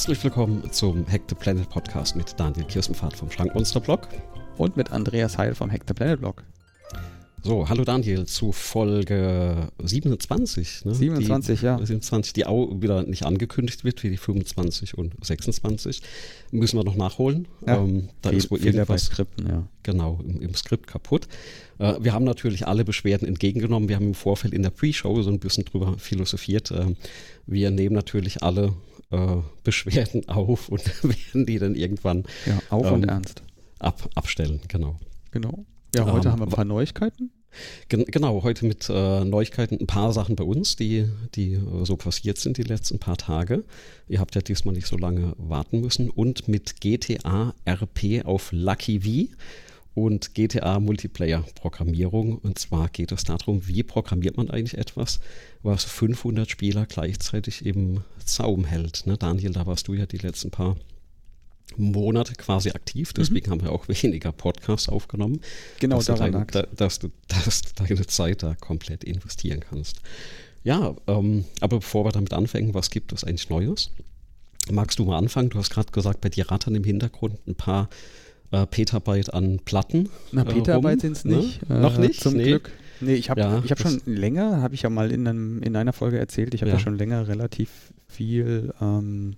Herzlich willkommen zum Hack the Planet Podcast mit Daniel Kirstenfahrt vom Schrankmonster Blog. Und mit Andreas Heil vom Hack the Planet Blog. So, hallo Daniel zu Folge 27. Ne? 27, die, ja. 27, die auch wieder nicht angekündigt wird, wie die 25 und 26. Müssen wir noch nachholen. Ja, ähm, da ist wohl irgendwas Skripten, ja. Genau, im, im Skript kaputt. Äh, wir haben natürlich alle Beschwerden entgegengenommen. Wir haben im Vorfeld in der Pre-Show so ein bisschen drüber philosophiert. Äh, wir nehmen natürlich alle äh, Beschwerden auf und werden die dann irgendwann ja, auf ähm, und ernst ab, abstellen. Genau. Genau. Ja, heute ähm, haben wir ein paar Neuigkeiten. Gen genau, heute mit äh, Neuigkeiten ein paar Sachen bei uns, die, die äh, so passiert sind die letzten paar Tage. Ihr habt ja diesmal nicht so lange warten müssen. Und mit GTA RP auf Lucky V und GTA Multiplayer Programmierung. Und zwar geht es darum, wie programmiert man eigentlich etwas, was 500 Spieler gleichzeitig im Zaum hält. Ne? Daniel, da warst du ja die letzten paar Monate quasi aktiv, deswegen mhm. haben wir auch weniger Podcasts aufgenommen. Genau, dass daran du dein, dass, du, dass du deine Zeit da komplett investieren kannst. Ja, ähm, aber bevor wir damit anfangen, was gibt es eigentlich Neues? Magst du mal anfangen? Du hast gerade gesagt, bei dir rattern im Hintergrund ein paar äh, Petabyte an Platten. Na, äh, Petabyte sind es nicht. Ne? Noch nicht? Zum nee. Glück. Nee, ich habe ja, hab schon länger, habe ich ja mal in, einem, in einer Folge erzählt, ich habe ja. ja. schon länger relativ viel ähm,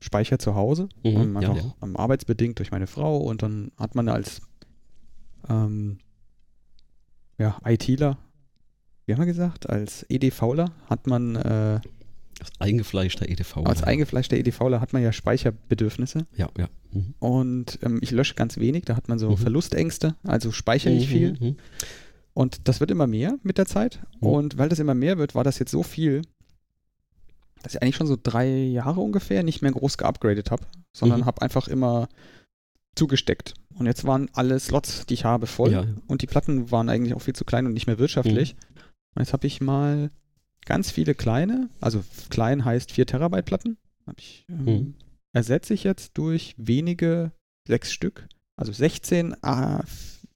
Speicher zu Hause, mhm, ähm, einfach ja, ja. arbeitsbedingt durch meine Frau und dann hat man als ähm, ja, ITler, wie haben wir gesagt, als EDVler hat man äh, als eingefleischter EDVler. Als eingefleischter EDVler hat man ja Speicherbedürfnisse. Ja, ja. Mhm. Und ähm, ich lösche ganz wenig, da hat man so mhm. Verlustängste, also speichere ich mhm, viel. Mhm. Und das wird immer mehr mit der Zeit. Mhm. Und weil das immer mehr wird, war das jetzt so viel, dass ich eigentlich schon so drei Jahre ungefähr nicht mehr groß geupgradet habe, sondern habe einfach immer zugesteckt. Und jetzt waren alle Slots, die ich habe, voll. Ja, ja. Und die Platten waren eigentlich auch viel zu klein und nicht mehr wirtschaftlich. Mhm. Und jetzt habe ich mal ganz viele kleine, also klein heißt 4 Terabyte Platten, ich, ähm, mhm. ersetze ich jetzt durch wenige, sechs Stück, also 16 äh,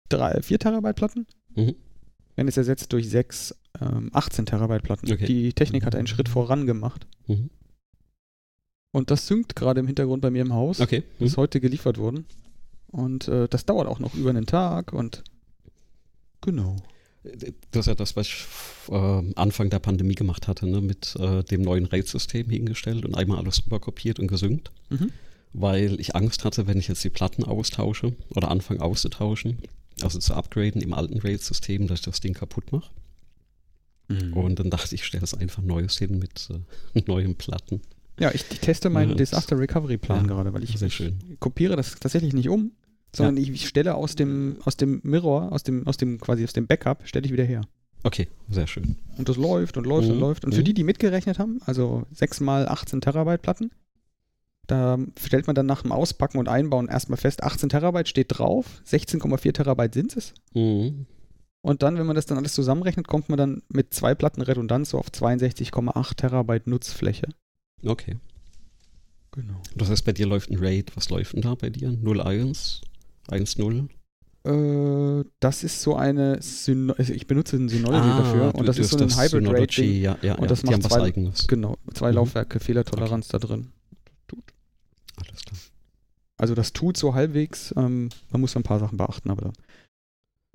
3, 4 Terabyte Platten. Mhm. Wenn es ersetzt durch sechs ähm, 18 Terabyte Platten. Okay. Die Technik hat einen Schritt voran gemacht. Mhm. Und das synkt gerade im Hintergrund bei mir im Haus. Okay. Mhm. Ist heute geliefert worden. Und äh, das dauert auch noch über einen Tag und genau. Das ist ja das, was ich äh, Anfang der Pandemie gemacht hatte, ne? mit äh, dem neuen RAID-System hingestellt und einmal alles rüber kopiert und gesynkt. Mhm. Weil ich Angst hatte, wenn ich jetzt die Platten austausche oder anfange auszutauschen, also zu upgraden im alten RAID-System, dass ich das Ding kaputt mache. Mhm. Und dann dachte ich, ich stelle das einfach Neues hin mit äh, neuen Platten. Ja, ich, ich teste meinen ja, Disaster Recovery Plan ja, gerade, weil ich, ich kopiere das tatsächlich nicht um, sondern ja. ich, ich, stelle aus dem, aus dem Mirror, aus dem, aus dem quasi aus dem Backup, stelle ich wieder her. Okay, sehr schön. Und das läuft und läuft mhm. und läuft. Und für mhm. die, die mitgerechnet haben, also 6 mal 18 Terabyte Platten, da stellt man dann nach dem Auspacken und Einbauen erstmal fest, 18 Terabyte steht drauf, 16,4 Terabyte sind es. Mhm. Und dann, wenn man das dann alles zusammenrechnet, kommt man dann mit zwei Platten Redundanz so auf 62,8 Terabyte Nutzfläche. Okay. Genau. Das heißt, bei dir läuft ein RAID. Was läuft denn da bei dir? 0.1? 1.0? Äh, das ist so eine, Syno also ich benutze ein Synology ah, dafür und das ist so ein Hybrid RAID. Ja, ja, und das ja, macht zwei, eigenes. Genau, zwei mhm. Laufwerke, Fehlertoleranz okay. da drin. Tut. Alles klar. Also das tut so halbwegs. Ähm, man muss ein paar Sachen beachten, aber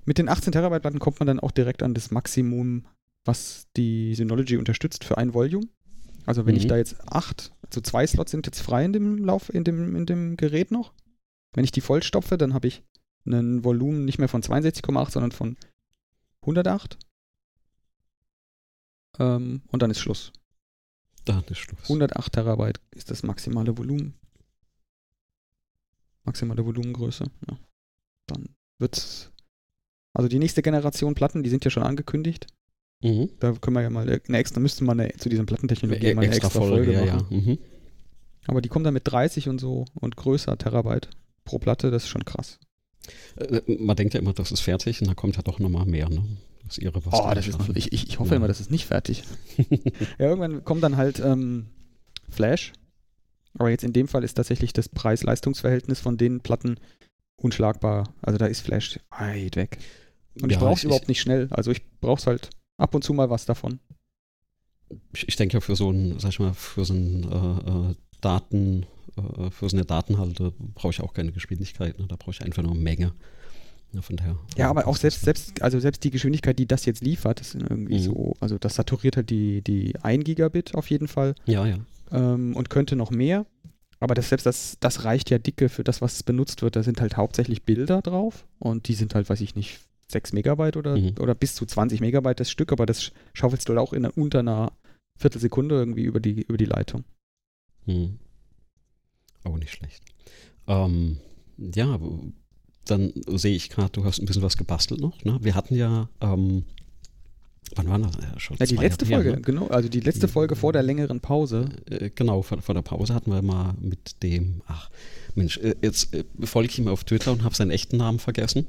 mit den 18 Terabyte Platten kommt man dann auch direkt an das Maximum, was die Synology unterstützt für ein Volume. Also wenn mhm. ich da jetzt acht, also zwei Slots sind jetzt frei in dem Lauf, in dem, in dem Gerät noch. Wenn ich die vollstopfe, dann habe ich ein Volumen nicht mehr von 62,8, sondern von 108. Ähm, und dann ist Schluss. Dann ist Schluss. 108 Terabyte ist das maximale Volumen. Maximale Volumengröße. Ja. Dann wird's also die nächste Generation Platten, die sind ja schon angekündigt. Mhm. Da können wir ja mal eine extra, müsste man eine, zu diesen Plattentechnologie e mal eine extra, extra Folge, Folge machen. Ja, ja. Mhm. Aber die kommen dann mit 30 und so und größer Terabyte pro Platte, das ist schon krass. Äh, man denkt ja immer, das ist fertig und da kommt ja doch nochmal mehr, ne? Das ist ihre was. Oh, das ist, ich, ich, ich hoffe ja. immer, das ist nicht fertig. ja, irgendwann kommt dann halt ähm, Flash. Aber jetzt in dem Fall ist tatsächlich das Preis-Leistungs-Verhältnis von den Platten unschlagbar. Also da ist Flash weit weg. Und ja, ich brauche es überhaupt nicht schnell. Also ich brauche es halt ab und zu mal was davon. Ich, ich denke ja für so ein, sag ich mal, für so ein äh, äh Daten, äh, für so eine Datenhalte brauche ich auch keine Geschwindigkeit. Ne? Da brauche ich einfach nur Menge. Ja, von daher. Ja, aber auch selbst, selbst, also selbst die Geschwindigkeit, die das jetzt liefert, ist irgendwie mhm. so, also das saturiert halt die, die 1 Gigabit auf jeden Fall. Ja, ja. Ähm, und könnte noch mehr. Aber das, selbst das, das reicht ja dicke für das, was benutzt wird. Da sind halt hauptsächlich Bilder drauf und die sind halt, weiß ich nicht, 6 Megabyte oder, mhm. oder bis zu 20 Megabyte das Stück, aber das schaufelst du halt auch in unter einer Viertelsekunde irgendwie über die, über die Leitung. Mhm. Auch nicht schlecht. Ähm, ja, dann sehe ich gerade, du hast ein bisschen was gebastelt noch. Ne? Wir hatten ja, ähm, wann war das? Ja, schon ja, die letzte Jahre Folge, her, ne? genau, also die letzte Folge vor der längeren Pause. Äh, genau, vor, vor, der Pause hatten wir mal mit dem, ach Mensch, äh, jetzt äh, folge ich ihm auf Twitter und habe seinen echten Namen vergessen.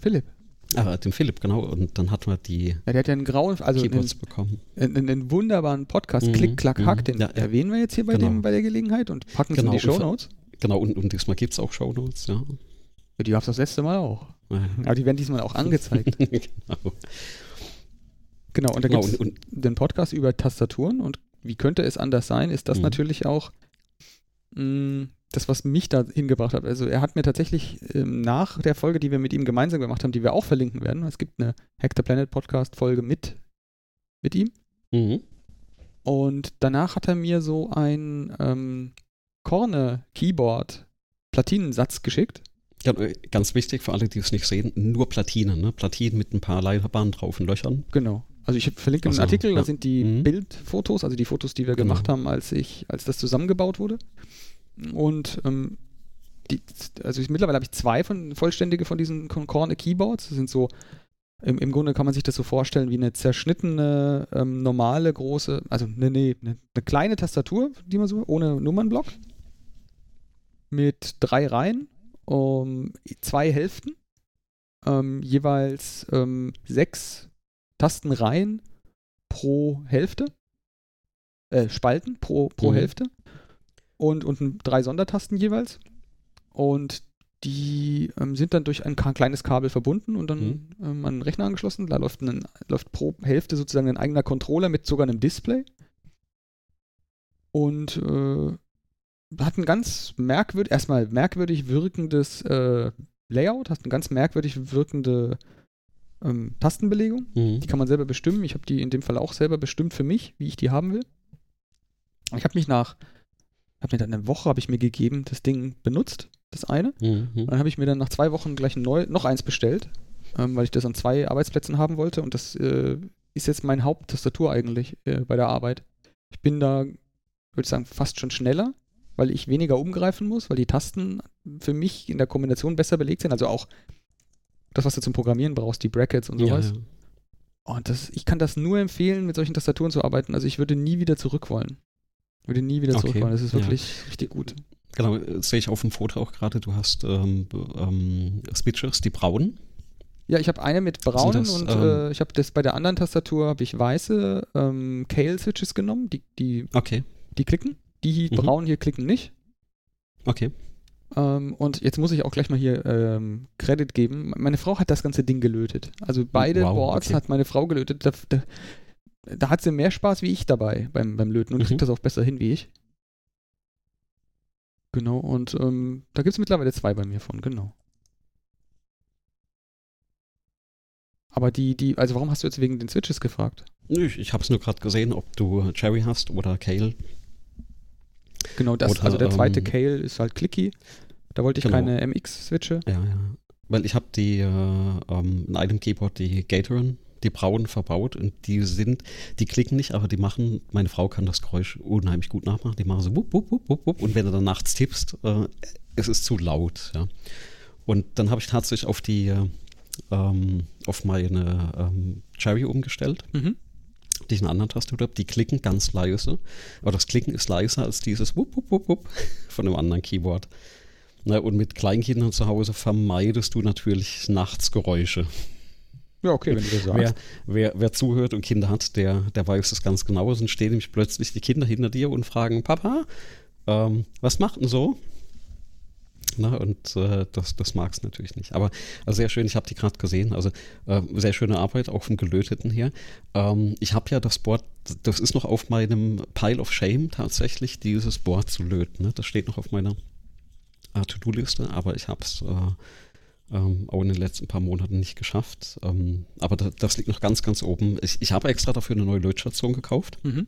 Philipp. Ah, dem Philipp, genau. Und dann hatten wir die ja, der hat ja einen grauen, also Keyboards einen, bekommen. Einen, einen, wunderbaren Podcast, mhm, Klick, Klack, Hack, mhm. den ja, erwähnen wir jetzt hier bei, genau. dem, bei der Gelegenheit und packen genau, es in die Show Notes. Genau, und, und diesmal gibt es auch Show Notes, ja. Die gab es das letzte Mal auch. Ja. Aber die werden diesmal auch angezeigt. genau. Genau, und da gibt es genau, den Podcast über Tastaturen und wie könnte es anders sein, ist das mhm. natürlich auch mh, mm, das, was mich da hingebracht hat. Also er hat mir tatsächlich ähm, nach der Folge, die wir mit ihm gemeinsam gemacht haben, die wir auch verlinken werden, es gibt eine Hack the Planet Podcast Folge mit, mit ihm. Mhm. Und danach hat er mir so ein ähm, Korne Keyboard Platinensatz geschickt. Ja, äh, ganz wichtig für alle, die es nicht sehen, nur Platinen, ne? Platinen mit ein paar Leiterbahnen drauf und Löchern. Genau. Also ich verlinke also, einen Artikel, ja. da sind die mhm. Bildfotos, also die Fotos, die wir genau. gemacht haben, als ich, als das zusammengebaut wurde. Und ähm, die, also ich, mittlerweile habe ich zwei von vollständige von diesen Concorde Keyboards. Das sind so, im, im Grunde kann man sich das so vorstellen wie eine zerschnittene, ähm, normale, große, also ne, nee, eine, eine kleine Tastatur, die man so, ohne Nummernblock. Mit drei Reihen um zwei Hälften, ähm, jeweils ähm, sechs Tastenreihen pro Hälfte, äh, Spalten pro, pro mhm. Hälfte und, und drei Sondertasten jeweils. Und die ähm, sind dann durch ein kleines Kabel verbunden und dann mhm. ähm, an den Rechner angeschlossen. Da läuft, ein, läuft pro Hälfte sozusagen ein eigener Controller mit sogar einem Display. Und äh, hat ein ganz merkwürdig, erstmal merkwürdig wirkendes äh, Layout, hat eine ganz merkwürdig wirkende ähm, Tastenbelegung. Mhm. Die kann man selber bestimmen. Ich habe die in dem Fall auch selber bestimmt für mich, wie ich die haben will. Ich habe mich nach, habe mir dann eine Woche habe ich mir gegeben, das Ding benutzt, das eine. Mhm. Dann habe ich mir dann nach zwei Wochen gleich neu, noch eins bestellt, ähm, weil ich das an zwei Arbeitsplätzen haben wollte und das äh, ist jetzt meine Haupttastatur eigentlich äh, bei der Arbeit. Ich bin da, würde ich sagen, fast schon schneller weil ich weniger umgreifen muss, weil die Tasten für mich in der Kombination besser belegt sind. Also auch das, was du zum Programmieren brauchst, die Brackets und sowas. Ja, ja. Und das, ich kann das nur empfehlen, mit solchen Tastaturen zu arbeiten. Also ich würde nie wieder zurück wollen. Ich würde nie wieder okay. zurück wollen. Das ist wirklich ja. richtig gut. Genau, das sehe ich auf dem Foto auch gerade. Du hast ähm, ähm, Switches, die braunen. Ja, ich habe eine mit braunen das, und ähm, äh, ich habe das bei der anderen Tastatur habe ich weiße ähm, Kale Switches genommen, die die okay. die klicken. Die mhm. braunen hier klicken nicht. Okay. Ähm, und jetzt muss ich auch gleich mal hier ähm, Credit geben. Meine Frau hat das ganze Ding gelötet. Also beide wow, Boards okay. hat meine Frau gelötet. Da, da, da, hat sie mehr Spaß wie ich dabei beim, beim Löten und mhm. kriegt das auch besser hin wie ich. Genau, und ähm, da gibt es mittlerweile zwei bei mir von, genau. Aber die, die, also warum hast du jetzt wegen den Switches gefragt? Nö, ich habe es nur gerade gesehen, ob du Cherry hast oder Kale. Genau das. Oder, also der zweite ähm, Kale ist halt clicky. Da wollte ich genau. keine MX-Switche. Ja, ja. Weil ich habe die äh, ähm, in einem Keyboard die Gatoren, die braunen verbaut und die sind, die klicken nicht, aber die machen, meine Frau kann das Geräusch unheimlich gut nachmachen. Die machen so wupp, wupp, wupp, wupp, wupp und wenn du dann nachts tippst, äh, es ist zu laut, ja. Und dann habe ich tatsächlich auf die, äh, ähm, auf meine ähm, Cherry umgestellt. Mhm die ich in einer anderen Tastatur habe, die klicken ganz leise. Aber das Klicken ist leiser als dieses Wupp, Wupp, Wupp, Wupp von einem anderen Keyboard. Na, und mit Kleinkindern zu Hause vermeidest du natürlich nachts Geräusche. Ja, okay, wenn du das sagst. Wer, wer, wer, zuhört und Kinder hat, der, der weiß das ganz genau. Dann stehen nämlich plötzlich die Kinder hinter dir und fragen, Papa, ähm, was macht denn so? Na, und äh, das, das mag es natürlich nicht. Aber also sehr schön, ich habe die gerade gesehen. Also äh, sehr schöne Arbeit, auch vom Gelöteten her. Ähm, ich habe ja das Board, das ist noch auf meinem Pile of Shame tatsächlich, dieses Board zu löten. Ne? Das steht noch auf meiner äh, To-Do-Liste, aber ich habe es äh, ähm, auch in den letzten paar Monaten nicht geschafft. Ähm, aber da, das liegt noch ganz, ganz oben. Ich, ich habe extra dafür eine neue Lötstation gekauft. Mhm.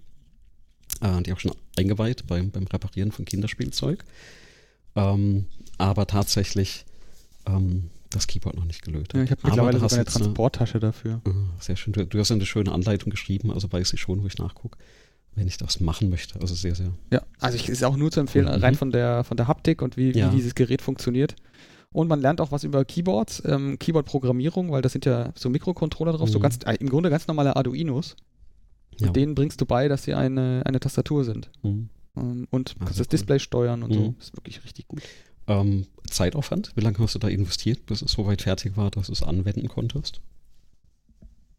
Äh, die auch schon eingeweiht beim, beim Reparieren von Kinderspielzeug. Ähm, aber tatsächlich ähm, das Keyboard noch nicht gelötet. Ja, ich habe mittlerweile sogar eine Transporttasche dafür. Uh, sehr schön. Du, du, hast eine schöne Anleitung geschrieben, also weiß ich schon, wo ich nachgucke, wenn ich das machen möchte. Also sehr, sehr. Ja, also ich ist auch nur zu empfehlen, mhm. rein von der von der Haptik und wie, ja. wie dieses Gerät funktioniert. Und man lernt auch was über Keyboards, ähm, Keyboard-Programmierung, weil das sind ja so Mikrocontroller drauf, mhm. so ganz, äh, im Grunde ganz normale Arduinos. Ja. Und denen bringst du bei, dass sie eine, eine Tastatur sind. Mhm. Ähm, und kannst das cool. Display steuern und mhm. so. Ist wirklich richtig gut. Ähm, Zeitaufwand, wie lange hast du da investiert, bis es soweit fertig war, dass du es anwenden konntest?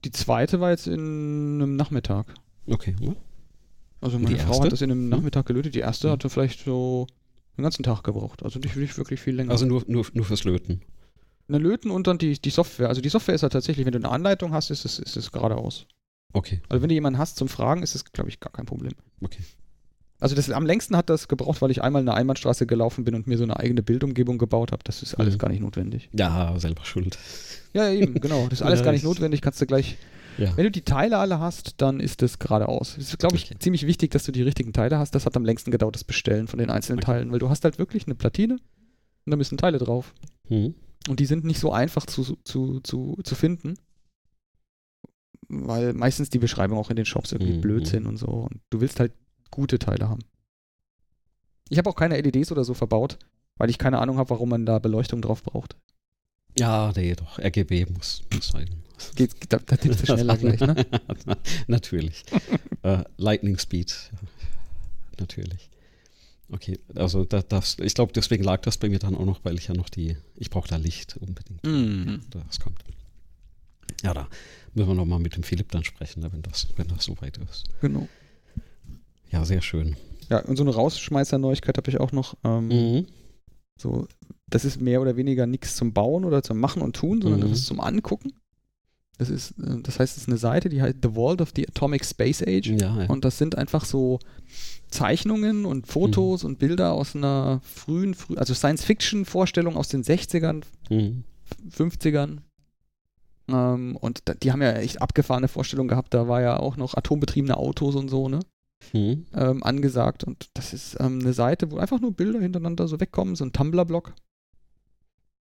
Die zweite war jetzt in einem Nachmittag. Okay. Also meine Frau hat das in einem hm? Nachmittag gelötet. Die erste hm. hatte vielleicht so den ganzen Tag gebraucht. Also nicht, nicht wirklich viel länger. Also nur, nur, nur fürs Löten. Eine Löten und dann die, die Software. Also die Software ist ja tatsächlich, wenn du eine Anleitung hast, ist es, ist es geradeaus. Okay. Also wenn du jemanden hast zum Fragen, ist es, glaube ich, gar kein Problem. Okay. Also das, am längsten hat das gebraucht, weil ich einmal eine Einbahnstraße gelaufen bin und mir so eine eigene Bildumgebung gebaut habe. Das ist alles mhm. gar nicht notwendig. Ja, selber schuld. Ja, eben, genau. Das ist alles ja, gar nicht notwendig. Kannst du gleich. Ja. Wenn du die Teile alle hast, dann ist das geradeaus. Es ist, glaube ich, okay. ziemlich wichtig, dass du die richtigen Teile hast. Das hat am längsten gedauert, das Bestellen von den einzelnen okay. Teilen, weil du hast halt wirklich eine Platine und da müssen Teile drauf. Mhm. Und die sind nicht so einfach zu, zu, zu, zu finden weil meistens die Beschreibung auch in den Shops irgendwie mhm. blöd sind und so. Und du willst halt gute Teile haben. Ich habe auch keine LEDs oder so verbaut, weil ich keine Ahnung habe, warum man da Beleuchtung drauf braucht. Ja, nee, doch. RGB muss, muss sein. Geht, da, da tippst du schneller gleich, ne? Natürlich. uh, Lightning Speed. Natürlich. Okay, also da, das, ich glaube, deswegen lag das bei mir dann auch noch, weil ich ja noch die, ich brauche da Licht unbedingt. Mm. Das kommt. Ja, da müssen wir nochmal mit dem Philipp dann sprechen, ne, wenn das, wenn das soweit ist. Genau. Ja, sehr schön. Ja, und so eine Rausschmeißer-Neuigkeit habe ich auch noch. Ähm, mhm. So, das ist mehr oder weniger nichts zum Bauen oder zum Machen und Tun, sondern mhm. das ist zum Angucken. Das ist, äh, das heißt, es ist eine Seite, die heißt The Vault of the Atomic Space Age. Ja, ja. Und das sind einfach so Zeichnungen und Fotos mhm. und Bilder aus einer frühen, früh, also Science-Fiction-Vorstellung aus den 60ern, mhm. 50ern, ähm, und da, die haben ja echt abgefahrene Vorstellungen gehabt. Da war ja auch noch atombetriebene Autos und so, ne? Mhm. Ähm, angesagt. Und das ist ähm, eine Seite, wo einfach nur Bilder hintereinander so wegkommen, so ein Tumblr-Block.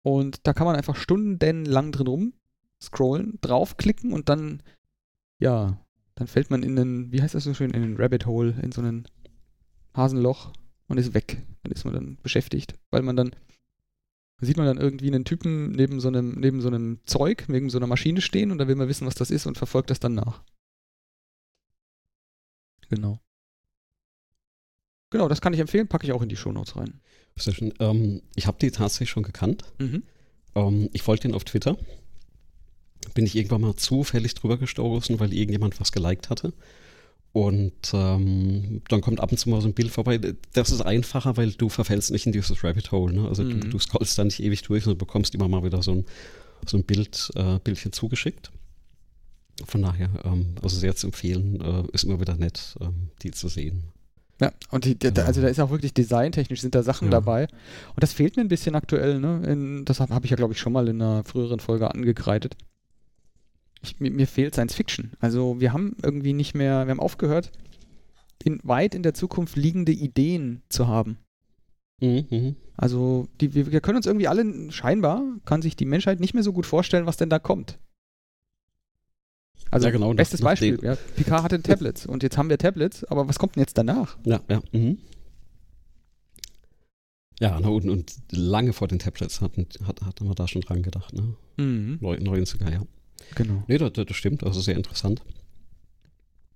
Und da kann man einfach stundenlang drin rum scrollen, draufklicken und dann, ja, dann fällt man in einen, wie heißt das so schön, in einen Rabbit Hole, in so ein Hasenloch und ist weg. Dann ist man dann beschäftigt, weil man dann sieht man dann irgendwie einen Typen neben so einem, neben so einem Zeug, neben so einer Maschine stehen und da will man wissen, was das ist und verfolgt das dann nach. Genau. Genau, das kann ich empfehlen, packe ich auch in die Shownotes rein. Schön. Ähm, ich habe die tatsächlich schon gekannt. Mhm. Ähm, ich folge den auf Twitter. Bin ich irgendwann mal zufällig drüber gestoßen, weil irgendjemand was geliked hatte. Und ähm, dann kommt ab und zu mal so ein Bild vorbei. Das ist einfacher, weil du verfällst nicht in dieses Rabbit Hole. Ne? Also mhm. du, du scrollst da nicht ewig durch und bekommst immer mal wieder so ein, so ein Bild, äh, Bildchen zugeschickt. Von daher, ähm, also sehr zu empfehlen, äh, ist immer wieder nett, ähm, die zu sehen. Ja, und die, die, also da ist auch wirklich designtechnisch sind da Sachen ja. dabei. Und das fehlt mir ein bisschen aktuell, ne? In, das habe hab ich ja, glaube ich, schon mal in einer früheren Folge angekreidet ich, mir, mir, fehlt Science Fiction. Also wir haben irgendwie nicht mehr, wir haben aufgehört, in, weit in der Zukunft liegende Ideen zu haben. Mhm. Also die, wir, wir können uns irgendwie alle, scheinbar kann sich die Menschheit nicht mehr so gut vorstellen, was denn da kommt. Also ja, genau, bestes nach, Beispiel, ja, Picard hatte Tablets und jetzt haben wir Tablets, aber was kommt denn jetzt danach? Ja, ja. Mhm. Ja, und, und lange vor den Tablets hatten, hat, hatten wir da schon dran gedacht, ne? Mhm. 90er, ja. Genau. Nee, das, das stimmt, also sehr interessant.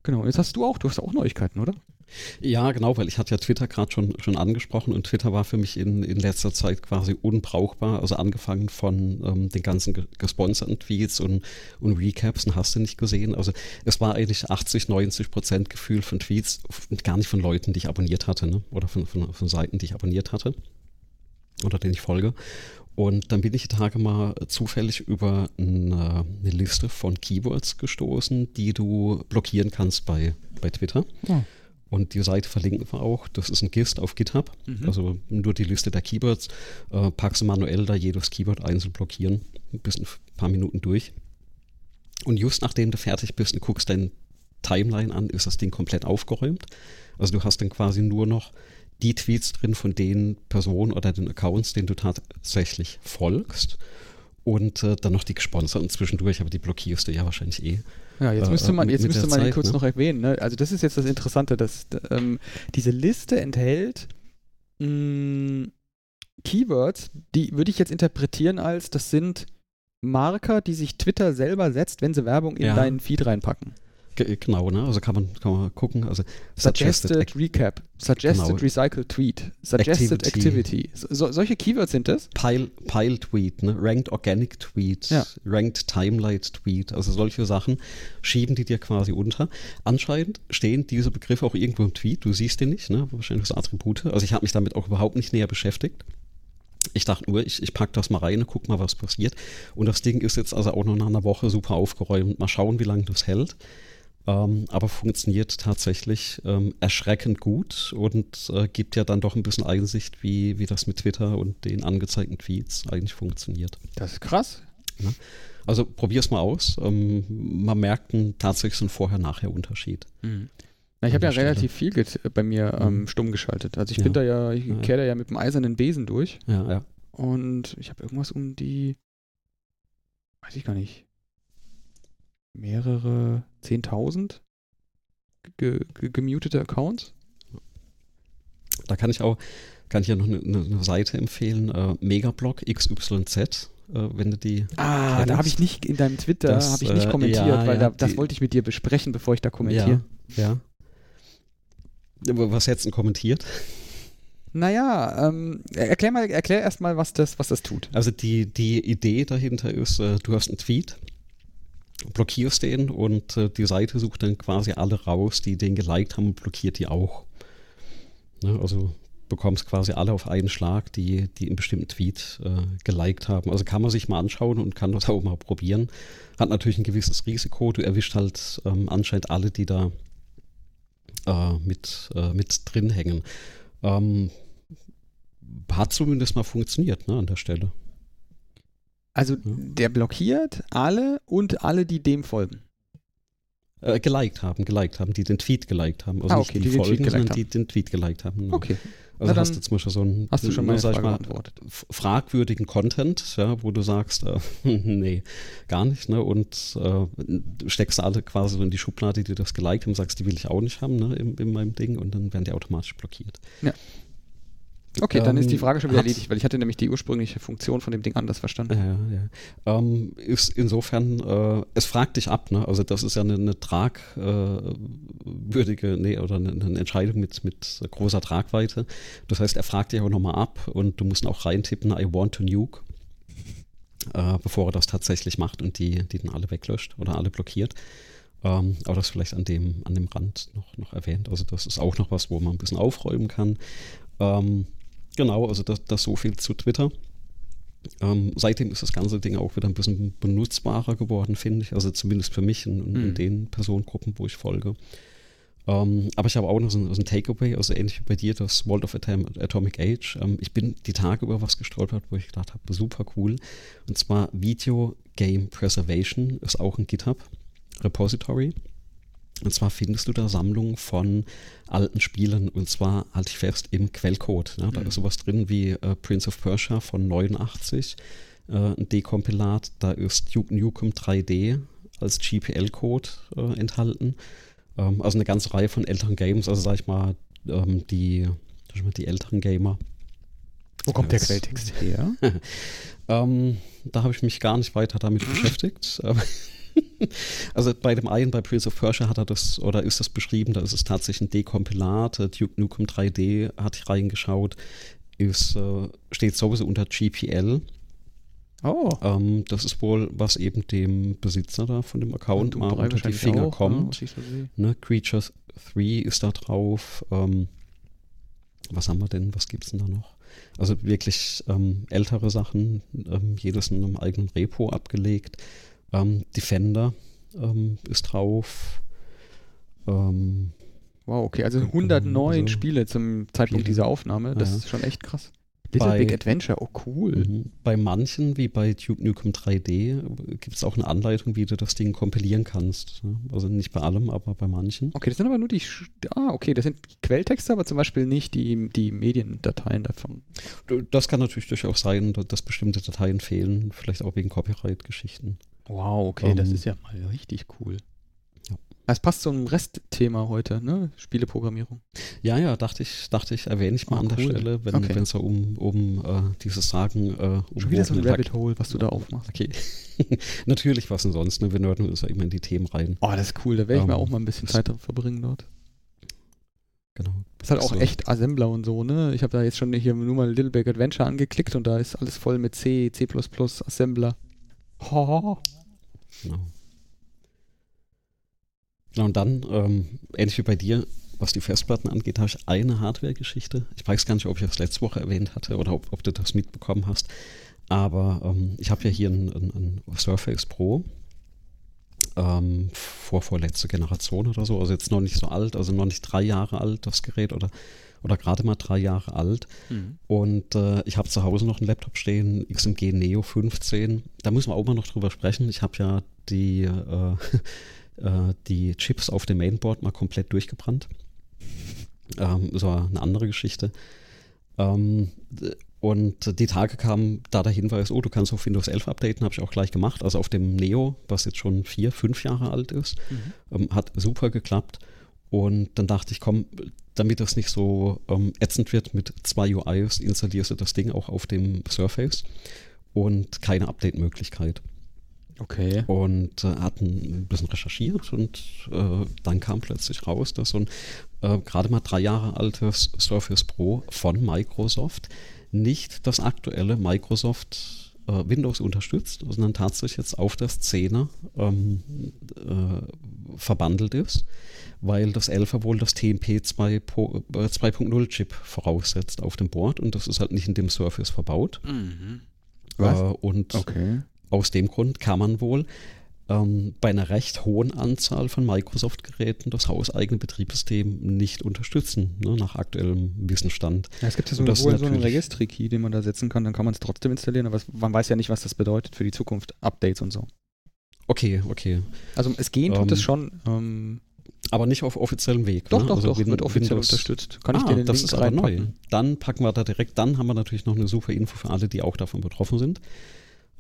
Genau, jetzt hast du auch, du hast auch Neuigkeiten, oder? Ja, genau, weil ich hatte ja Twitter gerade schon, schon angesprochen und Twitter war für mich in, in letzter Zeit quasi unbrauchbar. Also angefangen von ähm, den ganzen gesponserten Tweets und, und Recaps und hast du nicht gesehen. Also es war eigentlich 80, 90 Prozent Gefühl von Tweets, gar nicht von Leuten, die ich abonniert hatte, ne? oder von, von, von Seiten, die ich abonniert hatte. oder den ich folge. Und dann bin ich die Tage mal zufällig über eine, eine Liste von Keywords gestoßen, die du blockieren kannst bei, bei Twitter. Ja. Und die Seite verlinken wir auch. Das ist ein GIST auf GitHub. Mhm. Also nur die Liste der Keywords. Äh, packst du manuell da jedes Keyword einzeln blockieren. Bis ein paar Minuten durch. Und just nachdem du fertig bist und guckst dein Timeline an, ist das Ding komplett aufgeräumt. Also du hast dann quasi nur noch die Tweets drin von den Personen oder den Accounts, denen du tatsächlich folgst. Und äh, dann noch die gesponserten zwischendurch, aber die blockierst du ja wahrscheinlich eh. Ja, jetzt müsste man, jetzt müsste man Zeit, kurz ne? noch erwähnen. Ne? Also das ist jetzt das Interessante, dass ähm, diese Liste enthält mh, mm, Keywords, die würde ich jetzt interpretieren als, das sind Marker, die sich Twitter selber setzt, wenn sie Werbung in ja. deinen Feed reinpacken. Genau, ne? Also kann man, kann man gucken. Also suggested, suggested Recap, Suggested genau. Recycle Tweet, Suggested Activity. activity. So, solche Keywords sind das? Pile, Pile Tweet, ne? Ranked Organic Tweet, ja. Ranked Timelight Tweet, also solche Sachen schieben die dir quasi unter. Anscheinend stehen diese Begriffe auch irgendwo im Tweet, du siehst den nicht, ne? Wahrscheinlich so Attribute. Also ich habe mich damit auch überhaupt nicht näher beschäftigt. Ich dachte nur, ich, ich packe das mal rein und guck mal, was passiert. Und das Ding ist jetzt also auch noch nach einer Woche super aufgeräumt. Mal schauen, wie lange das hält. Ähm, aber funktioniert tatsächlich ähm, erschreckend gut und äh, gibt ja dann doch ein bisschen Einsicht, wie, wie das mit Twitter und den angezeigten Tweets eigentlich funktioniert. Das ist krass. Ja. Also probier es mal aus. Ähm, man merkt einen, tatsächlich so einen Vorher-Nachher-Unterschied. Mhm. Na, ich habe ja relativ viel bei mir ähm, mhm. stumm geschaltet. Also ich ja. bin da ja, ich ja. kehre da ja mit dem eisernen Besen durch. Ja, ja. Und ich habe irgendwas um die, weiß ich gar nicht, mehrere 10.000 ge ge gemutete Accounts. Da kann ich auch, kann ich ja noch eine, eine Seite empfehlen, äh, Megablog XYZ, äh, wenn du die. Ah, kennst. da habe ich nicht in deinem Twitter habe ich nicht äh, kommentiert, ja, weil ja, da, das die, wollte ich mit dir besprechen, bevor ich da kommentiere. Ja. ja. Was hättest du kommentiert? Naja, ähm, erklär mal, erklär erstmal, was das, was das tut. Also die, die Idee dahinter ist, äh, du hast einen Tweet, blockierst den und äh, die Seite sucht dann quasi alle raus, die den geliked haben und blockiert die auch. Ne, also bekommst quasi alle auf einen Schlag, die, die einen bestimmten Tweet äh, geliked haben. Also kann man sich mal anschauen und kann das auch mal probieren. Hat natürlich ein gewisses Risiko. Du erwischt halt ähm, anscheinend alle, die da äh, mit, äh, mit drin hängen. Ähm, hat zumindest mal funktioniert ne, an der Stelle. Also hm. der blockiert alle und alle, die dem folgen. Äh, geliked haben, geliked haben, die den Tweet geliked haben. Also ah, okay, nicht die, die folgen, sondern haben. die den Tweet geliked haben. Genau. Okay. Also hast du zum Beispiel so einen, hast du schon mal, mal fragwürdigen Content, ja, wo du sagst, äh, nee, gar nicht, ne? Und äh, steckst alle quasi so in die Schublade, die das geliked haben, sagst, die will ich auch nicht haben, ne, in, in meinem Ding und dann werden die automatisch blockiert. Ja. Okay, dann ist die ähm, Frage schon wieder erledigt, weil ich hatte nämlich die ursprüngliche Funktion von dem Ding anders verstanden. Ja, ja. Ähm, ist insofern, äh, es fragt dich ab, ne? Also das ist ja eine, eine tragwürdige, äh, nee, oder eine, eine, Entscheidung mit, mit großer Tragweite. Das heißt, er fragt dich auch nochmal ab und du musst auch reintippen, I want to nuke, äh, bevor er das tatsächlich macht und die, die dann alle weglöscht oder alle blockiert. Ähm, aber das vielleicht an dem, an dem Rand noch, noch erwähnt. Also das ist auch noch was, wo man ein bisschen aufräumen kann. Ähm, Genau, also das, das so viel zu Twitter. Ähm, seitdem ist das ganze Ding auch wieder ein bisschen benutzbarer geworden, finde ich. Also zumindest für mich in mhm. den Personengruppen, wo ich folge. Ähm, aber ich habe auch noch so ein, so ein, Takeaway, also ähnlich wie bei dir, das World of Atom Atomic Age. Ähm, ich bin die Tage über was gestolpert, wo ich gedacht habe, super cool. Und zwar Video Game Preservation ist auch ein GitHub Repository. Und zwar findest du da Sammlungen von alten Spielen und zwar halte ich fest im Quellcode. Ja, da mhm. ist sowas drin wie äh, Prince of Persia von 89, äh, ein Dekompilat, da ist Duke Nukem 3D als GPL-Code äh, enthalten. Ähm, also eine ganze Reihe von älteren Games, also sag ich mal, ähm, die, die älteren Gamer. Wo kommt der Quelltext her? ähm, da habe ich mich gar nicht weiter damit beschäftigt. also bei dem einen, bei Prince of Persia hat er das, oder ist das beschrieben, da ist es tatsächlich ein Dekompilat, äh, Duke Nukem 3D, hatte ich reingeschaut, ist, äh, steht sowieso unter GPL. Oh. Ähm, das ist wohl, was eben dem Besitzer da von dem Account mal unter die Finger auch, kommt. Ja, ne, Creatures 3 ist da drauf. Ähm, was haben wir denn? Was gibt es denn da noch? Also wirklich ähm, ältere Sachen, ähm, jedes in einem eigenen Repo abgelegt. Ähm, Defender ähm, ist drauf. Ähm, wow, okay, also 109 also, Spiele zum Zeitpunkt Spiele. dieser Aufnahme, das ja. ist schon echt krass. Little bei, Big Adventure, oh cool. Mhm. Bei manchen, wie bei Duke Nukem 3D, gibt es auch eine Anleitung, wie du das Ding kompilieren kannst. Also nicht bei allem, aber bei manchen. Okay, das sind aber nur die, ah, okay, das sind Quelltexte, aber zum Beispiel nicht die, die Mediendateien davon. Das kann natürlich durchaus sein, dass bestimmte Dateien fehlen, vielleicht auch wegen Copyright-Geschichten. Wow, okay, um, das ähm, ist ja mal richtig cool. Es passt zum Restthema heute, ne? Spieleprogrammierung. Ja, ja, dachte ich, dachte ich, erwähne ich mal oh, an der Stelle, wenn okay. es so um, um uh, dieses Sagen uh, um Schon wieder so ein Rabbit Hole, was du da aufmachst. Okay. Natürlich, was denn sonst, ne? Wir nörden uns ja immer in die Themen rein. Oh, das ist cool, da werde ich um, mir ähm, auch mal ein bisschen Zeit verbringen dort. Genau. Das ist halt auch so. echt Assembler und so, ne? Ich habe da jetzt schon hier nur mal Little Big Adventure angeklickt und da ist alles voll mit C, C++, Assembler. Oh. Genau. Genau, und dann, ähm, ähnlich wie bei dir, was die Festplatten angeht, habe ich eine Hardware-Geschichte. Ich weiß gar nicht, ob ich das letzte Woche erwähnt hatte oder ob, ob du das mitbekommen hast. Aber ähm, ich habe ja hier ein, ein, ein Surface Pro. Ähm, vor vorletzte Generation oder so, also jetzt noch nicht so alt, also noch nicht drei Jahre alt, das Gerät oder, oder gerade mal drei Jahre alt. Mhm. Und äh, ich habe zu Hause noch einen Laptop stehen, XMG Neo 15. Da müssen wir auch mal noch drüber sprechen. Ich habe ja die äh, äh, die Chips auf dem Mainboard mal komplett durchgebrannt. Ähm, das war eine andere Geschichte. Ähm, und die Tage kamen da der Hinweis, oh, du kannst auf Windows 11 updaten, habe ich auch gleich gemacht. Also auf dem Neo, was jetzt schon vier, fünf Jahre alt ist, mhm. ähm, hat super geklappt. Und dann dachte ich, komm, damit das nicht so ähm, ätzend wird mit zwei UIs, installierst du das Ding auch auf dem Surface und keine Update-Möglichkeit. Okay. Und äh, hat ein bisschen recherchiert und äh, dann kam plötzlich raus, dass so ein äh, gerade mal drei Jahre altes Surface Pro von Microsoft nicht das aktuelle Microsoft äh, Windows unterstützt, sondern tatsächlich jetzt auf der Szene ähm, äh, verbandelt ist, weil das 11er wohl das TMP 2.0 Chip voraussetzt auf dem Board und das ist halt nicht in dem Surface verbaut. Mhm. Was? Äh, und okay. Aus dem Grund kann man wohl ähm, bei einer recht hohen Anzahl von Microsoft-Geräten das hauseigene Betriebssystem nicht unterstützen, ne, nach aktuellem Wissensstand. Ja, es gibt ja so, so einen Registry-Key, den man da setzen kann, dann kann man es trotzdem installieren, aber man weiß ja nicht, was das bedeutet für die Zukunft, Updates und so. Okay, okay. Also es gehen tut ähm, es schon. Ähm, aber nicht auf offiziellem Weg. Doch, ne? doch, also doch, wird offiziell Windows, unterstützt. Kann ich ah, dir den das Link ist aber neu. Dann packen wir da direkt, dann haben wir natürlich noch eine super Info für alle, die auch davon betroffen sind.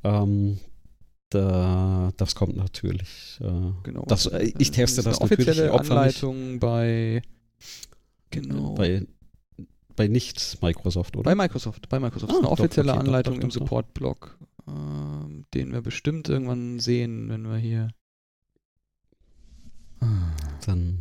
Ähm, da, das kommt natürlich. Äh, genau. Das, äh, ich teste das, das natürlich. Offizielle Anleitung bei. Genau. Bei, bei nicht Microsoft, oder? Bei Microsoft. Bei Microsoft. Ah, eine offizielle doch, okay, Anleitung doch, doch, im Support-Blog, äh, den wir bestimmt irgendwann sehen, wenn wir hier. Dann.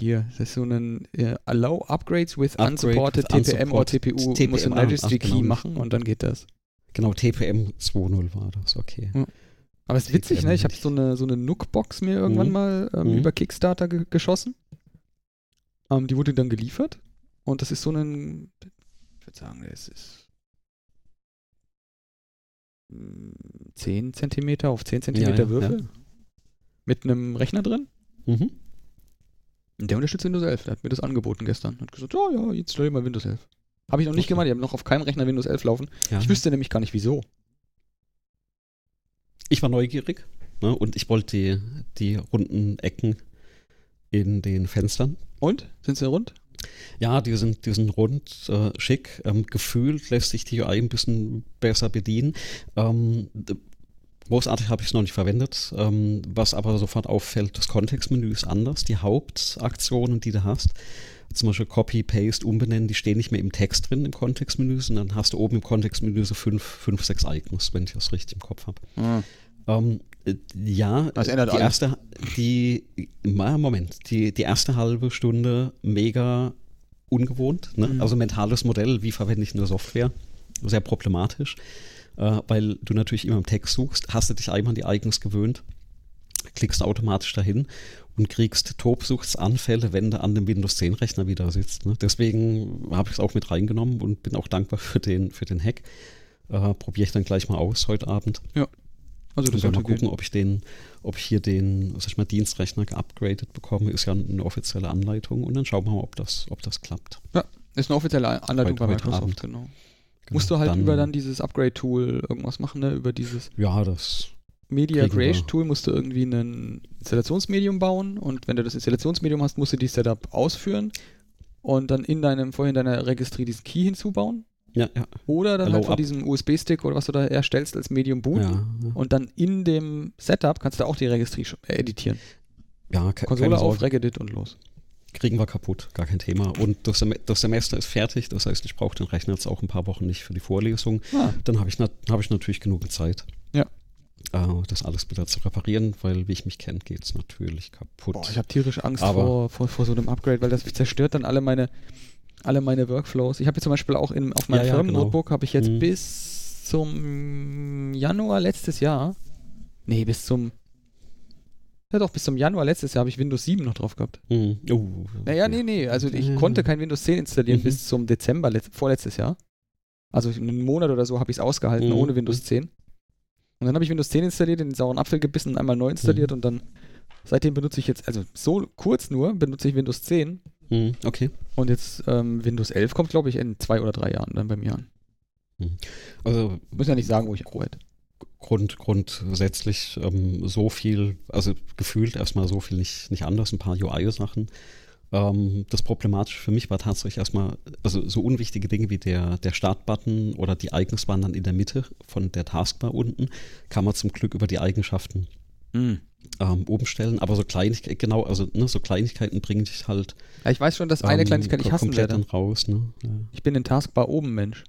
Hier, das ist so ein uh, Allow Upgrades with Upgrade unsupported with TPM oder TPU. TPM, muss ein Registry Key genau. machen und dann geht das. Genau, TPM 2.0 war das, okay. Ja. Aber es ist witzig, ne? Ich habe so eine, so eine Nook-Box mir irgendwann mhm. mal ähm, mhm. über Kickstarter ge geschossen. Ähm, die wurde dann geliefert. Und das ist so ein, ich würde sagen, es ist 10 cm auf 10 cm ja, ja, Würfel. Ja. Mit einem Rechner drin. Mhm. Der unterstützt Windows 11. Der hat mir das angeboten gestern. Hat gesagt, oh ja, jetzt stell mal Windows 11. Habe ich noch nicht okay. gemacht. Ich habe noch auf keinem Rechner Windows 11 laufen. Ja. Ich wüsste nämlich gar nicht, wieso. Ich war neugierig ne, und ich wollte die, die runden Ecken in den Fenstern. Und? Sind sie rund? Ja, die sind, die sind rund, äh, schick. Ähm, gefühlt lässt sich die UI ein bisschen besser bedienen. Ähm, Großartig habe ich es noch nicht verwendet. Ähm, was aber sofort auffällt, das Kontextmenü ist anders. Die Hauptaktionen, die du hast, zum Beispiel Copy, Paste, Umbenennen, die stehen nicht mehr im Text drin im Kontextmenü, sondern hast du oben im Kontextmenü so fünf, fünf sechs Icons, wenn ich das richtig im Kopf habe. Mhm. Ähm, äh, ja, das ändert die alles. erste, die, Moment, die, die erste halbe Stunde mega ungewohnt, ne? mhm. also mentales Modell, wie verwende ich eine Software, sehr problematisch äh, weil du natürlich immer im Text suchst. Hast du dich einmal an die Icons gewöhnt, klickst automatisch dahin und kriegst Tobsuchtsanfälle, wenn du an dem Windows 10 Rechner wieder sitzt. Ne? Deswegen habe ich es auch mit reingenommen und bin auch dankbar für den, für den Hack. Äh, Probiere ich dann gleich mal aus heute Abend. Ja. Also das mal gucken, gehen. ob ich den, ob ich hier den, sag ich mal, Dienstrechner geupgradet bekomme, ist ja eine offizielle Anleitung und dann schauen wir mal, ob das, ob das klappt. Ja, ist eine offizielle Anleitung Heute- bei heute Microsoft, Abend. genau. Genau. Musst du halt über dann dieses Upgrade-Tool irgendwas machen, ne? Über dieses Ja, das. Media. Creation Tool musst du irgendwie ein Installationsmedium bauen und wenn du das Installationsmedium hast, musst du die Setup ausführen und dann in deinem, vorhin deiner Registry diesen Key hinzubauen Ja, ja. oder dann Allow halt von up. diesem USB-Stick oder was du da erstellst als Medium booten Ja, und dann in dem Setup kannst du auch die Registry äh, editieren. ja ke- Konsole auf, Regedit und los. Kriegen wir kaputt, gar kein Thema. Und das, Sem das Semester ist fertig, das heißt, ich brauche den Rechner jetzt auch ein paar Wochen nicht für die Vorlesung. Ah, Dann habe ich, nat hab ich natürlich genug Zeit. Ja. Äh, das alles wieder zu reparieren, weil, wie ich mich kenne, geht es natürlich kaputt. boah, ich habe tierisch Angst vor, vor, vor so einem Upgrade, weil das zerstört dann alle meine, alle meine Workflows. Ich habe jetzt zum Beispiel auch in, auf meinem Ja, ja, Firmen-Notebook habe ich jetzt Mhm. bis zum Januar letztes Jahr, nee, bis zum, ja doch, bis zum Januar letztes Jahr habe ich Windows 7 noch drauf gehabt. Hm. Oh, Naja, nee, nee, also ich Ja. konnte kein Windows 10 installieren Mhm. bis zum Dezember letzt, vorletztes Jahr. Also einen Monat oder so habe ich es ausgehalten Mhm. ohne Windows 10. Und dann habe ich Windows 10 installiert, den sauren Apfel gebissen, einmal neu installiert Mhm. und dann seitdem benutze ich jetzt, also so kurz nur, benutze ich Windows 10 Hm, Okay. und jetzt ähm, Windows 11 kommt, glaube ich, in zwei oder drei Jahren dann bei mir an. Also Muss ja nicht sagen, wo ich arbeite. Grund, grundsätzlich ähm, so viel, also gefühlt erstmal so viel nicht, nicht anders, ein paar UI-Sachen. Ähm, das Problematische für mich war tatsächlich erstmal, also so unwichtige Dinge wie der, der Startbutton oder die Icons waren dann in der Mitte von der Taskbar unten, kann man zum Glück über die Eigenschaften ähm, umstellen, aber so Kleinigkeiten, genau, also ne, so Kleinigkeiten bringen dich halt Ja, ich weiß schon, dass eine ähm, Kleinigkeit ich hassen komplett dann raus. Ne? Ich bin in Taskbar oben Mensch.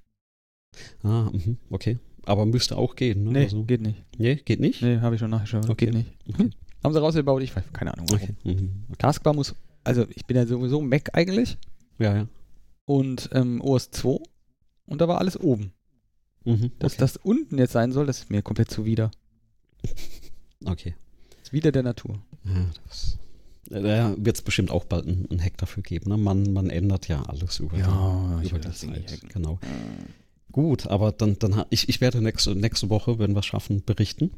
Ja. Ah, mhm, okay. Aber müsste auch gehen, ne? Nee, Also, geht nicht. nee geht nicht? Nee, habe ich schon nachgeschaut. Okay. Geht nicht. Okay. Haben sie rausgebaut? Ich weiß, keine Ahnung. Warum. Okay. Mhm. Taskbar muss, also ich bin ja sowieso Mac eigentlich Ja, ja. und ähm, OS 2 und da war alles oben. Mhm. Dass okay. das unten jetzt sein soll, das ist mir komplett zuwider. okay. Das ist wieder der Natur. Ja, das, da wird es bestimmt auch bald einen, Hack dafür geben. Ne? Man, man ändert ja alles über Ja, die, ich über die das Zeit. Genau. Gut, aber dann, dann ich, ich werde nächste, nächste Woche, wenn wir es schaffen, berichten,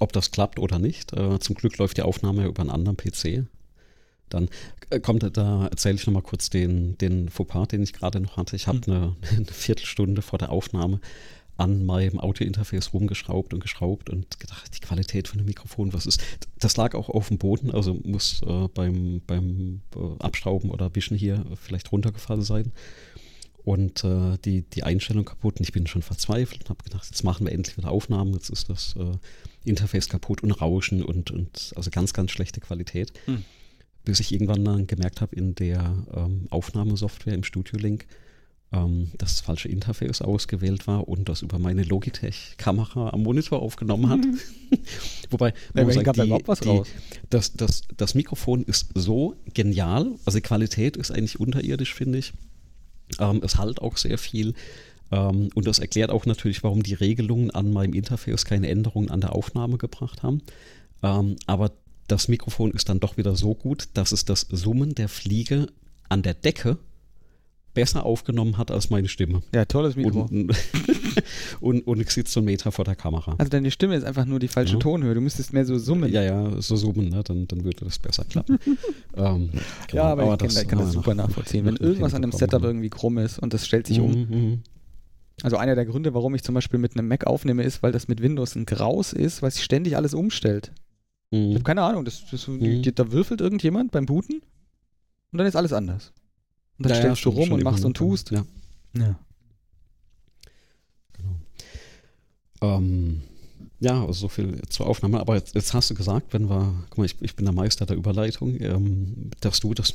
ob das klappt oder nicht. Äh, zum Glück läuft die Aufnahme ja über einen anderen PC. Dann äh, kommt, da erzähle ich nochmal kurz den, den Fauxpas, den ich gerade noch hatte. Ich habe Hm. eine, eine Viertelstunde vor der Aufnahme an meinem Audiointerface rumgeschraubt und geschraubt und gedacht, die Qualität von dem Mikrofon, was ist. Das lag auch auf dem Boden, also muss äh, beim, beim äh, Abschrauben oder Wischen hier vielleicht runtergefallen sein. Und äh, die, die Einstellung kaputt und ich bin schon verzweifelt und habe gedacht, jetzt machen wir endlich wieder Aufnahmen, jetzt ist das äh, Interface kaputt und Rauschen und, und also ganz, ganz schlechte Qualität. Hm. Bis ich irgendwann dann gemerkt habe in der ähm, Aufnahmesoftware im Studio Link, ähm, dass das falsche Interface ausgewählt war und das über meine Logitech-Kamera am Monitor aufgenommen hat. Wobei, man muss sagen, die- die- das, das, das Mikrofon ist so genial, also die Qualität ist eigentlich unterirdisch, finde ich. Ähm, es halt auch sehr viel. Ähm, und das erklärt auch natürlich, warum die Regelungen an meinem Interface keine Änderungen an der Aufnahme gebracht haben. Ähm, aber das Mikrofon ist dann doch wieder so gut, dass es das Summen der Fliege an der Decke besser aufgenommen hat als meine Stimme. Ja, tolles Mikro. Und, und, und ich sitze so einen Meter vor der Kamera. also deine Stimme ist einfach nur die falsche Ja. Tonhöhe. Du müsstest mehr so summen. Ja, ja, so summen, ne? dann, dann würde das besser klappen. ähm, genau, Ja, aber, ich kann, ich kann haben das super nachvollziehen. Wenn irgendwas an dem Setup ja. irgendwie krumm ist und das stellt sich um. Mhm, mhm. Also einer der Gründe, warum ich zum Beispiel mit einem Mac aufnehme, ist, weil das mit Windows ein Graus ist, weil sich ständig alles umstellt. Ich Mhm. habe keine Ahnung, das, das, Mhm. da würfelt irgendjemand beim Booten und dann ist alles anders. Und dann Ja, ja, stellst du schon- rum und machst und tust. Ja, Ja. genau. Ähm, ja, also so viel zur Aufnahme. Aber jetzt, jetzt hast du gesagt, wenn wir, guck mal, ich, ich bin der Meister der Überleitung, ähm, dass du das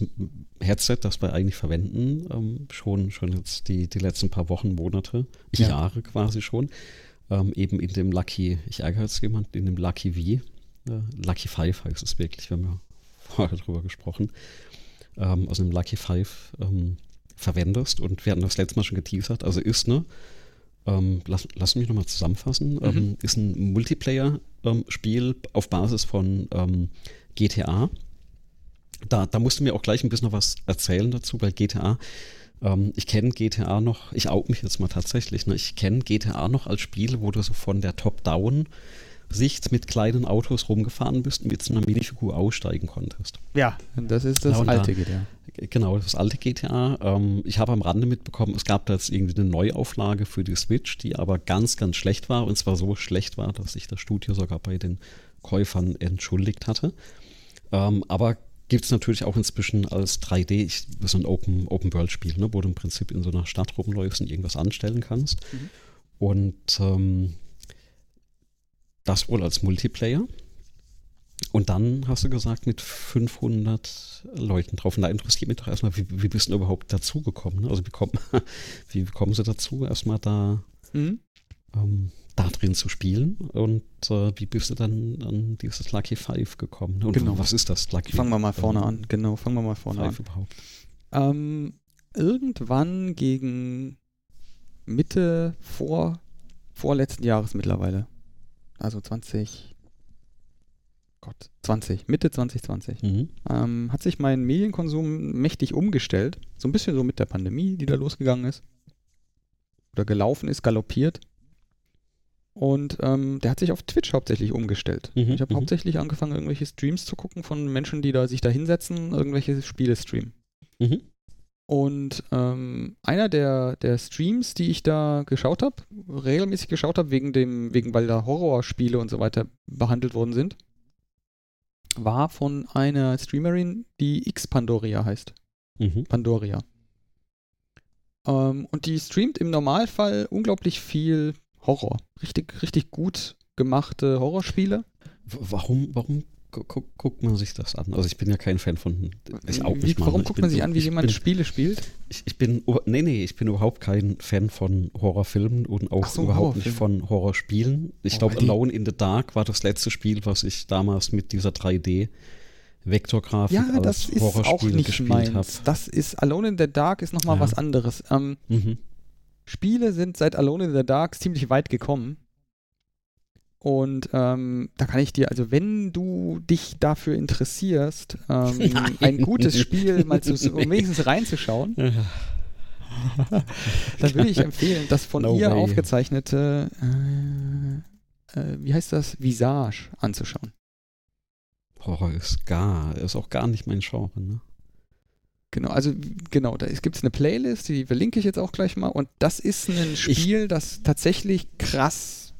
Headset, das wir eigentlich verwenden, ähm, schon, schon jetzt die, die letzten paar Wochen, Monate, Ja. Jahre quasi schon, ähm, eben in dem Lucky, ich ärgere jetzt jemanden, in dem Lucky V, äh, Lucky Five heißt es wirklich, wir haben ja vorher drüber gesprochen, ähm, aus einem Lucky Five ähm, verwendest und wir hatten das letzte Mal schon geteasert, also ist eine ähm, lass, lass mich nochmal zusammenfassen, mhm. ähm, ist ein Multiplayer-Spiel auf Basis von ähm, GTA. Da, da musst du mir auch gleich ein bisschen noch was erzählen dazu, weil GTA, ähm, ich kenne GTA noch, ich out mich jetzt mal tatsächlich, ne, ich kenne GTA noch als Spiel, wo du so von der Top-Down Sicht mit kleinen Autos rumgefahren bist und mit so einer Minifigur aussteigen konntest. Ja, das ist das ja, alte da, GTA. Genau, das alte GTA. Ähm, ich habe am Rande mitbekommen, es gab da jetzt irgendwie eine Neuauflage für die Switch, die aber ganz, ganz schlecht war und zwar so schlecht war, dass sich das Studio sogar bei den Käufern entschuldigt hatte. Ähm, aber gibt es natürlich auch inzwischen als 3D, ich, so ein Open, Open World Spiel, ne, wo du im Prinzip in so einer Stadt rumläufst und irgendwas anstellen kannst. Mhm. Und ähm, das wohl als Multiplayer. Und dann hast du gesagt, mit 500 Leuten drauf. Und da interessiert mich doch erstmal, wie, wie bist du überhaupt dazugekommen? Ne? Also wie, kommt, wie kommen sie dazu, erstmal da, mhm. ähm, da drin zu spielen? Und äh, wie bist du dann an dieses Lucky Five gekommen? Und genau. was ist das Lucky Fangen wir mal vorne an. Genau, fangen wir mal vorne Five an. überhaupt? Ähm, irgendwann gegen Mitte vor, vorletzten Jahres mittlerweile. Also 20, Gott, 20, Mitte 2020, mhm. ähm, hat sich mein Medienkonsum mächtig umgestellt. So ein bisschen so mit der Pandemie, die da losgegangen ist. Oder gelaufen ist, galoppiert. Und ähm, der hat sich auf Twitch hauptsächlich umgestellt. Mhm, ich habe mhm. hauptsächlich angefangen, irgendwelche Streams zu gucken von Menschen, die da sich da hinsetzen, irgendwelche Spiele streamen. Mhm. Und ähm, einer der, der Streams, die ich da geschaut habe, regelmäßig geschaut habe, wegen dem, wegen, weil da Horrorspiele und so weiter behandelt worden sind, war von einer Streamerin, die X Pandoria heißt. Mhm. Pandoria. Ähm, und die streamt im Normalfall unglaublich viel Horror. Richtig, richtig gut gemachte Horrorspiele. Warum, warum gu guckt man sich das an? Also ich bin ja kein Fan von. Ich auch nicht warum guckt man sich an, wie jemand bin, Spiele spielt? Ich, ich, bin, nee, nee, ich bin überhaupt kein Fan von Horrorfilmen und auch so, überhaupt nicht von Horrorspielen. Ich oh, glaube, Alone in the Dark war das letzte Spiel, was ich damals mit dieser 3D Vektorgrafik ja, als Horrorspiel gespielt habe. Das ist Alone in the Dark ist nochmal ja. was anderes. Ähm, mhm. Spiele sind seit Alone in the Dark ziemlich weit gekommen. Und ähm, da kann ich dir, also wenn du dich dafür interessierst, ähm, ein gutes Spiel mal zu, um wenigstens reinzuschauen, dann würde ich empfehlen, das von no ihr way. aufgezeichnete, äh, äh, wie heißt das, Visage anzuschauen. Horror ist gar, ist auch gar nicht mein Genre, ne? Genau, also genau, da gibt es eine Playlist, die verlinke ich jetzt auch gleich mal. Und das ist ein Spiel, ich, das tatsächlich krass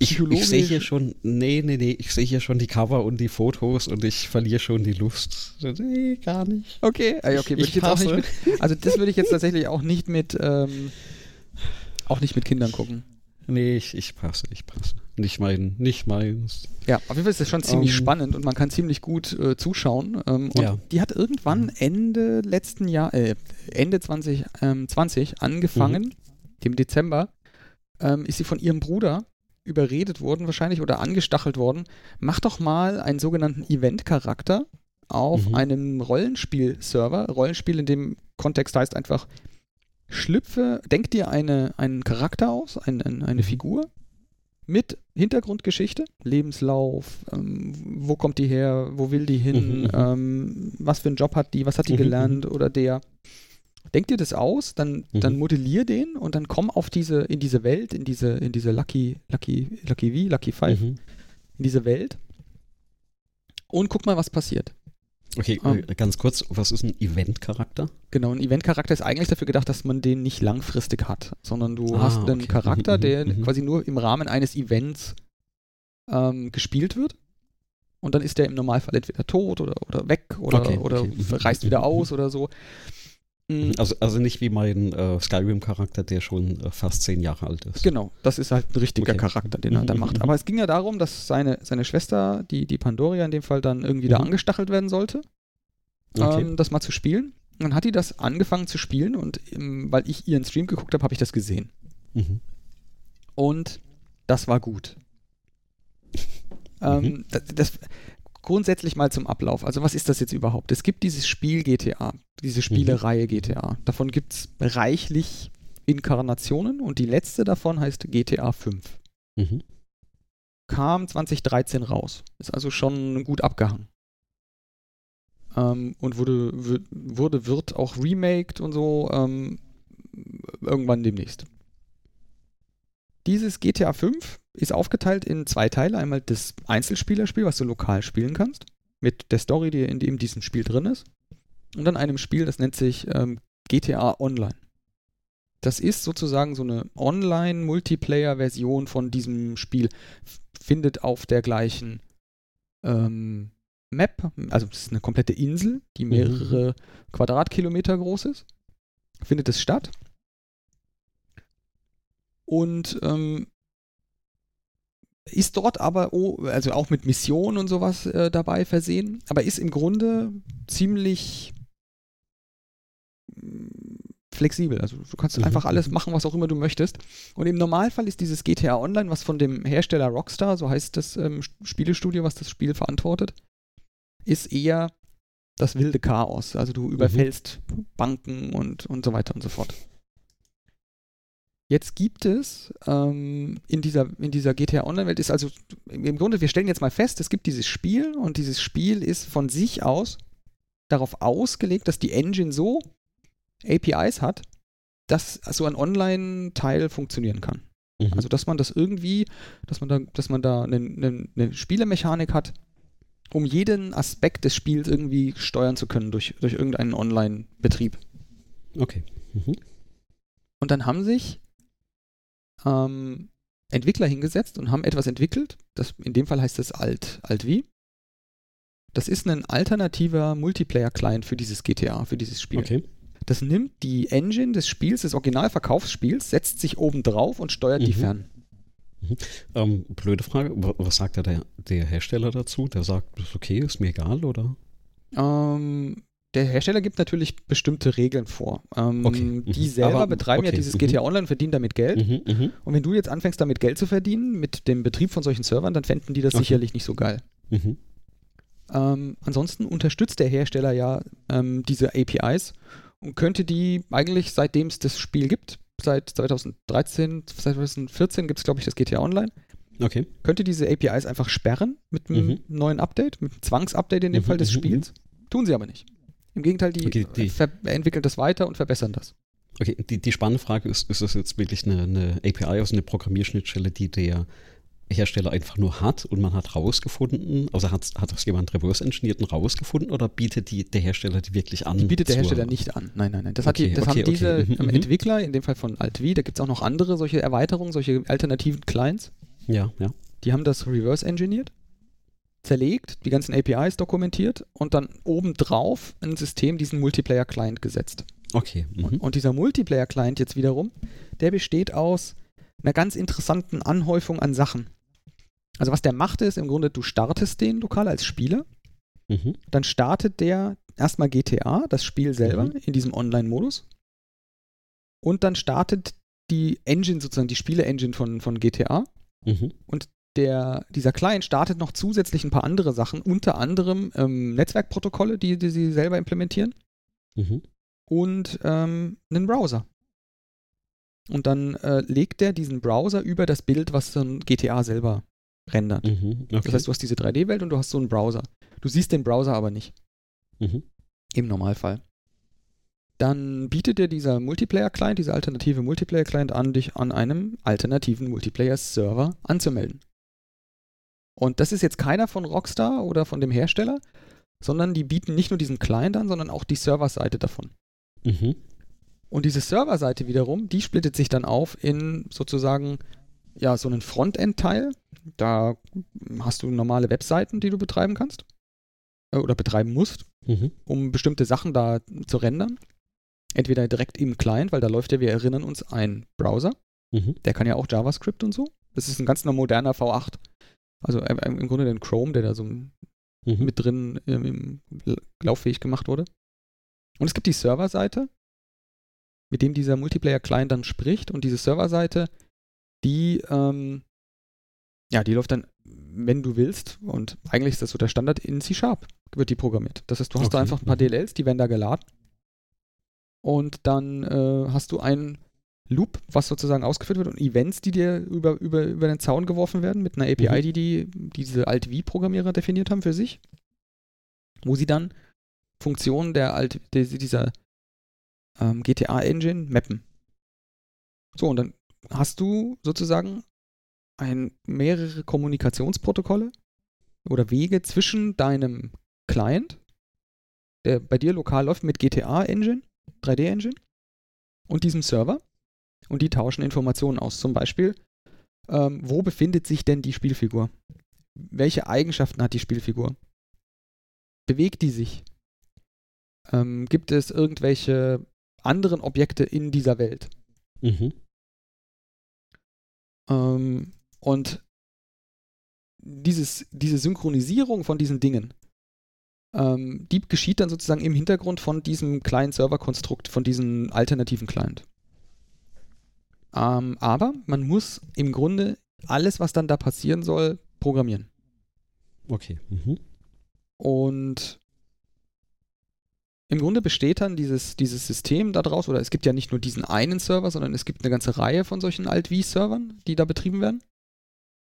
ich, ich sehe hier schon, nee, nee, nee, ich sehe hier schon die Cover und die Fotos und ich verliere schon die Lust. Nee, gar nicht. Okay, okay, würde ich, ich jetzt auch nicht mit, Also das würde ich jetzt tatsächlich auch nicht mit, ähm, auch nicht mit Kindern gucken. Nee, ich, ich passe, ich passe. Nicht mein, nicht meins. Ja, auf jeden Fall ist das schon ziemlich um, ähm. spannend und man kann ziemlich gut äh, zuschauen. Ähm, und ja. die hat irgendwann Ende letzten Jahr, äh, Ende 2020 ähm, angefangen, mhm. im Dezember, ähm, ist sie von ihrem Bruder überredet worden wahrscheinlich oder angestachelt worden, mach doch mal einen sogenannten Event-Charakter auf mhm. einem Rollenspiel-Server. Rollenspiel in dem Kontext heißt einfach, schlüpfe, denk dir eine, einen Charakter aus, ein, ein, eine mhm. Figur mit Hintergrundgeschichte, Lebenslauf, ähm, wo kommt die her, wo will die hin, mhm. ähm, was für einen Job hat die, was hat die mhm. gelernt oder der. Denk dir das aus, dann, mhm. dann modellier den und dann komm auf diese, in diese Welt, in diese, in diese Lucky, Lucky, Lucky V, Lucky Five, mhm. in diese Welt und guck mal, was passiert. Okay, um, ähm. ganz kurz, was ist ein Event-Charakter? Genau, ein Event-Charakter ist eigentlich dafür gedacht, dass man den nicht langfristig hat, sondern du ah, hast einen okay. Charakter, mhm, der mhm, quasi nur im Rahmen eines Events ähm, gespielt wird. Und dann ist der im Normalfall entweder tot oder, oder weg oder, okay, oder okay. Mhm, reist wieder aus oder so. Mhm. Also, also nicht wie mein äh, Skyrim-Charakter, der schon äh, fast zehn Jahre alt ist. Genau, das ist halt ein richtiger okay. Charakter, den er da macht. Aber es ging ja darum, dass seine, seine Schwester, die, die Pandoria in dem Fall, dann irgendwie mhm. da angestachelt werden sollte, okay. ähm, das mal zu spielen. Und dann hat die das angefangen zu spielen und ähm, weil ich ihren Stream geguckt habe, habe ich das gesehen. Mhm. Und das war gut. Ähm, mhm. das, das, grundsätzlich mal zum Ablauf. Also was ist das jetzt überhaupt? Es gibt dieses Spiel GTA, diese Spielereihe mhm. GTA. Davon gibt es reichlich Inkarnationen und die letzte davon heißt GTA 5. Mhm. Kam 2013 raus. Ist also schon gut abgehangen. Ähm, und wurde, wurde, wird auch remaked und so ähm, irgendwann demnächst. Dieses GTA 5 ist aufgeteilt in zwei Teile. Einmal das Einzelspielerspiel, was du lokal spielen kannst, mit der Story, die in, in diesem Spiel drin ist. Und dann einem Spiel, das nennt sich ähm, GTA Online. Das ist sozusagen so eine Online-Multiplayer-Version von diesem Spiel. Findet auf der gleichen ähm, Map, also es ist eine komplette Insel, die mhm. mehrere mhm. Quadratkilometer groß ist. Findet es statt. Und ähm, ist dort aber, oh, also auch mit Missionen und sowas äh, dabei versehen, aber ist im Grunde ziemlich flexibel. Also du kannst mhm. einfach alles machen, was auch immer du möchtest. Und im Normalfall ist dieses GTA Online, was von dem Hersteller Rockstar, so heißt das ähm, Spielestudio, was das Spiel verantwortet, ist eher das wilde Chaos. Also du mhm. überfällst mhm. Banken und, und so weiter und so fort. Jetzt gibt es ähm, in, dieser, in dieser GTA Online-Welt ist also im Grunde, wir stellen jetzt mal fest, es gibt dieses Spiel und dieses Spiel ist von sich aus darauf ausgelegt, dass die Engine so APIs hat, dass so ein Online-Teil funktionieren kann. Mhm. Also dass man das irgendwie, dass man da, dass man da eine, eine, eine Spielemechanik hat, um jeden Aspekt des Spiels irgendwie steuern zu können durch, durch irgendeinen Online-Betrieb. Okay. Mhm. Und dann haben sich ähm, Entwickler hingesetzt und haben etwas entwickelt. Das, in dem Fall heißt es Alt, AltV. Das ist ein alternativer Multiplayer-Client für dieses GTA, für dieses Spiel. Okay. Das nimmt die Engine des Spiels, des Originalverkaufsspiels, setzt sich oben drauf und steuert mhm. die fern. Mhm. Ähm, blöde Frage, was sagt der, der Hersteller dazu? Der sagt, ist okay, ist mir egal, oder? Ähm, der Hersteller gibt natürlich bestimmte Regeln vor. Ähm, okay. mhm. Die selber Aber, betreiben okay. ja dieses GTA mhm. Online, verdienen damit Geld. Mhm, mhm, und wenn du jetzt anfängst, damit Geld zu verdienen, mit dem Betrieb von solchen Servern, dann fänden die das okay. sicherlich nicht so geil. Mhm. Ähm, ansonsten unterstützt der Hersteller ja ähm, diese APIs und könnte die eigentlich, seitdem es das Spiel gibt, seit 2013, 2014 gibt es, glaube ich, das GTA Online. Okay. Könnte diese APIs einfach sperren mit einem mhm. neuen Update, mit einem Zwangsupdate in dem mhm, Fall des mhm, Spiels. Mhm. Tun sie aber nicht. Im Gegenteil, die, okay, die entwickeln das weiter und verbessern das. Okay, die, die spannende Frage ist, ist das jetzt wirklich eine, eine API, also eine Programmierschnittstelle, die der Hersteller einfach nur hat und man hat rausgefunden, also hat, hat das jemand reverse engineert und rausgefunden oder bietet die, der Hersteller die wirklich an? Die bietet der Hersteller nicht an. Nein, nein, nein. Das, okay, die, das okay, haben diese okay. Mhm, mhm, Entwickler, in dem Fall von AltV, da gibt es auch noch andere solche Erweiterungen, solche alternativen Clients. Ja, ja. Die haben das reverse engineert, zerlegt, die ganzen APIs dokumentiert und dann obendrauf ein System, diesen Multiplayer-Client gesetzt. Okay. Mhm. Und, dieser Multiplayer-Client jetzt wiederum, der besteht aus einer ganz interessanten Anhäufung an Sachen. Also was der macht ist im Grunde, du startest den lokal als Spieler, mhm. dann startet der erstmal GTA, das Spiel selber, mhm. in diesem Online-Modus. Und dann startet die Engine, sozusagen die Spiele-Engine von, von GTA. Mhm. Und der, dieser Client startet noch zusätzlich ein paar andere Sachen, unter anderem ähm, Netzwerkprotokolle, die, die sie selber implementieren. Mhm. Und ähm, einen Browser. Und dann äh, legt er diesen Browser über das Bild, was so ein GTA selber rendert. Mhm, okay. Das heißt, du hast diese 3D-Welt und du hast so einen Browser. Du siehst den Browser aber nicht. Mhm. Im Normalfall. Dann bietet dir dieser Multiplayer-Client, dieser alternative Multiplayer-Client an, dich an einem alternativen Multiplayer-Server anzumelden. Und das ist jetzt keiner von Rockstar oder von dem Hersteller, sondern die bieten nicht nur diesen Client an, sondern auch die Serverseite davon. Mhm. Und diese Serverseite wiederum, die splittet sich dann auf in sozusagen ja so einen Frontend-Teil. Da hast du normale Webseiten, die du betreiben kannst äh, oder betreiben musst, mhm. um bestimmte Sachen da zu rendern. Entweder direkt im Client, weil da läuft ja, wir erinnern uns, ein Browser. Mhm. Der kann ja auch JavaScript und so. Das ist ein ganz moderner V8. Also äh, im Grunde den Chrome, der da so mhm. mit drin ähm, lauffähig gemacht wurde. Und es gibt die Serverseite, mit dem dieser Multiplayer-Client dann spricht. Und diese Serverseite die, ähm, ja, die läuft dann, wenn du willst, und eigentlich ist das so der Standard, in C-Sharp wird die programmiert. Das heißt, du hast okay. da einfach ein paar mhm. DLLs, die werden da geladen. Und dann äh, hast du ein, Loop, was sozusagen ausgeführt wird und Events, die dir über, über, über den Zaun geworfen werden mit einer API, mhm. die, die diese Alt-V-Programmierer definiert haben für sich, wo sie dann Funktionen der Alt, dieser ähm, GTA-Engine mappen. So, und dann hast du sozusagen ein, mehrere Kommunikationsprotokolle oder Wege zwischen deinem Client, der bei dir lokal läuft mit GTA-Engine, 3D-Engine, und diesem Server. Und die tauschen Informationen aus. Zum Beispiel, ähm, wo befindet sich denn die Spielfigur? Welche Eigenschaften hat die Spielfigur? Bewegt die sich? Ähm, gibt es irgendwelche anderen Objekte in dieser Welt? Mhm. Ähm, und dieses, diese Synchronisierung von diesen Dingen, ähm, die geschieht dann sozusagen im Hintergrund von diesem kleinen Serverkonstrukt, von diesem alternativen Client. Ähm, aber man muss im Grunde alles, was dann da passieren soll, programmieren. Okay. Mhm. Und im Grunde besteht dann dieses, dieses System daraus, oder es gibt ja nicht nur diesen einen Server, sondern es gibt eine ganze Reihe von solchen Alt-V-Servern, die da betrieben werden.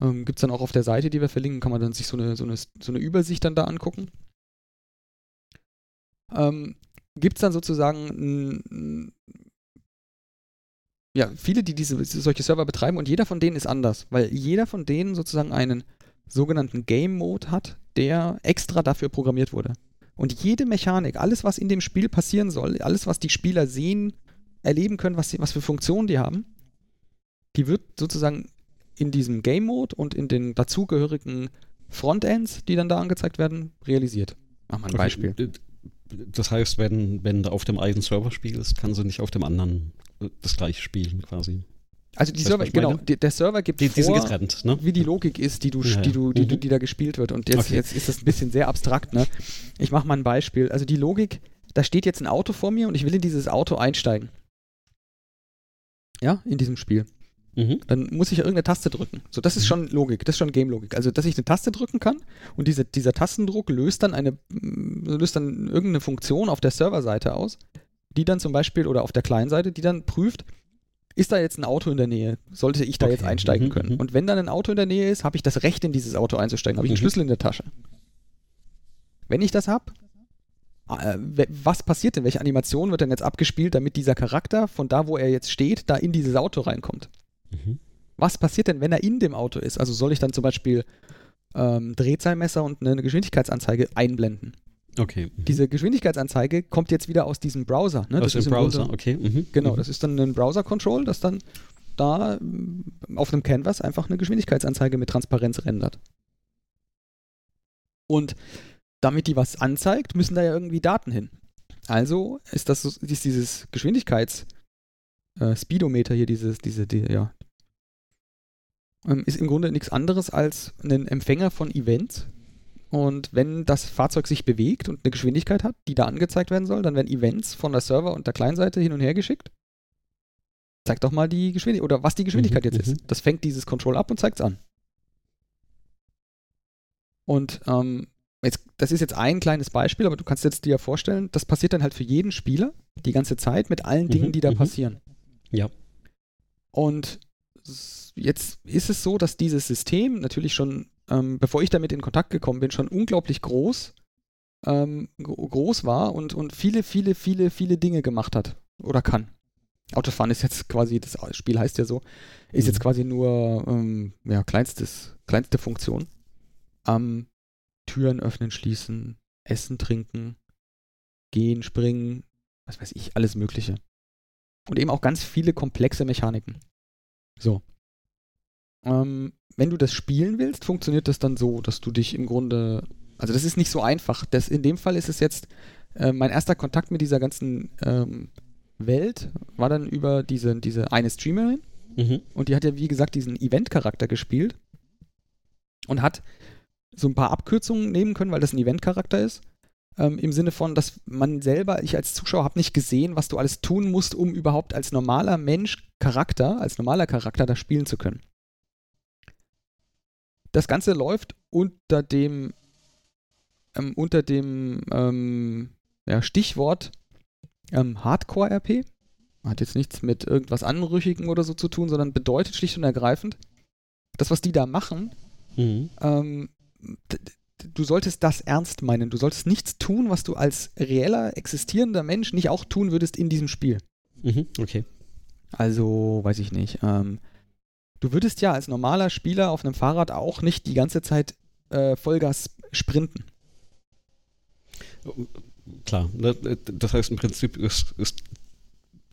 Ähm, gibt es dann auch auf der Seite, die wir verlinken, kann man dann sich so eine, so eine, so eine Übersicht dann da angucken. Ähm, gibt es dann sozusagen ja, viele, die diese, solche Server betreiben und jeder von denen ist anders, weil jeder von denen sozusagen einen sogenannten Game Mode hat, der extra dafür programmiert wurde. Und jede Mechanik, alles, was in dem Spiel passieren soll, alles, was die Spieler sehen, erleben können, was, was für Funktionen die haben, die wird sozusagen in diesem Game Mode und in den dazugehörigen Frontends, die dann da angezeigt werden, realisiert. Mach mal ein Beispiel. Das heißt, wenn, wenn du auf dem einen Server spielst, kannst du nicht auf dem anderen äh, das gleiche spielen quasi. Also die Server, genau, der Server gibt die, vor, getrennt, ne? wie die Logik ist, die du, ja, die du, die, mhm. die, da gespielt wird. Und jetzt, okay. jetzt ist das ein bisschen sehr abstrakt, ne? Ich mache mal ein Beispiel. Also die Logik, da steht jetzt ein Auto vor mir und ich will in dieses Auto einsteigen. Ja, in diesem Spiel. Mhm. Dann muss ich ja irgendeine Taste drücken. So, das ist mhm. schon Logik, das ist schon Game-Logik. Also, dass ich eine Taste drücken kann und diese, dieser Tastendruck löst dann eine, löst dann irgendeine Funktion auf der Serverseite aus, die dann zum Beispiel, oder auf der Client-Seite, die dann prüft, ist da jetzt ein Auto in der Nähe? Sollte ich da okay. jetzt einsteigen mhm. können? Mhm. Und wenn dann ein Auto in der Nähe ist, habe ich das Recht, in dieses Auto einzusteigen. Habe ich einen mhm. Schlüssel in der Tasche. Wenn ich das habe, äh, was passiert denn? Welche Animation wird denn jetzt abgespielt, damit dieser Charakter von da, wo er jetzt steht, da in dieses Auto reinkommt? Mhm. Was passiert denn, wenn er in dem Auto ist? Also soll ich dann zum Beispiel ähm, Drehzahlmesser und eine Geschwindigkeitsanzeige einblenden? Okay. Mhm. Diese Geschwindigkeitsanzeige kommt jetzt wieder aus diesem Browser. Ne? Aus das dem Browser, Browser, okay. Mhm. Genau, mhm. das ist dann ein Browser-Control, das dann da mm, auf einem Canvas einfach eine Geschwindigkeitsanzeige mit Transparenz rendert. Und damit die was anzeigt, müssen da ja irgendwie Daten hin. Also ist das ist dieses Geschwindigkeits- äh, Speedometer hier, dieses, diese, die, ja, ähm, ist im Grunde nichts anderes als ein Empfänger von Events. Und wenn das Fahrzeug sich bewegt und eine Geschwindigkeit hat, die da angezeigt werden soll, dann werden Events von der Server- und der Kleinseite hin und her geschickt. Zeigt doch mal die Geschwindigkeit oder was die Geschwindigkeit mhm, jetzt ist. Mhm. Das fängt dieses Control ab und zeigt es an. Und ähm, jetzt, das ist jetzt ein kleines Beispiel, aber du kannst jetzt dir vorstellen, das passiert dann halt für jeden Spieler die ganze Zeit mit allen Dingen, mhm, die da mhm. passieren. Ja. Und jetzt ist es so, dass dieses System natürlich schon, ähm, bevor ich damit in Kontakt gekommen bin, schon unglaublich groß, ähm, groß war und, und viele, viele, viele, viele Dinge gemacht hat oder kann. Autofahren ist jetzt quasi, das Spiel heißt ja so, ist mhm. jetzt quasi nur ähm, ja, kleinstes, kleinste Funktion. Ähm, Türen öffnen, schließen, essen, trinken, gehen, springen, was weiß ich, alles Mögliche. Und eben auch ganz viele komplexe Mechaniken. So. Ähm, wenn du das spielen willst, funktioniert das dann so, dass du dich im Grunde. Also, das ist nicht so einfach. Das, in dem Fall ist es jetzt äh, mein erster Kontakt mit dieser ganzen ähm, Welt, war dann über diese, diese eine Streamerin. Mhm. Und die hat ja, wie gesagt, diesen Event-Charakter gespielt. Und hat so ein paar Abkürzungen nehmen können, weil das ein Event-Charakter ist. Ähm, Im Sinne von, dass man selber, ich als Zuschauer habe nicht gesehen, was du alles tun musst, um überhaupt als normaler Mensch Charakter, als normaler Charakter da spielen zu können. Das Ganze läuft unter dem, ähm, unter dem ähm, ja, Stichwort ähm, Hardcore-RP. Hat jetzt nichts mit irgendwas Anrüchigen oder so zu tun, sondern bedeutet schlicht und ergreifend, das, was die da machen, mhm. Du solltest das ernst meinen. Du solltest nichts tun, was du als reeller, existierender Mensch nicht auch tun würdest in diesem Spiel. Mhm, okay. Also, weiß ich nicht. Ähm, du würdest ja als normaler Spieler auf einem Fahrrad auch nicht die ganze Zeit äh, Vollgas sprinten. Klar, ne, das heißt im Prinzip ist, ist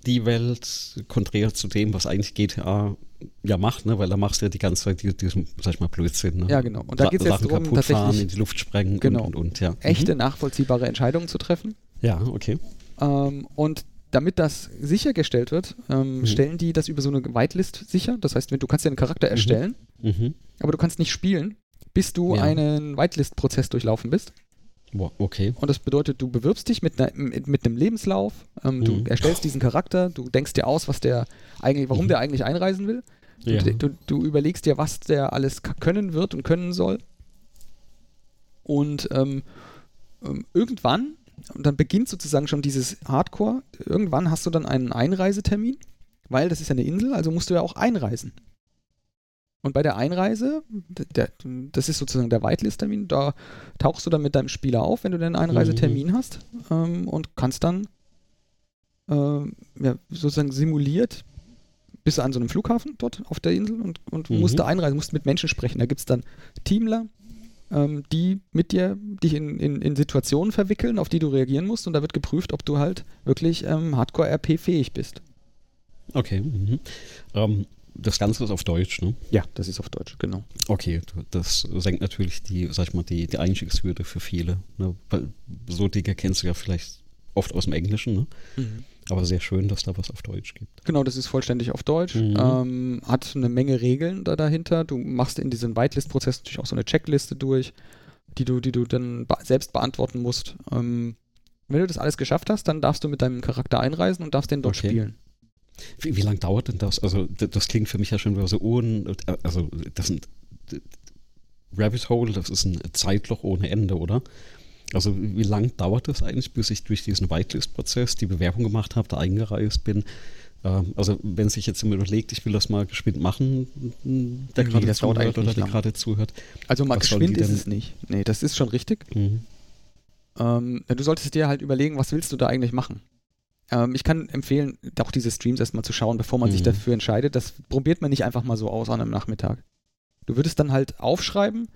die Welt konträr zu dem, was eigentlich GTA ja macht, ne? weil da machst du ja die ganze Zeit diesen, sag ich mal, Blödsinn. Ne? Ja, genau. Und da geht es jetzt darum, tatsächlich fahren, in die Luft sprengen genau, und, und, und ja. echte, mhm. nachvollziehbare Entscheidungen zu treffen. Ja, okay. Ähm, und damit das sichergestellt wird, ähm, mhm. stellen die das über so eine Whitelist sicher. Das heißt, du kannst ja einen Charakter mhm. erstellen, mhm. aber du kannst nicht spielen, bis du ja. einen Whitelist-Prozess durchlaufen bist. Okay. Und das bedeutet, du bewirbst dich mit, ne, mit, mit einem Lebenslauf, ähm, mhm. du erstellst diesen Charakter, du denkst dir aus, was der eigentlich, warum mhm. der eigentlich einreisen will. Du, ja. du, du, überlegst dir, was der alles können wird und können soll. Und ähm, ähm, irgendwann, und dann beginnt sozusagen schon dieses Hardcore, irgendwann hast du dann einen Einreisetermin, weil das ist ja eine Insel, also musst du ja auch einreisen. Und bei der Einreise, der, das ist sozusagen der Whitelist-Termin, da tauchst du dann mit deinem Spieler auf, wenn du den Einreisetermin mhm. hast ähm, und kannst dann äh, ja, sozusagen simuliert bist du an so einem Flughafen dort auf der Insel und, und mhm. musst da einreisen, musst mit Menschen sprechen. Da gibt es dann Teamler, ähm, die mit dir dich in, in, in, Situationen verwickeln, auf die du reagieren musst und da wird geprüft, ob du halt wirklich ähm, Hardcore-RP-fähig bist. Okay. Mhm. Ähm, das Ganze ist auf Deutsch, ne? Ja, das ist auf Deutsch, genau. Okay, das senkt natürlich die, sag ich mal, die, die Einstiegshürde für viele. Ne? Weil so Dinge kennst du ja vielleicht oft aus dem Englischen, ne? Mhm. Aber sehr schön, dass da was auf Deutsch gibt. Genau, das ist vollständig auf Deutsch. Mhm. Ähm, hat eine Menge Regeln da dahinter. Du machst in diesem Whitelist-Prozess natürlich auch so eine Checkliste durch, die du, die du dann be selbst beantworten musst. Ähm, wenn du das alles geschafft hast, dann darfst du mit deinem Charakter einreisen und darfst den dort okay. spielen. Wie, wie lange dauert denn das? Also, das klingt für mich ja schon wieder so un. Also, das sind. Rabbit Hole, das ist ein Zeitloch ohne Ende, oder? Also, wie lange dauert das eigentlich, bis ich durch diesen Whitelist-Prozess die Bewerbung gemacht habe, da eingereist bin? Ähm, also, wenn sich jetzt jemand überlegt, ich will das mal geschwind machen, der nee, gerade zuhört oder der gerade zuhört. Also, mal geschwind ist es nicht. Nee, das ist schon richtig. Mhm. Ähm, du solltest dir halt überlegen, was willst du da eigentlich machen? Ähm, ich kann empfehlen, auch diese Streams erstmal zu schauen, bevor man mhm. sich dafür entscheidet. Das probiert man nicht einfach mal so aus an einem Nachmittag. Du würdest dann halt aufschreiben,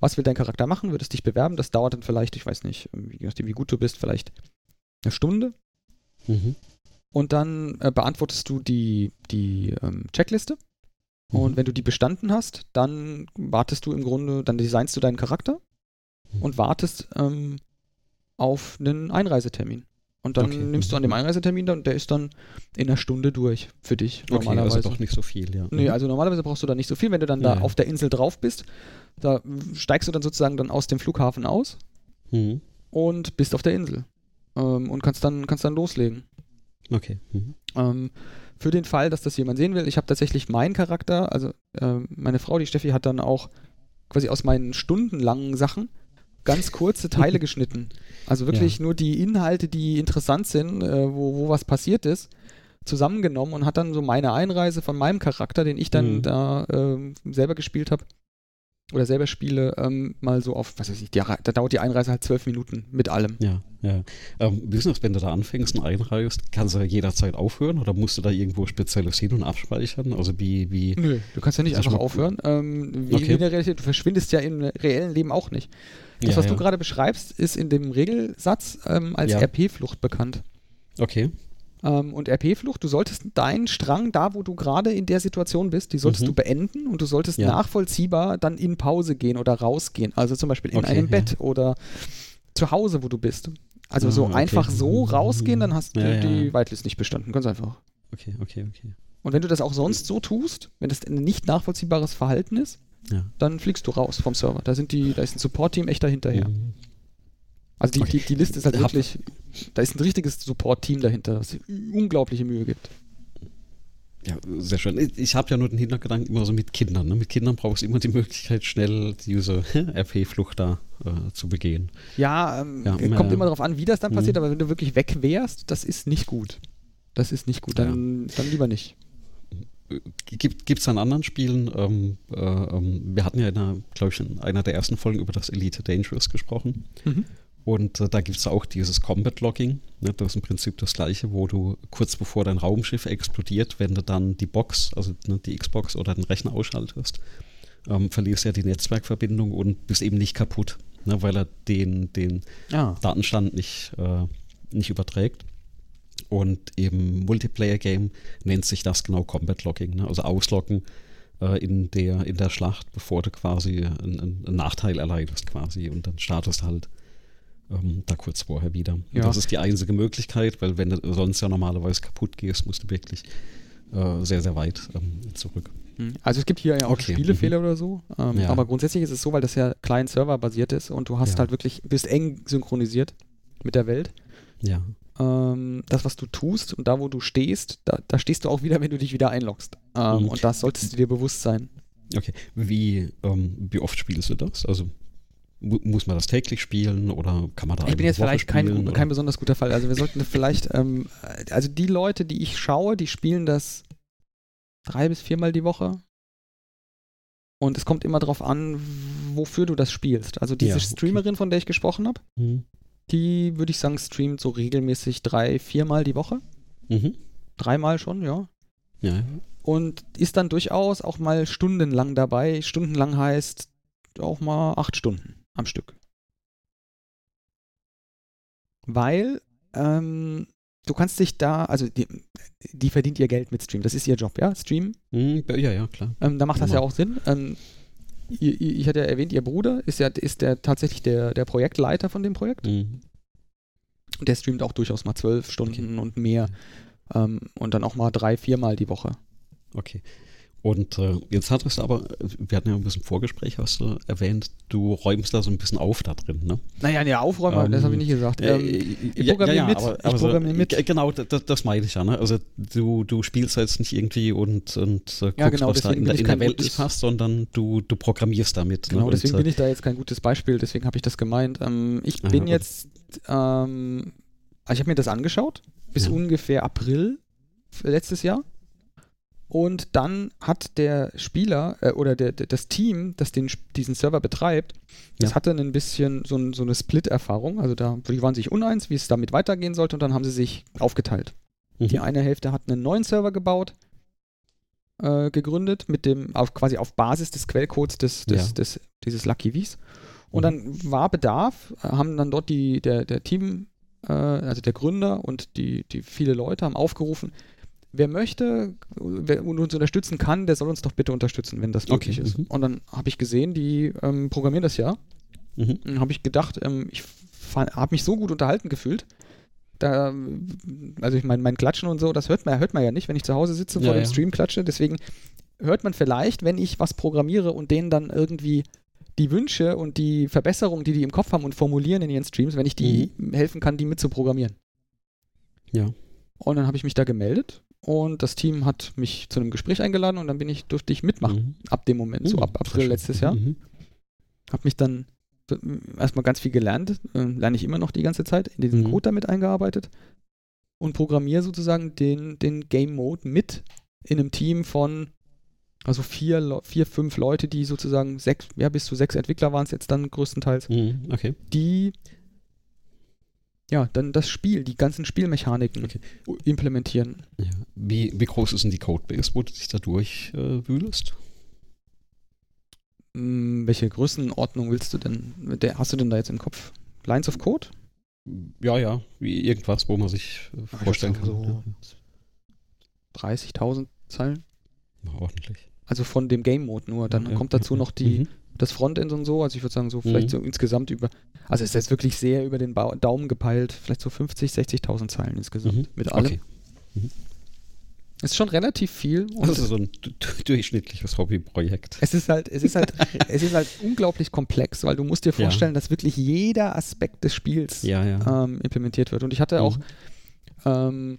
was will dein Charakter machen, würdest dich bewerben. Das dauert dann vielleicht, ich weiß nicht, wie, wie gut du bist, vielleicht eine Stunde. Mhm. Und dann äh, beantwortest du die, die ähm, Checkliste. Mhm. Und wenn du die bestanden hast, dann wartest du im Grunde, dann designst du deinen Charakter mhm. und wartest ähm, auf einen Einreisetermin. Und dann okay. nimmst du an dem Einreisetermin dann, der ist dann in einer Stunde durch für dich normalerweise. Okay, also doch nicht so viel, ja. Nee, mhm. also normalerweise brauchst du da nicht so viel. Wenn du dann ja, da ja. auf der Insel drauf bist, da steigst du dann sozusagen dann aus dem Flughafen aus mhm. und bist auf der Insel. Ähm, und kannst dann, kannst dann loslegen. Okay. Mhm. Ähm, für den Fall, dass das jemand sehen will, ich habe tatsächlich meinen Charakter, also äh, meine Frau, die Steffi, hat dann auch quasi aus meinen stundenlangen Sachen ganz kurze Teile geschnitten. Also wirklich ja. nur die Inhalte, die interessant sind, äh, wo, wo was passiert ist, zusammengenommen und hat dann so meine Einreise von meinem Charakter, den ich dann mhm. da äh, selber gespielt habe oder selber spiele, ähm, mal so auf, was weiß ich, die, da dauert die Einreise halt zwölf Minuten mit allem. Ja, ja. Ähm, wissen wenn du da anfängst und einreist, kannst du jederzeit aufhören oder musst du da irgendwo spezielles hin und abspeichern? Also wie, wie. Nö, du kannst ja nicht einfach aufhören. Ähm, wie okay. in der Realität, du verschwindest ja im reellen Leben auch nicht. Das, ja, was ja. du gerade beschreibst, ist in dem Regelsatz ähm, als ja. RP-Flucht bekannt. Okay. Ähm, und RP-Flucht, du solltest deinen Strang da, wo du gerade in der Situation bist, die solltest mhm. du beenden und du solltest nachvollziehbar dann in Pause gehen oder rausgehen. Also zum Beispiel in okay, einem Bett oder zu Hause, wo du bist. Also so okay. einfach so rausgehen, dann hast du die Whitelist nicht bestanden. Ganz einfach. Okay, okay, okay. Und wenn du das auch sonst so tust, wenn das ein nicht nachvollziehbares Verhalten ist, ja. dann fliegst du raus vom Server. Da, sind die, da ist ein Support-Team echt dahinterher. Mhm. Also die, okay. die, die Liste ist halt wirklich, da ist ein richtiges Support-Team dahinter, das unglaubliche Mühe gibt. Ja, sehr schön. Ich habe ja nur den Hintergedanken immer so mit Kindern. Ne? Mit Kindern brauchst du immer die Möglichkeit, schnell diese RP-Flucht da äh, zu begehen. Ja, ähm, ja kommt immer darauf an, wie das dann passiert, mhm. aber wenn du wirklich weg wärst, das ist nicht gut. Das ist nicht gut, dann, ja. dann lieber nicht. Gibt es an anderen Spielen, ähm, äh, ähm, wir hatten ja, glaube ich, in einer der ersten Folgen über das Elite Dangerous gesprochen. Mhm. Und äh, da gibt es auch dieses Combat Logging. Ne? Das ist im Prinzip das gleiche, wo du kurz bevor dein Raumschiff explodiert, wenn du dann die Box, also ne, die Xbox oder den Rechner ausschaltest, ähm, verlierst ja die Netzwerkverbindung und bist eben nicht kaputt, ne? weil er den, den ah. Datenstand nicht, äh, nicht überträgt. Und im Multiplayer-Game nennt sich das genau Combat Logging, ne? also ausloggen äh, in, der, in der Schlacht, bevor du quasi einen, einen Nachteil erleidest quasi und dann startest halt ähm, da kurz vorher wieder. Ja. Das ist die einzige Möglichkeit, weil wenn du sonst ja normalerweise kaputt gehst, musst du wirklich äh, sehr, sehr weit ähm, zurück. Hm. Also es gibt hier ja auch okay. Spielefehler mhm. oder so, ähm, ja. aber grundsätzlich ist es so, weil das ja Client-Server basiert ist und du hast ja. halt wirklich, bist eng synchronisiert mit der Welt. Ja. Ähm, das, was du tust und da, wo du stehst, da, da stehst du auch wieder, wenn du dich wieder einloggst. Ähm, mhm. Und das solltest du dir bewusst sein. Okay. Wie, ähm, wie oft spielst du das? Also muss man das täglich spielen oder kann man da Ich bin jetzt Woche vielleicht kein, kein besonders guter Fall. Also wir sollten vielleicht, ähm, also die Leute, die ich schaue, die spielen das drei bis viermal die Woche. Und es kommt immer darauf an, wofür du das spielst. Also diese ja, okay. Streamerin, von der ich gesprochen habe, mhm. Die würde ich sagen, streamt so regelmäßig drei, viermal die Woche. Mhm. Dreimal schon, ja. Ja. Und ist dann durchaus auch mal stundenlang dabei. Stundenlang heißt auch mal acht Stunden am Stück. Weil ähm, du kannst dich da, also die, die, verdient ihr Geld mit Stream. Das ist ihr Job, ja? Stream. Mhm, ja, ja, klar. Ähm, da macht das ja auch Sinn. Ähm, ihr, ich hatte ja erwähnt, ihr Bruder ist ja ist der tatsächlich der, der Projektleiter von dem Projekt. Mhm. Der streamt auch durchaus mal zwölf Stunden okay. und mehr. Ähm, und dann auch mal drei, viermal die Woche. Okay. Und äh, jetzt hattest du aber, wir hatten ja ein bisschen Vorgespräch, hast du erwähnt, du räumst da so ein bisschen auf da drin, ne? Naja, ja, aufräumen, ähm, das habe ich nicht gesagt. Ähm, ich programmiere ja, ja, mit. Aber, ich also, mit. Genau, das, das meine ich ja, ne? Also du, du spielst jetzt nicht irgendwie und, und äh, guckst, ja, genau, was da in, in der Welt nicht passt, sondern du, du programmierst damit. Ne? Genau, ne? deswegen und, bin ich da jetzt kein gutes Beispiel, deswegen habe ich das gemeint. Ähm, ich bin aha, jetzt, ähm, also ich habe mir das angeschaut, bis ungefähr April letztes Jahr. Und dann hat der Spieler äh, oder der, der, das Team, das den, diesen Server betreibt, das ja. hatte ein bisschen so, ein, so eine Split-Erfahrung. Also da die waren sich uneins, wie es damit weitergehen sollte, und dann haben sie sich aufgeteilt. Mhm. Die eine Hälfte hat einen neuen Server gebaut, äh, gegründet, mit dem, auf, quasi auf Basis des Quellcodes des, des, ja. des, dieses Lucky Vs. Und mhm. dann war Bedarf, äh, haben dann dort die, der, der Team, äh, also der Gründer und die, die viele Leute haben aufgerufen, wer möchte wer uns unterstützen kann, der soll uns doch bitte unterstützen, wenn das möglich okay. ist. Mhm. Und dann habe ich gesehen, die ähm, programmieren das ja. Mhm. Dann habe ich gedacht, ähm, ich habe mich so gut unterhalten gefühlt. Da, also ich meine, mein Klatschen und so, das hört man, hört man ja nicht, wenn ich zu Hause sitze ja, vor dem ja. Stream klatsche. Deswegen hört man vielleicht, wenn ich was programmiere und denen dann irgendwie die Wünsche und die Verbesserungen, die die im Kopf haben und formulieren in ihren Streams, wenn ich die mhm. helfen kann, die mit zu programmieren. Ja. Und dann habe ich mich da gemeldet und das Team hat mich zu einem Gespräch eingeladen und dann bin ich, durfte ich mitmachen. Mhm. Ab dem Moment, so mhm. ab April letztes Jahr. Mhm. Habe mich dann erstmal ganz viel gelernt, äh, lerne ich immer noch die ganze Zeit, in diesen mhm. Code damit eingearbeitet und programmiere sozusagen den, den Game Mode mit in einem Team von also vier, vier, fünf Leute, die sozusagen sechs, ja, bis zu sechs Entwickler waren es jetzt dann größtenteils, mhm, okay. die ja, dann das Spiel, die ganzen Spielmechaniken okay. implementieren. Ja. Wie, wie groß ist denn die Codebase, wo du dich da durchwühlst? Äh, hm, welche Größenordnung willst du denn? Der, hast du denn da jetzt im Kopf? Lines of Code? Ja, ja, wie irgendwas, wo man sich äh, vorstellen kann. So ja. 30.000 Zeilen? ordentlich. Also von dem Game Mode nur. Dann ja, kommt dazu noch die, mhm das Frontend und so. Also ich würde sagen, so vielleicht mhm. so insgesamt über, also es ist jetzt wirklich sehr über den ba Daumen gepeilt, vielleicht so 50, 60.000 Zeilen insgesamt mhm. mit allem. Okay. Mhm. Ist schon relativ viel. Das ist so ein durchschnittliches Hobbyprojekt. Es ist halt, es ist halt, es ist halt unglaublich komplex, weil du musst dir vorstellen, ja. dass wirklich jeder Aspekt des Spiels ja, ja. Ähm, implementiert wird. Und ich hatte auch, mhm. ähm,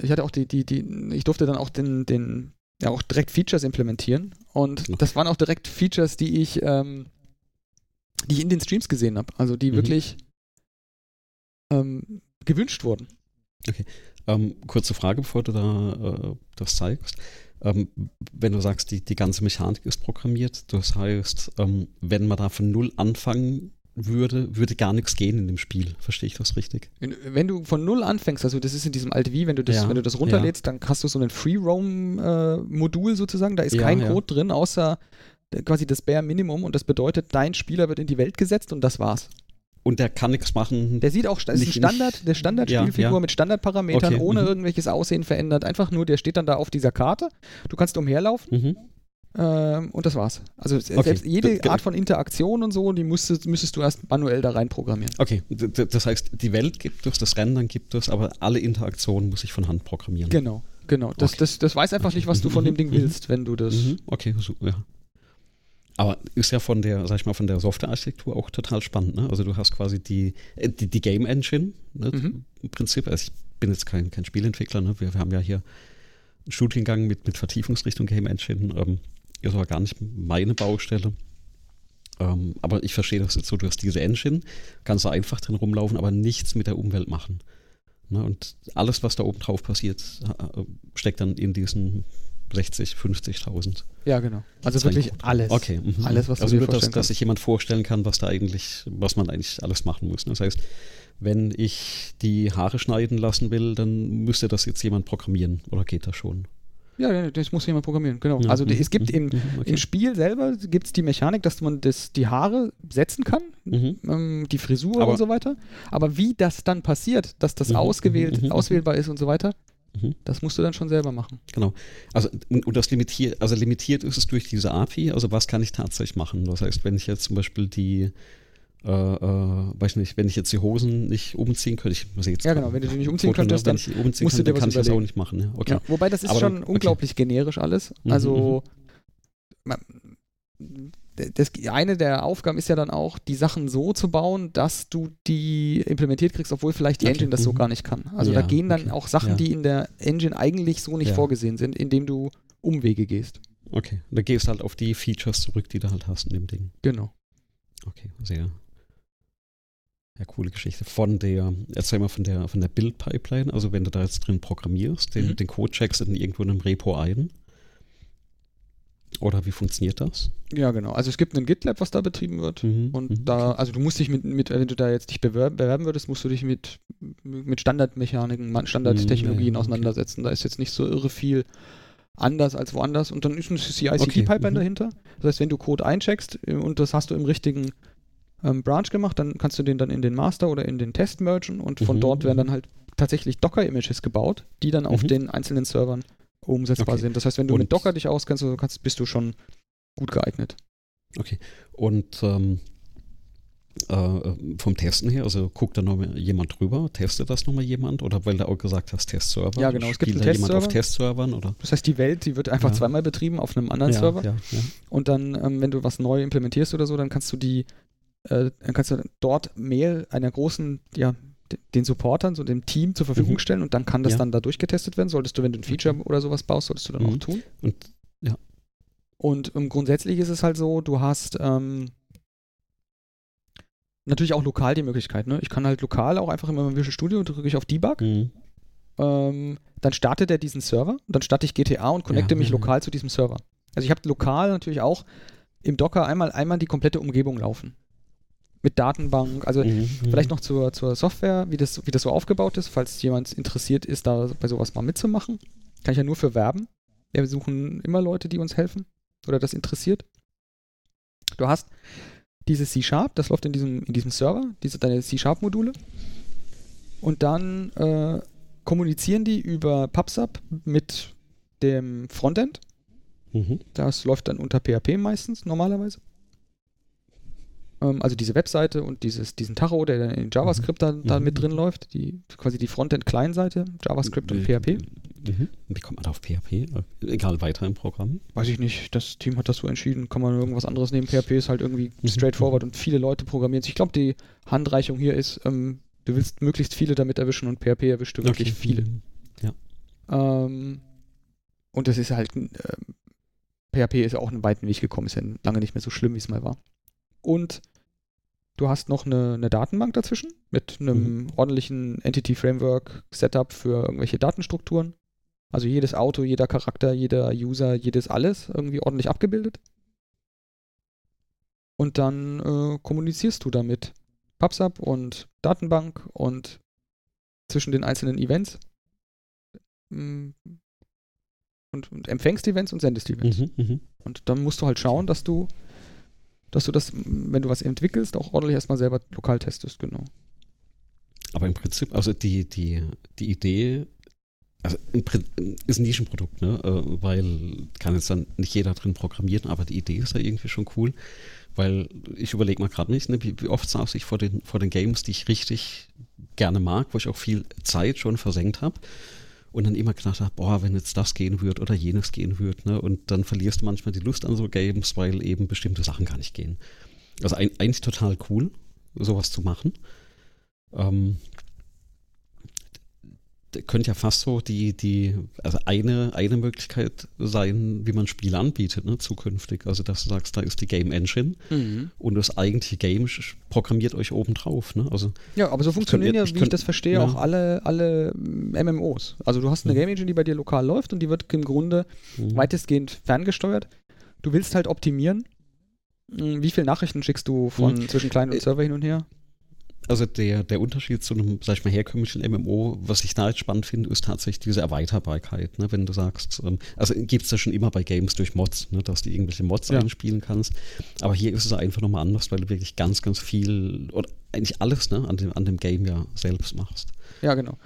ich hatte auch die, die, die, ich durfte dann auch den, den ja auch direkt Features implementieren. Und das waren auch direkt Features, die ich, ähm, die ich in den Streams gesehen habe. Also die mhm. wirklich ähm, gewünscht wurden. Okay. Ähm, kurze Frage, bevor du da äh, das zeigst. Ähm, wenn du sagst, die, die ganze Mechanik ist programmiert, das heißt, ähm, wenn man da von null anfangen würde, würde gar nichts gehen in dem Spiel. Verstehe ich das richtig? Wenn du von null anfängst, also das ist in diesem Alt V, wenn du das, ja, wenn du das runterlädst, ja. dann hast du so ein Free-Roam-Modul äh, sozusagen. Da ist ja, kein Code drin, außer quasi das Bare Minimum und das bedeutet, dein Spieler wird in die Welt gesetzt und das war's. Und der kann nichts machen. Der sieht auch, das ist ein Standard, der Standardspielfigur ja, ja. mit Standardparametern, okay, ohne mhm. irgendwelches Aussehen verändert. Einfach nur, der steht dann da auf dieser Karte. Du kannst umherlaufen. Mhm. Ähm, und das war's. Also okay. selbst jede Art von Interaktion und so, die müsstest, müsstest du erst manuell da rein programmieren. Okay, das heißt, die Welt gibt es, das Rendern gibt es, aber alle Interaktionen muss ich von Hand programmieren. Genau, genau. Das, okay. das, das weiß einfach nicht, was du von dem Ding willst, wenn du das. Mhm. Okay, so, ja. Aber ist ja von der, sag ich mal, von der Softwarearchitektur auch total spannend. Ne? Also du hast quasi die, äh, die, die Game Engine ne? mhm. im Prinzip. Also ich bin jetzt kein, kein Spielentwickler. Ne? Wir, wir haben ja hier einen Studiengang mit, mit Vertiefungsrichtung Game Engine. Ähm, ist aber gar nicht meine Baustelle. Ähm, aber ich verstehe das jetzt so, du hast diese Engine, kannst da einfach drin rumlaufen, aber nichts mit der Umwelt machen. Ne? Und alles, was da oben drauf passiert, steckt dann in diesen 60, 50.000. Ja, genau. Also wirklich alles. Okay. Mhm. Alles, was also du dir nur, dass, dass sich jemand vorstellen kann, was da eigentlich, was man eigentlich alles machen muss. Das heißt, wenn ich die Haare schneiden lassen will, dann müsste das jetzt jemand programmieren oder geht das schon? Ja, das muss jemand programmieren, genau. Ja, also es gibt mhm, im, mhm, okay. im Spiel selber gibt's die Mechanik, dass man das, die Haare setzen kann, mhm. ähm, die Frisur Aber und so weiter. Aber wie das dann passiert, dass das mhm, ausgewählt, mhm, auswählbar ist und so weiter, Mhm. Das musst du dann schon selber machen. Genau. Also und das limitiert, also limitiert ist es durch diese API. Also was kann ich tatsächlich machen? Das heißt, wenn ich jetzt zum Beispiel die äh, äh, weiß nicht, wenn ich jetzt die Hosen nicht umziehen könnte, ich muss jetzt Ja, genau, wenn du die nicht umziehen Foto, könntest, dann umziehen musst kann, du dir kann ich das auch nicht machen. Ja, okay. ja, wobei das ist Aber schon dann, unglaublich okay. generisch alles. Mhm, also mhm, man, das, eine der Aufgaben ist ja dann auch, die Sachen so zu bauen, dass du die implementiert kriegst, obwohl vielleicht die okay. Engine das so mhm. gar nicht kann. Also ja, da gehen dann okay. auch Sachen, ja. die in der Engine eigentlich so nicht ja. vorgesehen sind, indem du Umwege gehst. Okay, da gehst halt auf die Features zurück, die du halt hast in dem Ding. Genau. Okay, sehr, ja, coole Geschichte. Von der, erzähl mal von der, von der Build-Pipeline, also wenn du da jetzt drin programmierst, den, mhm. den Code checkst dann irgendwo in einem Repo ein. Oder wie funktioniert das? Ja, genau. Also es gibt einen GitLab, was da betrieben wird. Mhm. Und mhm. da, also du musst dich mit, mit, wenn du da jetzt dich bewerben, bewerben würdest, musst du dich mit, mit Standardmechaniken, Standardtechnologien mhm, ja, auseinandersetzen. Da ist jetzt nicht so irre viel anders als woanders. Und dann ist eine CI-CD-Pipeline okay. Mhm. dahinter. Das heißt, wenn du Code eincheckst äh, und das hast du im richtigen ähm, Branch gemacht, dann kannst du den dann in den Master oder in den Test mergen und von mhm. dort werden dann halt tatsächlich Docker-Images gebaut, die dann auf mhm. den einzelnen Servern umsetzbar okay. sind. Das heißt, wenn du und mit Docker dich auskennst, kannst, bist du schon gut geeignet. Okay. Und ähm, äh, vom Testen her, also guckt da noch jemand drüber, testet das nochmal jemand oder weil du auch gesagt hast, Testserver? Ja, genau, es gibt einen Testserver. jemand auf Testservern oder? Das heißt, die Welt, die wird einfach ja. zweimal betrieben auf einem anderen ja, Server. Ja, und dann, ähm, wenn du was neu implementierst oder so, dann kannst du die, äh, dann kannst du dort Mail einer großen, ja, den Supportern, so dem Team zur Verfügung mhm. stellen und dann kann das ja. dann da durchgetestet werden. Solltest du, wenn du ein Feature oder sowas baust, solltest du dann mhm. auch tun. Und ja. Und um, ähm, grundsätzlich ist es halt so, du hast ähm, natürlich auch lokal die Möglichkeit. Ne? Ich kann halt lokal auch einfach in meinem Visual Studio drücke ich auf Debug. Mhm. Ähm, dann startet er diesen Server, dann starte ich GTA und connecte ja, mich lokal zu diesem Server. Also ich habe lokal natürlich auch im Docker einmal, einmal die komplette Umgebung laufen mit Datenbank. Also mhm, mhm. vielleicht noch zur, zur Software, wie das, wie das so aufgebaut ist, falls jemand interessiert ist, da bei sowas mal mitzumachen. Kann ich ja nur für werben. Wir suchen immer Leute, die uns helfen oder das interessiert. Du hast dieses C-Sharp, das läuft in diesem, in diesem Server, diese deine C-Sharp-Module. Und dann äh, kommunizieren die über PubSub mit dem Frontend. Mhm. Das läuft dann unter PHP meistens, normalerweise. Ähm, also diese Webseite und dieses, diesen Tacho, der dann in JavaScript da, da mhm. mit drin läuft, die, quasi die Frontend-Client-Seite, JavaScript und PHP. Mhm. Wie kommt man auf PHP? Egal, weiter im Programm? Weiß ich nicht. Das Team hat das so entschieden. Kann man irgendwas anderes nehmen? PHP ist halt irgendwie mhm. straightforward und viele Leute programmieren Ich glaube, die Handreichung hier ist, ähm, du willst möglichst viele damit erwischen und PHP erwischt du wirklich okay. viele. Mhm. Ja. Ähm, und das ist halt, äh, PHP ist auch einen weiten Weg gekommen, ist ja lange nicht mehr so schlimm, wie es mal war. Und Du hast noch eine, eine Datenbank dazwischen mit einem mhm. ordentlichen Entity Framework Setup für irgendwelche Datenstrukturen. Also jedes Auto, jeder Charakter, jeder User, jedes alles irgendwie ordentlich abgebildet. Und dann äh, kommunizierst du damit PubSub und Datenbank und zwischen den einzelnen Events. Mm, und, und empfängst Events und sendest Events. Mhm, mh. Und dann musst du halt schauen, dass du, dass du das, wenn du was entwickelst, auch ordentlich erstmal selber lokal testest, genau. Aber im Prinzip, also die, die, die Idee also ist ein Nischenprodukt, ne? Äh, weil kann jetzt dann nicht jeder drin programmieren, aber die Idee ist ja irgendwie schon cool, weil ich überlege mal gerade nicht, ne, wie, wie, oft saß ich vor den, vor den Games, die ich richtig gerne mag, wo ich auch viel Zeit schon versenkt habe und dann immer gedacht habe, boah, wenn jetzt das gehen würde oder jenes gehen würde, ne? und dann verlierst du manchmal die Lust an so Games, weil eben bestimmte Sachen gar nicht gehen. Also ein, eigentlich total cool, sowas zu machen. Ähm, könnte ja fast so die, die, also eine, eine Möglichkeit sein, wie man Spiele anbietet, ne, zukünftig. Also, dass du sagst, da ist die Game Engine mhm. und das eigentliche Game programmiert euch obendrauf. Ne? Also, ja, aber so funktionieren ja, wie ich, ich das verstehe, ja. auch alle, alle MMOs. Also, du hast eine mhm. Game Engine, die bei dir lokal läuft und die wird im Grunde mhm. weitestgehend ferngesteuert. Du willst halt optimieren. Hm, wie viele Nachrichten schickst du von mhm. zwischen Client und äh, Server hin und her? Also der, der Unterschied zu einem, sag ich mal, herkömmlichen MMO, was ich da jetzt spannend finde, ist tatsächlich diese Erweiterbarkeit. Ne? Wenn du sagst, ähm, also gibt es ja schon immer bei Games durch Mods, ne? dass du irgendwelche Mods ja. einspielen kannst. Aber hier ist es einfach nochmal anders, weil du wirklich ganz, ganz viel oder eigentlich alles ne? an, dem, an dem Game ja selbst machst. Ja, genau.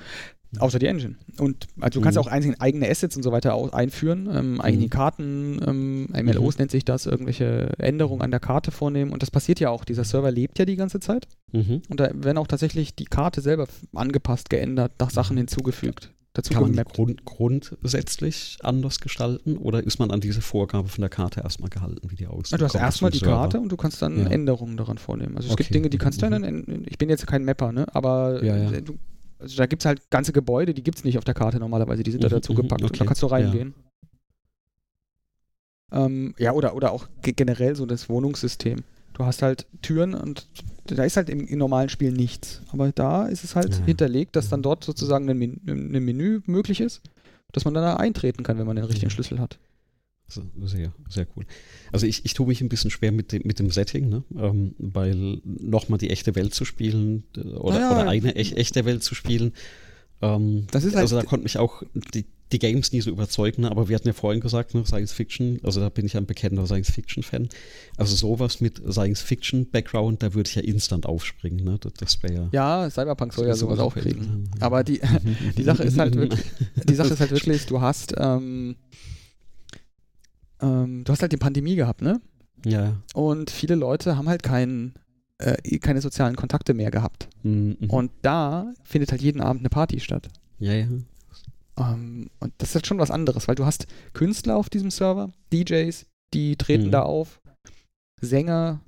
Außer die Engine. Und also du kannst mhm. auch eigene Assets und so weiter einführen, ähm, eigene mhm. Karten, ähm, MLOs mhm. nennt sich das, irgendwelche Änderungen an der Karte vornehmen. Und das passiert ja auch. Dieser Server lebt ja die ganze Zeit. Mhm. Und da werden auch tatsächlich die Karte selber angepasst, geändert, nach Sachen mhm. hinzugefügt. Dazu Kann man die Grund, grundsätzlich anders gestalten oder ist man an diese Vorgabe von der Karte erstmal gehalten, wie die aussieht? Ja, du hast erstmal die Server. Karte und du kannst dann ja. Änderungen daran vornehmen. Also es okay. gibt Dinge, die kannst du dann, ich bin jetzt kein Mapper, ne? aber ja. du also da gibt es halt ganze Gebäude, die gibt es nicht auf der Karte normalerweise, die sind da mhm, dazu mhm, gepackt okay. und da kannst du reingehen. Ja. Ähm, ja, oder, oder auch generell so das Wohnungssystem. Du hast halt Türen und da ist halt im, im normalen Spiel nichts. Aber da ist es halt ja. hinterlegt, dass dann dort sozusagen ein, Men ein Menü möglich ist, dass man dann da eintreten kann, wenn man den richtigen. Schlüssel hat. Sehr, sehr cool. Also ich, ich tue mich ein bisschen schwer mit dem, mit dem Setting, ne? ähm, weil nochmal die echte Welt zu spielen oder, ja, oder eine ech, echte Welt zu spielen, ähm, das ist halt also da konnte mich auch die, die Games nie so überzeugen, ne? aber wir hatten ja vorhin gesagt, ne, Science Fiction, also da bin ich ein bekennender Science Fiction Fan. Also sowas mit Science Fiction Background, da würde ich ja instant aufspringen, ne? Das, das wäre ja. Ja, Cyberpunk soll ja sowas auch kriegen. Aber die, die Sache ist halt wirklich, die Sache ist halt wirklich, du hast ähm, ähm, du hast halt die Pandemie gehabt, ne? Ja. Und viele Leute haben halt keinen äh, keine sozialen Kontakte mehr gehabt. Mhm. Und da findet halt jeden Abend eine Party statt. Ja, ja. Ähm, und das ist halt schon was anderes, weil du hast Künstler auf diesem Server, DJs, die treten mhm. da auf, Sänger,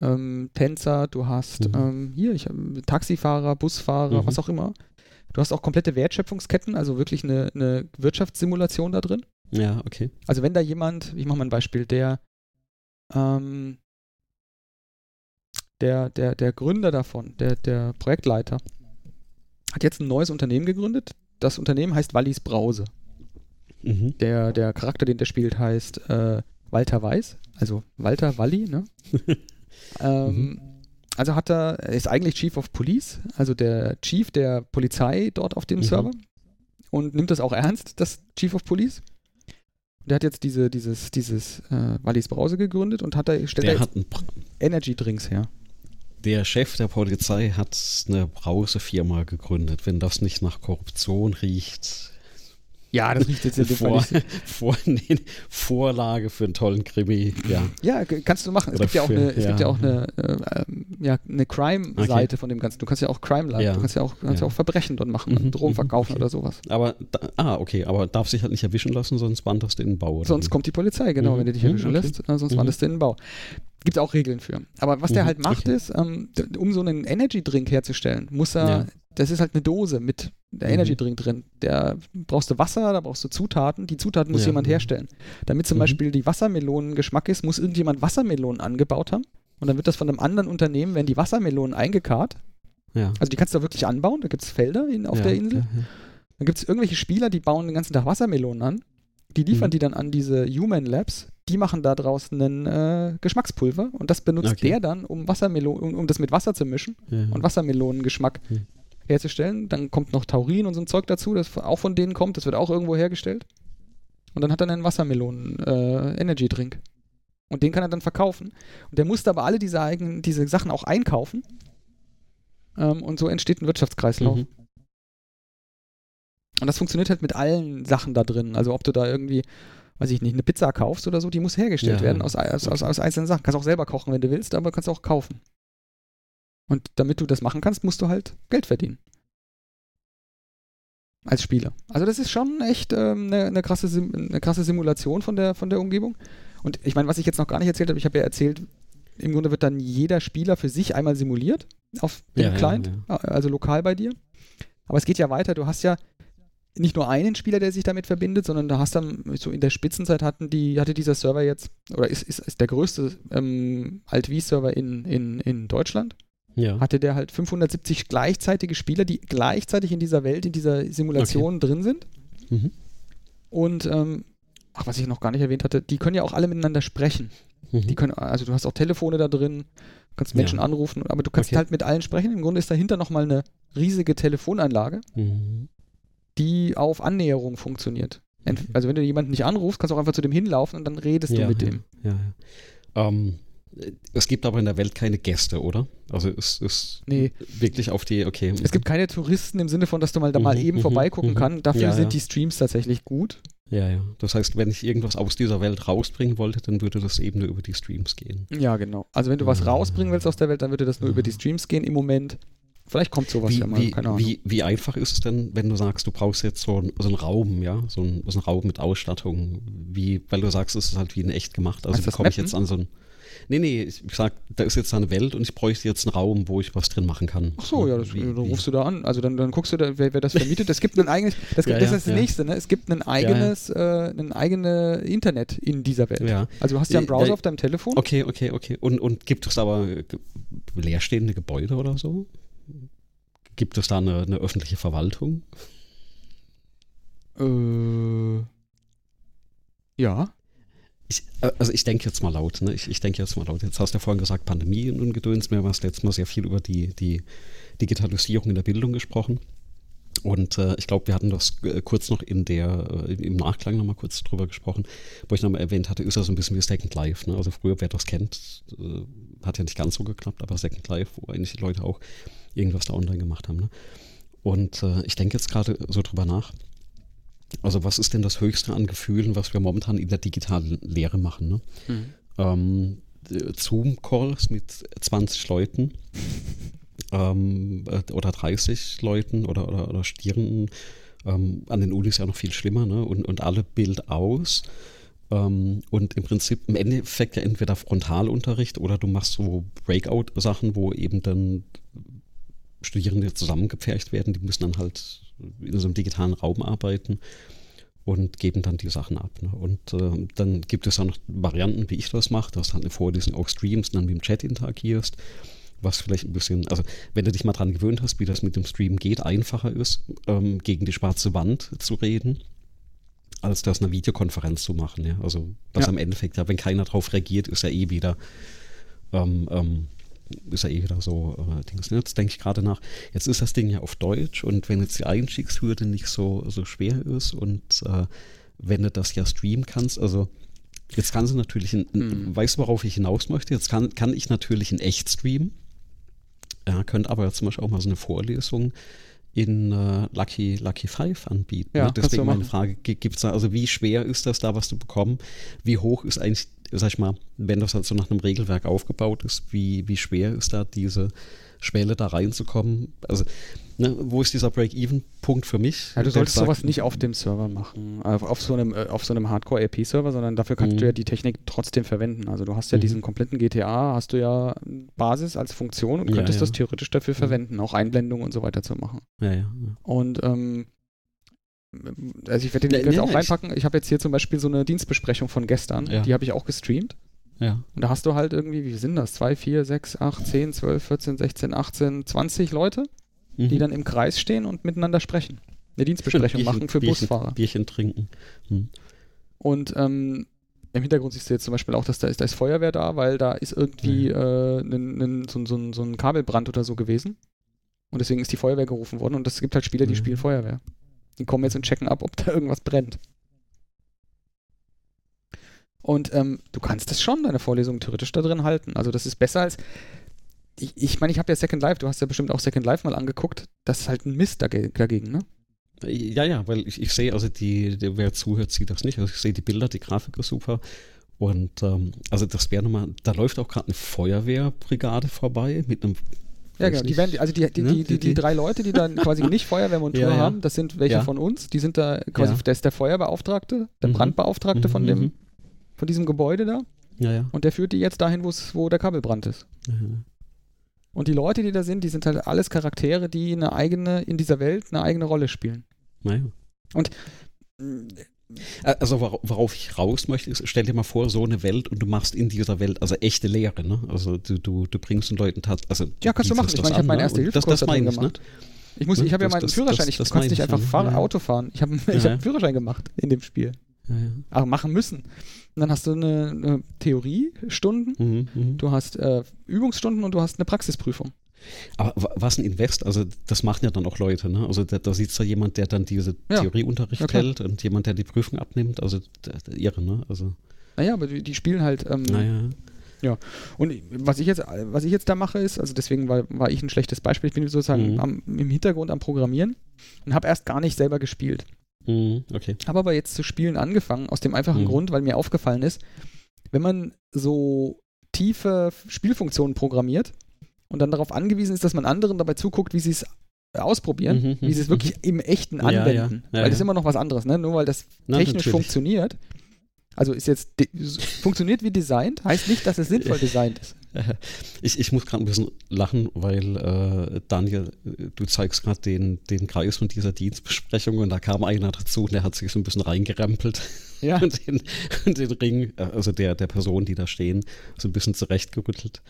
ähm, Tänzer, du hast mhm. ähm, hier, ich, Taxifahrer, Busfahrer, mhm. was auch immer. Du hast auch komplette Wertschöpfungsketten, also wirklich eine, eine Wirtschaftssimulation da drin. Ja, okay. Also wenn da jemand, ich mache mal ein Beispiel, der, ähm, der, der, der Gründer davon, der, der Projektleiter, hat jetzt ein neues Unternehmen gegründet. Das Unternehmen heißt Wallis Brause. Mhm. Der, der Charakter, den der spielt, heißt äh, Walter Weiß, also Walter Walli, ne? ähm, mhm. Also hat er, er ist eigentlich Chief of Police, also der Chief der Polizei dort auf dem mhm. Server und nimmt das auch ernst, das Chief of Police. Der hat jetzt diese, dieses, dieses äh, Wallis Brause gegründet und hat da, stellt der da Energy Drinks her. Der Chef der Polizei hat eine Brausefirma gegründet. Wenn das nicht nach Korruption riecht, ja, das riecht jetzt in dem Vor, Vor, nee, Vorlage für einen tollen Krimi, ja. Ja, kannst du machen. Es, gibt ja, auch für, eine, es ja. gibt ja auch eine, äh, ja, eine Crime-Seite okay. von dem Ganzen. Du kannst ja auch Crime ja. du kannst ja auch, kannst ja. auch Verbrechen dort machen, mhm. Drogen mhm. verkaufen okay. oder sowas. Aber, da, ah, okay, aber darf sich halt nicht erwischen lassen, sonst wanderst du in den Bau. Oder sonst wie? kommt die Polizei, genau, mhm. wenn du dich erwischen okay. lässt, äh, sonst mhm. wanderst du in den Bau. Gibt es auch Regeln für. Aber was der mhm. halt macht ist, ähm, um so einen Energy-Drink herzustellen, muss er das ist halt eine Dose mit der mhm. Energy Drink drin. Da brauchst du Wasser, da brauchst du Zutaten. Die Zutaten muss ja. jemand herstellen. Damit zum mhm. Beispiel die Wassermelonen Geschmack ist, muss irgendjemand Wassermelonen angebaut haben und dann wird das von einem anderen Unternehmen, werden die Wassermelonen eingekarrt. Ja. Also die kannst du da wirklich anbauen, da gibt es Felder in, auf ja, der Insel. Ja. Dann gibt es irgendwelche Spieler, die bauen den ganzen Tag Wassermelonen an. Die liefern Mhm. die dann an diese Human Labs. Die machen da draußen einen äh, Geschmackspulver und das benutzt Okay. der dann, um um, um das mit Wasser zu mischen und Wassermelonengeschmack Mhm. Herzustellen. Dann kommt noch Taurin und so ein Zeug dazu, das auch von denen kommt. Das wird auch irgendwo hergestellt. Und dann hat er einen Wassermelonen-Energy-Drink. und den kann er dann verkaufen. Und der musste aber alle diese, eigenen, diese Sachen auch einkaufen. Ähm, und so entsteht ein Wirtschaftskreislauf. Mhm. Und das funktioniert halt mit allen Sachen da drin. Also ob du da irgendwie, weiß ich nicht, eine Pizza kaufst oder so, die muss hergestellt Ja. werden aus, aus, aus, aus einzelnen Sachen. Kannst auch selber kochen, wenn du willst, aber kannst auch kaufen. Und damit du das machen kannst, musst du halt Geld verdienen. Als Spieler. Also das ist schon echt ähm, eine, eine, krasse, Sim eine krasse Simulation von der, von der Umgebung. Und ich meine, was ich jetzt noch gar nicht erzählt habe, ich habe ja erzählt, im Grunde wird dann jeder Spieler für sich einmal simuliert auf dem Ja, ja, Client, also lokal bei dir. Aber es geht ja weiter. Du hast ja nicht nur einen Spieler, der sich damit verbindet, sondern da hast dann so in der Spitzenzeit hatten die, hatte dieser Server jetzt, oder ist, ist, ist der größte ähm, Alt-V-Server in, in, in Deutschland, Ja. hatte der halt 570 gleichzeitige Spieler, die gleichzeitig in dieser Welt, in dieser Simulation drin sind. Mhm. Und ähm, ach, was ich noch gar nicht erwähnt hatte, die können ja auch alle miteinander sprechen. Mhm. Die können, also du hast auch Telefone da drin, kannst Menschen Ja. anrufen, aber du kannst Okay. halt mit allen sprechen. Im Grunde ist dahinter nochmal eine riesige Telefonanlage, Mhm. die auf Annäherung funktioniert. Ent Okay. Also wenn du jemanden nicht anrufst, kannst du auch einfach zu dem hinlaufen und dann redest ja, du mit ja, dem. Ja, ja. Ähm, es gibt aber in der Welt keine Gäste, oder? Also es ist Nee. wirklich auf die, okay. Es gibt keine Touristen im Sinne von, dass du mal da mal Mhm, eben mhm, vorbeigucken mhm. kannst. Dafür Ja, sind ja. die Streams tatsächlich gut. Ja, ja. Das heißt, wenn ich irgendwas aus dieser Welt rausbringen wollte, dann würde das eben nur über die Streams gehen. Ja, genau. Also wenn du was rausbringen willst aus der Welt, dann würde das nur über die Streams gehen im Moment. Vielleicht kommt sowas Wie, ja mal, wie, keine Ahnung. wie, wie einfach ist es denn, wenn du sagst, du brauchst jetzt so, so einen Raum, ja, so, ein, so einen Raum mit Ausstattung, wie, weil du sagst, es ist halt wie in echt gemacht. Also wie komme ich jetzt an so ein. Nee, nee, ich sag, da ist jetzt eine Welt und ich bräuchte jetzt einen Raum, wo ich was drin machen kann. Ach so, ja, das, Wie- dann rufst du da an. Also dann, dann guckst du da, wer, wer das vermietet. Es gibt ein eigenes, das, Ja, das ja, ist das ja. nächste, ne? Es gibt ein eigenes, äh, ein eigene Internet in dieser Welt. Ja. Also du hast ja einen Ja, Browser ja. auf deinem Telefon. Okay, okay, okay. Und, und gibt es aber leerstehende Gebäude oder so? Gibt es da eine, eine öffentliche Verwaltung? Äh, ja. Ich, also ich denke jetzt mal laut, ne? Ich, ich denke jetzt mal laut. Jetzt hast du ja vorhin gesagt, Pandemie und Gedöns. Mir hast letztes Mal sehr viel über die, die Digitalisierung in der Bildung gesprochen. Und äh, ich glaube, wir hatten das äh, kurz noch in der, äh, im Nachklang nochmal kurz drüber gesprochen, wo ich nochmal erwähnt hatte, ist ja so ein bisschen wie Second Life. Ne? Also früher, wer das kennt, äh, hat ja nicht ganz so geklappt, aber Second Life, wo eigentlich die Leute auch irgendwas da online gemacht haben. Ne? Und ich denke jetzt gerade so drüber nach. Also was ist denn das Höchste an Gefühlen, was wir momentan in der digitalen Lehre machen? Ne? ähm, äh, Zoom-Calls mit 20 Leuten ähm, äh, oder 30 Leuten oder, oder, oder Studierenden. Ähm, an den Unis ja noch viel schlimmer, ne? Und, und alle Bild aus. Ähm, und im Prinzip im Endeffekt ja entweder Frontalunterricht oder du machst so Breakout-Sachen, wo eben dann Studierende zusammengepfercht werden. Die müssen dann halt in so einem digitalen Raum arbeiten und geben dann die Sachen ab. Ne? Und äh, dann gibt es auch noch Varianten, wie ich das mache, dass du halt eine Vorlesung auch streamst und dann mit dem Chat interagierst, was vielleicht ein bisschen, also wenn du dich mal dran gewöhnt hast, wie das mit dem Stream geht, einfacher ist, ähm, gegen die schwarze Wand zu reden, als das eine Videokonferenz zu machen. Ja? Also was Ja. am Endeffekt, ja, wenn keiner drauf reagiert, ist ja eh wieder ähm, ähm, ist ja eh wieder so äh, Dings. ne? Jetzt denke ich gerade nach, jetzt ist das Ding ja auf Deutsch und wenn jetzt die Einstiegshürde nicht so, so schwer ist und äh, wenn du das ja streamen kannst, also jetzt kannst du natürlich, in, Hm. weißt du, worauf ich hinaus möchte? Jetzt kann, kann ich natürlich in echt streamen. Ja, könnte aber zum Beispiel auch mal so eine Vorlesung in äh, Lucky, Lucky Five anbieten. Ja, ne? kannst du Deswegen meine. Frage, gibt es da, also wie schwer ist das da, was du bekommen? Wie hoch ist eigentlich, sag ich mal, wenn das halt so nach einem Regelwerk aufgebaut ist, wie, wie schwer ist da diese Schwelle da reinzukommen? Also, ne, wo ist dieser Break-Even-Punkt für mich? Ja, du solltest sagt, sowas nicht auf dem Server machen, auf, auf so einem, äh, auf so einem Hardcore-RP-Server, sondern dafür kannst Mhm. du ja die Technik trotzdem verwenden. Also du hast ja Mhm. diesen kompletten GTA, hast du ja Basis als Funktion und Ja, könntest ja. das theoretisch dafür verwenden, auch Einblendungen und so weiter zu machen. Ja, ja, ja. Und ähm, also ich werde den Link jetzt ja, auch reinpacken. Ich habe jetzt hier zum Beispiel so eine Dienstbesprechung von gestern, Ja. die habe ich auch gestreamt. Ja. Und da hast du halt irgendwie, wie sind das? 2, 4, 6, 8, 10, 12, 14, 16, 18, 20 Leute, Mhm. die dann im Kreis stehen und miteinander sprechen. Eine Dienstbesprechung Bierchen- machen für Bierchen, Busfahrer. Bierchen trinken. Hm. Und ähm, im Hintergrund siehst du jetzt zum Beispiel auch, dass da ist, da ist Feuerwehr da, weil da ist irgendwie äh, nen- so, ein- so, so ein Kabelbrand oder so gewesen. Und deswegen ist die Feuerwehr gerufen worden. Und es gibt halt Spieler, die Mhm. spielen Feuerwehr. Die kommen jetzt und checken ab, ob da irgendwas brennt. Und ähm, du kannst das schon, deine Vorlesung theoretisch da drin halten. Also das ist besser als. Ich ich, meine, ich habe ja Second Life, du hast ja bestimmt auch Second Life mal angeguckt. Das ist halt ein Mist dage dagegen, ne? Ja, ja, weil ich, ich sehe, also die, die, wer zuhört, sieht das nicht. Also ich sehe die Bilder, die Grafik ist super. Und ähm, also das wäre nochmal, da läuft auch gerade eine Feuerwehrbrigade vorbei mit einem Ja, genau. Die werden, also die, die, ne, die, die, die drei Leute, die dann quasi nicht Feuerwehrmontur Ja, ja. haben, das sind welche Ja. von uns. Die sind da quasi, der ist der Feuerbeauftragte, der Mhm. Brandbeauftragte von Mhm, dem, mhm. von diesem Gebäude da. Ja, ja. Und der führt die jetzt dahin, wo der Kabelbrand ist. ja. Und die Leute, die da sind, die sind halt alles Charaktere, die eine eigene, in dieser Welt eine eigene Rolle spielen. Naja. Und Also wora- worauf ich raus möchte, ist, stell dir mal vor, so eine Welt und du machst in dieser Welt also echte Lehre, ne? Also du, du, du bringst den Leuten tat, also ja, kannst du machen. Ich meine, ich habe an, meinen ne? erste Und das, das meine ich, gemacht. ne? Ich, muss, Ne? ich habe ja meinen das- Führerschein, das- ich, das kannst meine nicht ich, einfach ne? fahr, Ja. Auto fahren. Ich habe ich Ja, hab einen Führerschein gemacht in dem Spiel. Ja, ja. Ach, machen müssen. Und dann hast du eine, eine Theoriestunden, Mhm, mhm. du hast äh, Übungsstunden und du hast eine Praxisprüfung. Aber wa- was ein Invest, also das machen ja dann auch Leute, ne? Also da, da sitzt da jemand, der dann diese Ja. Theorieunterricht Ja, klar. hält und jemand, der die Prüfung abnimmt, also der, der irre, ne? Also, Naja, aber die, die spielen halt. Ähm, naja. Und was ich jetzt, was ich jetzt da mache, ist, also deswegen war, war ich ein schlechtes Beispiel. Ich bin sozusagen Mhm. am, im Hintergrund am Programmieren und habe erst gar nicht selber gespielt. Mhm, okay. Habe aber jetzt zu spielen angefangen, aus dem einfachen Mhm. Grund, weil mir aufgefallen ist, wenn man so tiefe Spielfunktionen programmiert und dann darauf angewiesen ist, dass man anderen dabei zuguckt, wie sie es ausprobieren, Mhm, wie sie es mhm, wirklich im Echten Ja, ja, anwenden. ja, weil das ist immer noch was anderes, ne? Nur weil das Na, technisch natürlich. funktioniert. Also ist jetzt funktioniert wie designt, heißt nicht, dass es sinnvoll designt ist. Ich, ich muss gerade ein bisschen lachen, weil äh, Daniel, du zeigst gerade den, den Kreis von dieser Dienstbesprechung und da kam einer dazu und der hat sich so ein bisschen reingerempelt Ja. und, den, und den Ring, äh, also der, der Personen, die da stehen, so ein bisschen zurechtgerüttelt.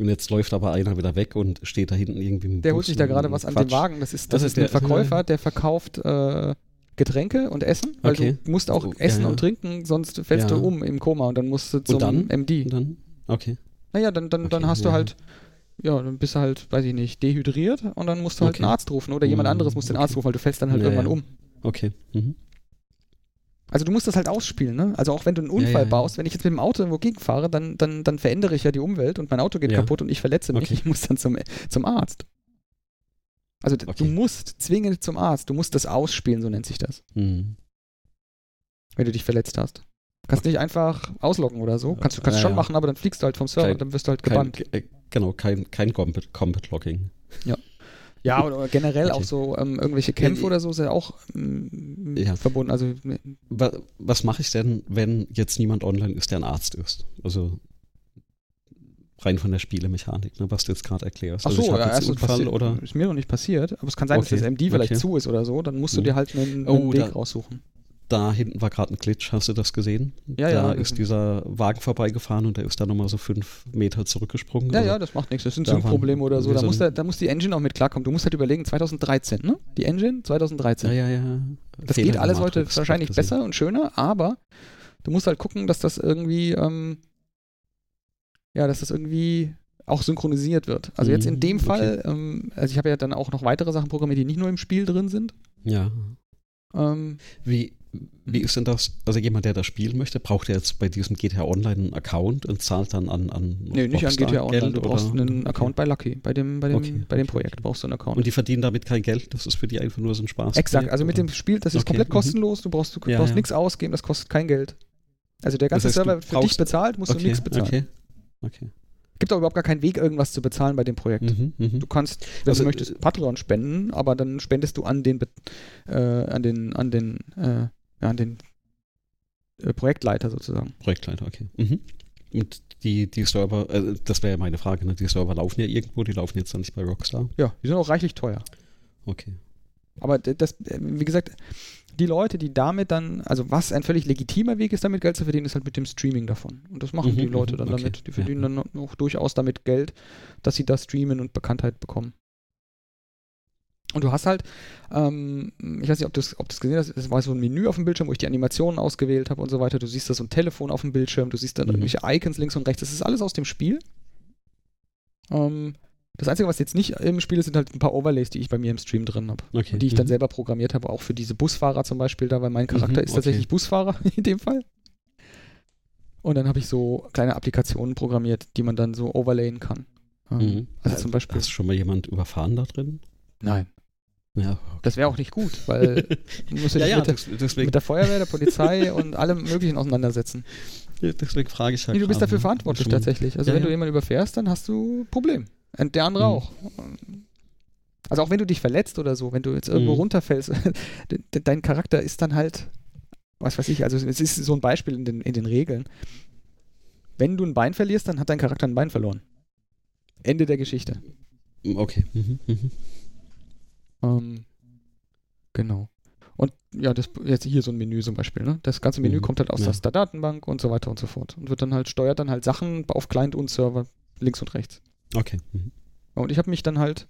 Und jetzt läuft aber einer wieder weg und steht da hinten irgendwie Der holt sich da und gerade was an den Wagen. Das ist, das Das ist ist ein der- Verkäufer, der verkauft äh, Getränke und Essen, weil Okay. du musst auch So, essen ja, und trinken, sonst fällst Ja. du um im Koma und dann musst du zum dann? MD. Und dann? Okay. Naja, dann, dann, dann Okay, hast du ja. halt, ja, dann bist du halt, weiß ich nicht, dehydriert und dann musst du halt Okay. einen Arzt rufen oder jemand Mhm, anderes muss den. Arzt rufen, weil du fällst dann halt Ja, irgendwann ja. um. Okay. Mhm. Also du musst das halt ausspielen, ne? Also auch wenn du einen Unfall Ja, ja, ja. baust, wenn ich jetzt mit dem Auto irgendwo gegenfahre, dann, dann, dann verändere ich ja die Umwelt und mein Auto geht Ja. kaputt und ich verletze mich. Okay. Ich muss dann zum, zum Arzt. Also d- du Okay. musst zwingend zum Arzt. Du musst das ausspielen, so nennt sich das, Mhm. wenn du dich verletzt hast. Kannst nicht einfach ausloggen oder so. Kannst du kannst Ja, schon ja. machen, aber dann fliegst du halt vom Server, Kein- dann wirst du halt Kein, gebannt. äh, genau, kein, kein Combat, Combat Logging. Ja, oder generell Okay. auch so ähm, irgendwelche Kämpfe oder so ist ja auch ähm, Ja. verbunden. Also ne, Wa- Was mache ich denn, wenn jetzt niemand online ist, der ein Arzt ist? Also rein von der Spielemechanik, ne, was du jetzt gerade erklärst. Ach also ich ja, jetzt Unfall oder ist mir noch nicht passiert, aber es kann sein, Okay, dass das MD vielleicht okay. zu ist oder so. Dann musst du Mhm. dir halt einen, einen Oh, Weg da- raussuchen. Da hinten war gerade ein Glitch, hast du das gesehen? Ja, da ja. ist dieser Wagen vorbeigefahren und der ist da nochmal so fünf Meter zurückgesprungen. Ja, Also, ja, das macht nichts. Das sind Sync-Probleme oder so. Da muss, der, da muss die Engine auch mit klarkommen. Du musst halt überlegen, 2013, ne? Die Engine 2013. ja, ja, ja. das Fehler geht alles heute wahrscheinlich besser und schöner, aber du musst halt gucken, dass das irgendwie, ähm, ja, dass das irgendwie auch synchronisiert wird. Also jetzt in Mhm, dem okay. Fall, ähm, also ich habe ja dann auch noch weitere Sachen programmiert, die nicht nur im Spiel drin sind. Ja. Ähm, Wie, wie ist denn das? Also jemand, der das spielen möchte, braucht er jetzt bei diesem GTA Online einen Account und zahlt dann an an nee, nicht an Rockstar GTA Online. Geld Du brauchst oder? einen. Account bei Lucky. Bei dem, bei dem, Okay, bei dem Projekt brauchst du einen Account. Und die verdienen damit kein Geld? Das ist für die einfach nur so ein Spaß. Exakt, also mit dem Spiel, das ist Okay, komplett mhm. kostenlos, du brauchst, du Ja, brauchst ja. nichts ausgeben, das kostet kein Geld. Also der ganze Das heißt, du Server für dich bezahlt, musst du okay, nichts bezahlen. Okay. okay. Gibt auch überhaupt gar keinen Weg, irgendwas zu bezahlen bei dem Projekt. Mhm, mhm. Du kannst, wenn Also, du möchtest, Patreon spenden, aber dann spendest du an den, äh, an den, an den, äh, ja, an den äh, Projektleiter sozusagen. Projektleiter, okay. Mhm. Und die, die Server, äh, das wäre ja meine Frage, ne? die Server laufen ja irgendwo, die laufen jetzt dann nicht bei Rockstar. Ja, die sind auch reichlich teuer. Okay. Aber das, äh, wie gesagt, die Leute, die damit dann, also was ein völlig legitimer Weg ist, damit Geld zu verdienen, ist halt mit dem Streaming davon. Und das machen Mhm, die Leute mhm, dann okay, damit. Die verdienen ja. dann auch durchaus damit Geld, dass sie da streamen und Bekanntheit bekommen. Und du hast halt, ähm, ich weiß nicht, ob du es ob du's gesehen hast, es war so ein Menü auf dem Bildschirm, wo ich die Animationen ausgewählt habe und so weiter. Du siehst da so ein Telefon auf dem Bildschirm, du siehst dann Mhm. irgendwelche Icons links und rechts. Das ist alles aus dem Spiel. Ähm, das Einzige, was jetzt nicht im Spiel ist, sind halt ein paar Overlays, die ich bei mir im Stream drin habe. Okay. Die ich dann Mhm. selber programmiert habe, auch für diese Busfahrer zum Beispiel da, weil mein Charakter Mhm, ist okay. tatsächlich Busfahrer in dem Fall. Und dann habe ich so kleine Applikationen programmiert, die man dann so overlayen kann. Mhm. Also zum Beispiel. Hast du schon mal jemand überfahren da drin? Nein. Ja, Das wäre auch nicht gut, weil du musst ja, ja mit, der, mit der Feuerwehr, der Polizei und allem Möglichen auseinandersetzen. deswegen frage ich halt. Nee, du bist dafür verantwortlich Schon- tatsächlich. Also Ja, wenn du jemanden überfährst, dann hast du ein Problem. Und der andere Mhm. auch. Also auch wenn du dich verletzt oder so, wenn du jetzt irgendwo Mhm. runterfällst, de- de- dein Charakter ist dann halt, was weiß ich, also es ist so ein Beispiel in den, in den Regeln. Wenn du ein Bein verlierst, dann hat dein Charakter ein Bein verloren. Ende der Geschichte. Okay. Mhm. Mhm. Ähm, genau. Und ja, das jetzt hier so ein Menü zum Beispiel, ne? Das ganze Menü Mhm, kommt halt aus ja. der Datenbank und so weiter und so fort. Und wird dann halt, steuert dann halt Sachen auf Client und Server links und rechts. Okay. Mhm. Und ich habe mich dann halt,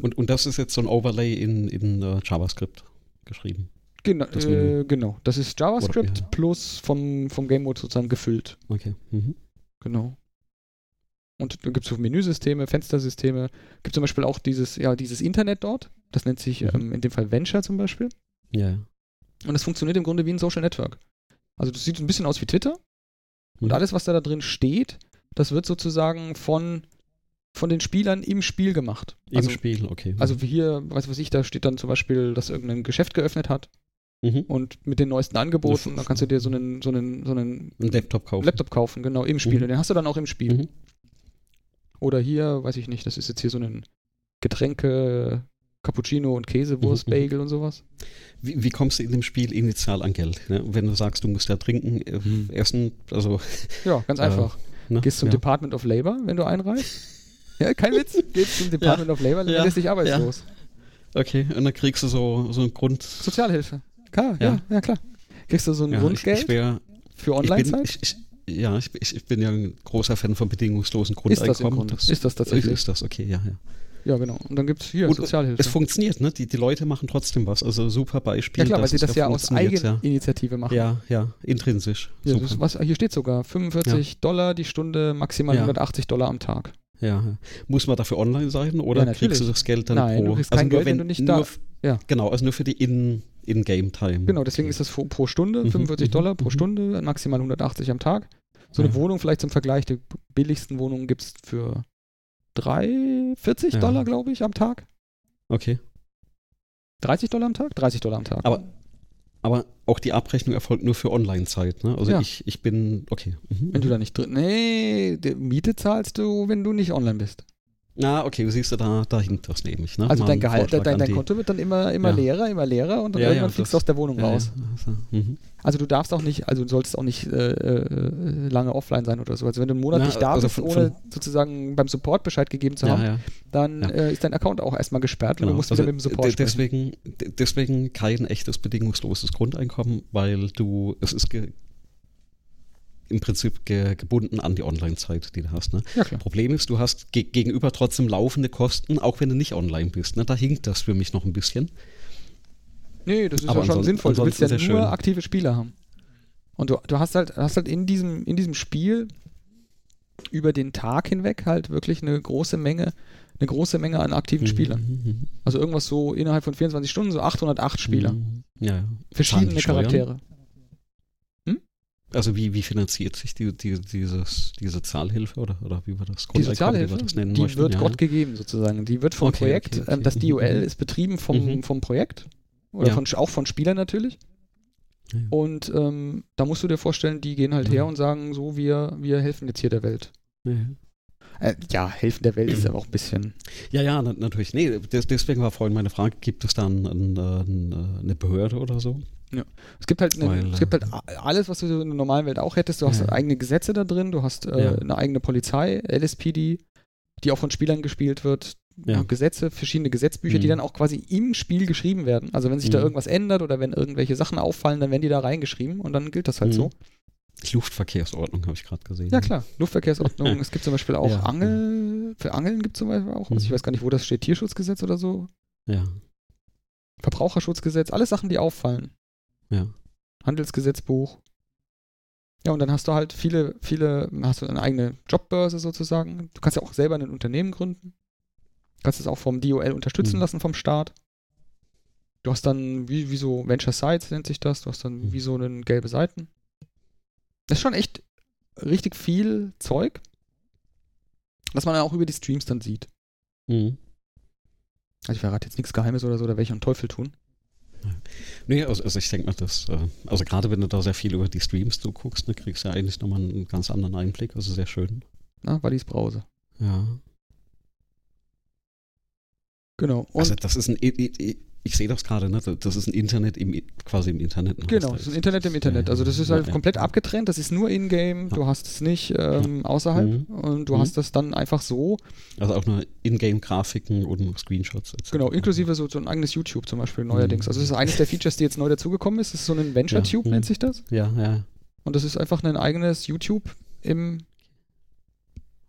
Und, und das ist jetzt so ein Overlay in, in äh, JavaScript geschrieben. genau, Das äh, genau, das ist JavaScript Oder- ja. plus vom, vom Game Mode sozusagen gefüllt. Okay. Mhm. Genau. Und da gibt es so Menüsysteme, Fenstersysteme. Gibt zum Beispiel auch dieses, ja, dieses Internet dort. Das nennt sich Mhm. ähm, in dem Fall Venture zum Beispiel. Ja. Und das funktioniert im Grunde wie ein Social Network. Also das sieht ein bisschen aus wie Twitter. Und Mhm. alles, was da, da drin steht, das wird sozusagen von, von den Spielern im Spiel gemacht. Im also, Spiel, okay. Also hier, weiß was ich, da steht dann zum Beispiel, dass irgendein Geschäft geöffnet hat mhm. und mit den neuesten Angeboten, da kannst du dir so einen, so einen, so einen ein Laptop kaufen. Laptop kaufen, genau, im Spiel. Mhm. Und den hast du dann auch im Spiel. Mhm. Oder hier, weiß ich nicht, das ist jetzt hier so ein Getränke, Cappuccino und Käsewurst, Mhm, mhm. Bagel und sowas. Wie, wie kommst du in dem Spiel initial an Geld? Ne? Wenn du sagst, du musst ja trinken, äh, Mhm. essen, also. Ja, ganz Äh, einfach. Ne? Gehst zum ja. Department of Labor, wenn du einreist. Ja, kein Witz. Gehst zum Department of Labor, dann Ja. wirst dich arbeitslos. Okay, und dann kriegst du so, so ein Grund. Sozialhilfe. Klar, ja. Ja. ja, klar. Kriegst du so ein Ja, ich, Grundgeld ich wär, für Online-Zeit? Ja, ich, ich, bin ja ein großer Fan von bedingungslosen Ist das Grundeinkommen. Grunde? Ist das tatsächlich? Ist das, okay, ja, ja. Ja, genau. Und dann gibt es hier Und Sozialhilfe. Es funktioniert, ne? Die, die Leute machen trotzdem was. Also super Beispiel. ja klar, weil sie das ja aus Eigeninitiative machen. Ja, ja, ja intrinsisch. Ja, super. das ist was, hier steht sogar 45 Dollar die Stunde, maximal Ja. 180 Dollar am Tag. Ja, ja. Muss man dafür online sein oder Ja, kriegst du das Geld dann Nein, pro? du kriegst also kein nur Geld, wenn du nicht da- ja. Genau, also nur für die In- In-Game-Time. Genau, deswegen ist das pro, Stunde, Mhm, 45 mhm, Dollar pro mhm. Stunde, maximal 180 am Tag. So eine Ja. Wohnung vielleicht zum Vergleich, die billigsten Wohnungen gibt es für 3, 40 Ja. Dollar, glaube ich, am Tag. Okay. 30 Dollar am Tag? 30 Dollar am Tag. Aber, aber auch die Abrechnung erfolgt nur für Online-Zeit, ne? Also Ja. ich, ich bin, okay. Mhm. wenn du da nicht drin. Nee, die Miete zahlst du, wenn du nicht online bist. Na, okay, du siehst du, da, da hinkt das nämlich, ne? Also Mal dein ein Gehalt, dein, dein Konto wird dann immer, immer Ja. leerer, immer leerer und dann Ja, ja, irgendwann fliegst du aus der Wohnung Ja, raus. ja, also, mhm. Also du darfst auch nicht, also du solltest auch nicht äh, äh, lange offline sein oder so. Also wenn du einen Monat Na, nicht da also bist, von- ohne von- sozusagen beim Support Bescheid gegeben zu haben, ja, ja. dann Ja. äh, ist dein Account auch erstmal gesperrt und Genau. du musst also wieder mit dem Support sprechen. deswegen, de- deswegen kein echtes bedingungsloses Grundeinkommen, weil du, es ist im Prinzip ge, gebunden an die Online-Zeit, die du hast. Ne? Ja. Problem ist, du hast ge gegenüber trotzdem laufende Kosten, auch wenn du nicht online bist. Ne? Da hinkt das für mich noch ein bisschen. Nee, das ist Aber ja schon sinnvoll. Du willst ja nur schön. aktive Spieler haben. Und du, du hast halt, hast halt in diesem, in diesem Spiel über den Tag hinweg halt wirklich eine große Menge, eine große Menge an aktiven Spielern. Mhm. Also irgendwas so innerhalb von 24 Stunden, so 808 Spieler. Mhm. Ja, ja. Verschiedene die Steuern? Also wie, wie finanziert sich die, die, dieses, diese Zahlhilfe oder, oder wie wir das Die Sozialhilfe, wie wir das nennen die möchten? wird ja, Gott gegeben sozusagen. Die wird vom Okay, Projekt, okay, okay. ähm, das Mhm, DOL mhm. ist betrieben vom, Mhm. vom Projekt. Oder Ja. von, auch von Spielern natürlich. Ja. Und ähm, da musst du dir vorstellen, die gehen halt her und sagen, so, wir, wir helfen jetzt hier der Welt. Äh, ja, helfen der Welt ist aber auch ein bisschen. Ja, ja, na, natürlich. Nee, des, deswegen war vorhin meine Frage, gibt es da ein, ein, ein, eine Behörde oder so? Es gibt halt, eine, es gibt halt äh, alles, was du in der normalen Welt auch hättest. Du hast Ja. eigene Gesetze da drin, du hast äh, Ja. eine eigene Polizei, LSPD, die auch von Spielern gespielt wird. ja. Gesetze, verschiedene Gesetzbücher, mhm. die dann auch quasi im Spiel geschrieben werden. Also wenn sich mhm. da irgendwas ändert oder wenn irgendwelche Sachen auffallen, dann werden die da reingeschrieben und dann gilt das halt mhm. so. Luftverkehrsordnung habe ich gerade gesehen. Ja klar, Luftverkehrsordnung. es gibt zum Beispiel auch ja. Angel, für Angeln gibt es zum Beispiel auch, also ich weiß gar nicht, wo das steht, Tierschutzgesetz oder so. Ja. Verbraucherschutzgesetz, alles Sachen, die auffallen. Ja. Handelsgesetzbuch. Ja, und dann hast du halt viele, viele, hast du eine eigene Jobbörse sozusagen. Du kannst ja auch selber ein Unternehmen gründen. Du kannst es auch vom DOL unterstützen mhm. lassen, vom Staat. Du hast dann, wie, wie so Venture Sites nennt sich das, du hast dann mhm. wie so eine gelbe Seiten. Das ist schon echt richtig viel Zeug, was man dann auch über die Streams dann sieht. Mhm. Also ich verrate jetzt nichts Geheimes oder so, da werde ich einen Teufel tun. Nee, also, also ich denke mal, dass, äh, also gerade wenn du da sehr viel über die Streams du guckst, ne, kriegst du ja eigentlich nochmal einen ganz anderen Einblick, also sehr schön. Na, Wallis Brause. Ja. Genau. Und also das ist ein, ich sehe das gerade, ne? das ist ein Internet im, quasi im Internet. Ne? Genau, das ist ein Internet im Internet. Also das ist halt ja, komplett ja. abgetrennt, das ist nur in-game, du hast es nicht ähm, außerhalb mhm. und du mhm. hast das dann einfach so. Also auch nur in-game-Grafiken und Screenshots. Etc. Genau, inklusive so, so ein eigenes YouTube zum Beispiel neuerdings. Mhm. Also das ist eines der Features, die jetzt neu dazugekommen ist, das ist so ein Venture-Tube, nennt sich das. Ja, ja. Und das ist einfach ein eigenes YouTube im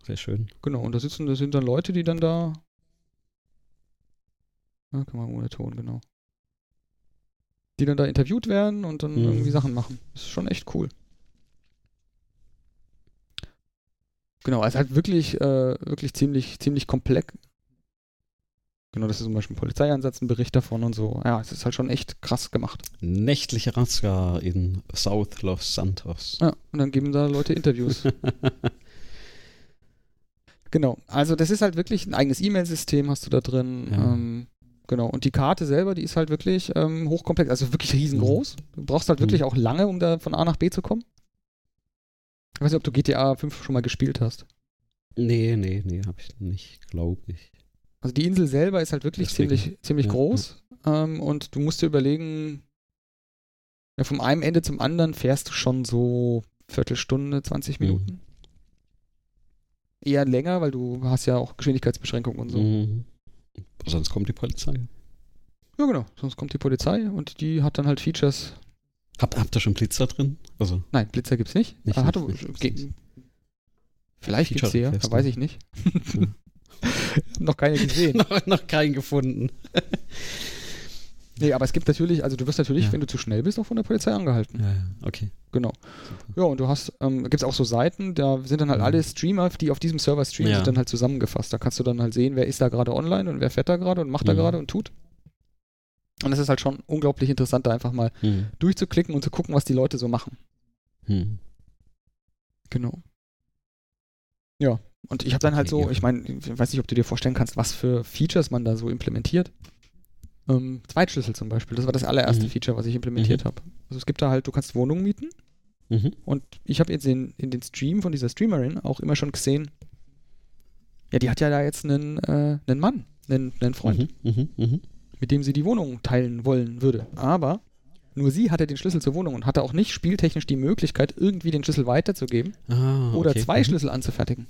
sehr schön. Genau, und da sitzen, da sind dann Leute, die dann da ja, kann man ohne Ton, genau. Die dann da interviewt werden und dann mhm. irgendwie Sachen machen. Das ist schon echt cool. Genau, es ist halt wirklich, äh, wirklich ziemlich, ziemlich komplex. Genau, das ist zum Beispiel ein Polizeieinsatz, ein Bericht davon und so. Ja, es ist halt schon echt krass gemacht. Nächtliche Razzia in South Los Santos. Ja, und dann geben da Leute Interviews. genau, also das ist halt wirklich ein eigenes E-Mail-System hast du da drin. Ja. Ähm, Genau, und die Karte selber, die ist halt wirklich ähm, hochkomplex, also wirklich riesengroß. Du brauchst halt wirklich mhm. auch lange, um da von A nach B zu kommen. Ich weiß nicht, ob du GTA 5 schon mal gespielt hast. Nee, nee, nee, hab ich nicht, glaube ich. Also die Insel selber ist halt wirklich Deswegen. ziemlich, ziemlich ja, groß ja. Ähm, und du musst dir überlegen, ja, vom einen Ende zum anderen fährst du schon so Viertelstunde, 20 mhm. Minuten. Mhm. Eher länger, weil du hast ja auch Geschwindigkeitsbeschränkungen und so. Mhm. Sonst kommt die Polizei. Ja, genau. Sonst kommt die Polizei und die hat dann halt Features. Habt, habt ihr schon Blitzer drin? Also Nein, Blitzer gibt's nicht. nicht, hat, nicht, nicht vielleicht gibt's sie ja, weiß ich nicht. noch keine gesehen. noch, noch keinen gefunden. Nee, aber es gibt natürlich, also du wirst natürlich, ja. wenn du zu schnell bist, auch von der Polizei angehalten. Ja, ja. okay. Genau. Super. Ja, und du hast, ähm, gibt es auch so Seiten, da sind dann halt mhm. alle Streamer, die auf diesem Server streamen, ja. sind dann halt zusammengefasst. Da kannst du dann halt sehen, wer ist da gerade online und wer fährt da gerade und macht mhm. da gerade und tut. Und es ist halt schon unglaublich interessant, da einfach mal mhm. durchzuklicken und zu gucken, was die Leute so machen. Mhm. Genau. Ja, und ich habe dann halt so, ich meine, ich weiß nicht, ob du dir vorstellen kannst, was für Features man da so implementiert. Ähm, Zweitschlüssel zum Beispiel, das war das allererste mhm. Feature, was ich implementiert mhm. habe. Also es gibt da halt, du kannst Wohnungen mieten. Mhm. Und ich habe jetzt in, in den Stream von dieser Streamerin auch immer schon gesehen, ja, die hat ja da jetzt einen, äh, einen Mann, einen, einen Freund, mhm. Mhm. Mhm. mit dem sie die Wohnung teilen wollen würde. Aber nur sie hatte den Schlüssel zur Wohnung und hatte auch nicht spieltechnisch die Möglichkeit, irgendwie den Schlüssel weiterzugeben ah, okay. oder zwei Schlüssel anzufertigen.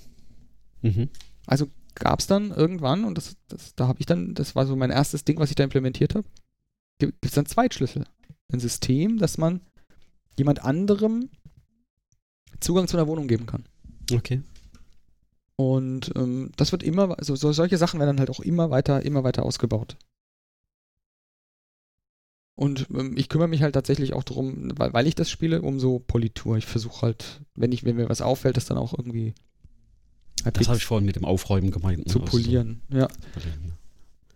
Also gab es dann irgendwann, und das, das da habe ich dann, das war so mein erstes Ding, was ich da implementiert habe, gibt es dann Zweitschlüssel. Ein System, dass man jemand anderem Zugang zu einer Wohnung geben kann. Okay. Und ähm, das wird immer, also so, solche Sachen werden dann halt auch immer weiter, immer weiter ausgebaut. Und ähm, ich kümmere mich halt tatsächlich auch darum, weil, weil ich das spiele, um so Politur. Ich versuche halt, wenn ich, wenn mir was auffällt, das dann auch irgendwie das habe ich vorhin mit dem Aufräumen gemeint. Ne? Zu also polieren, so. ja.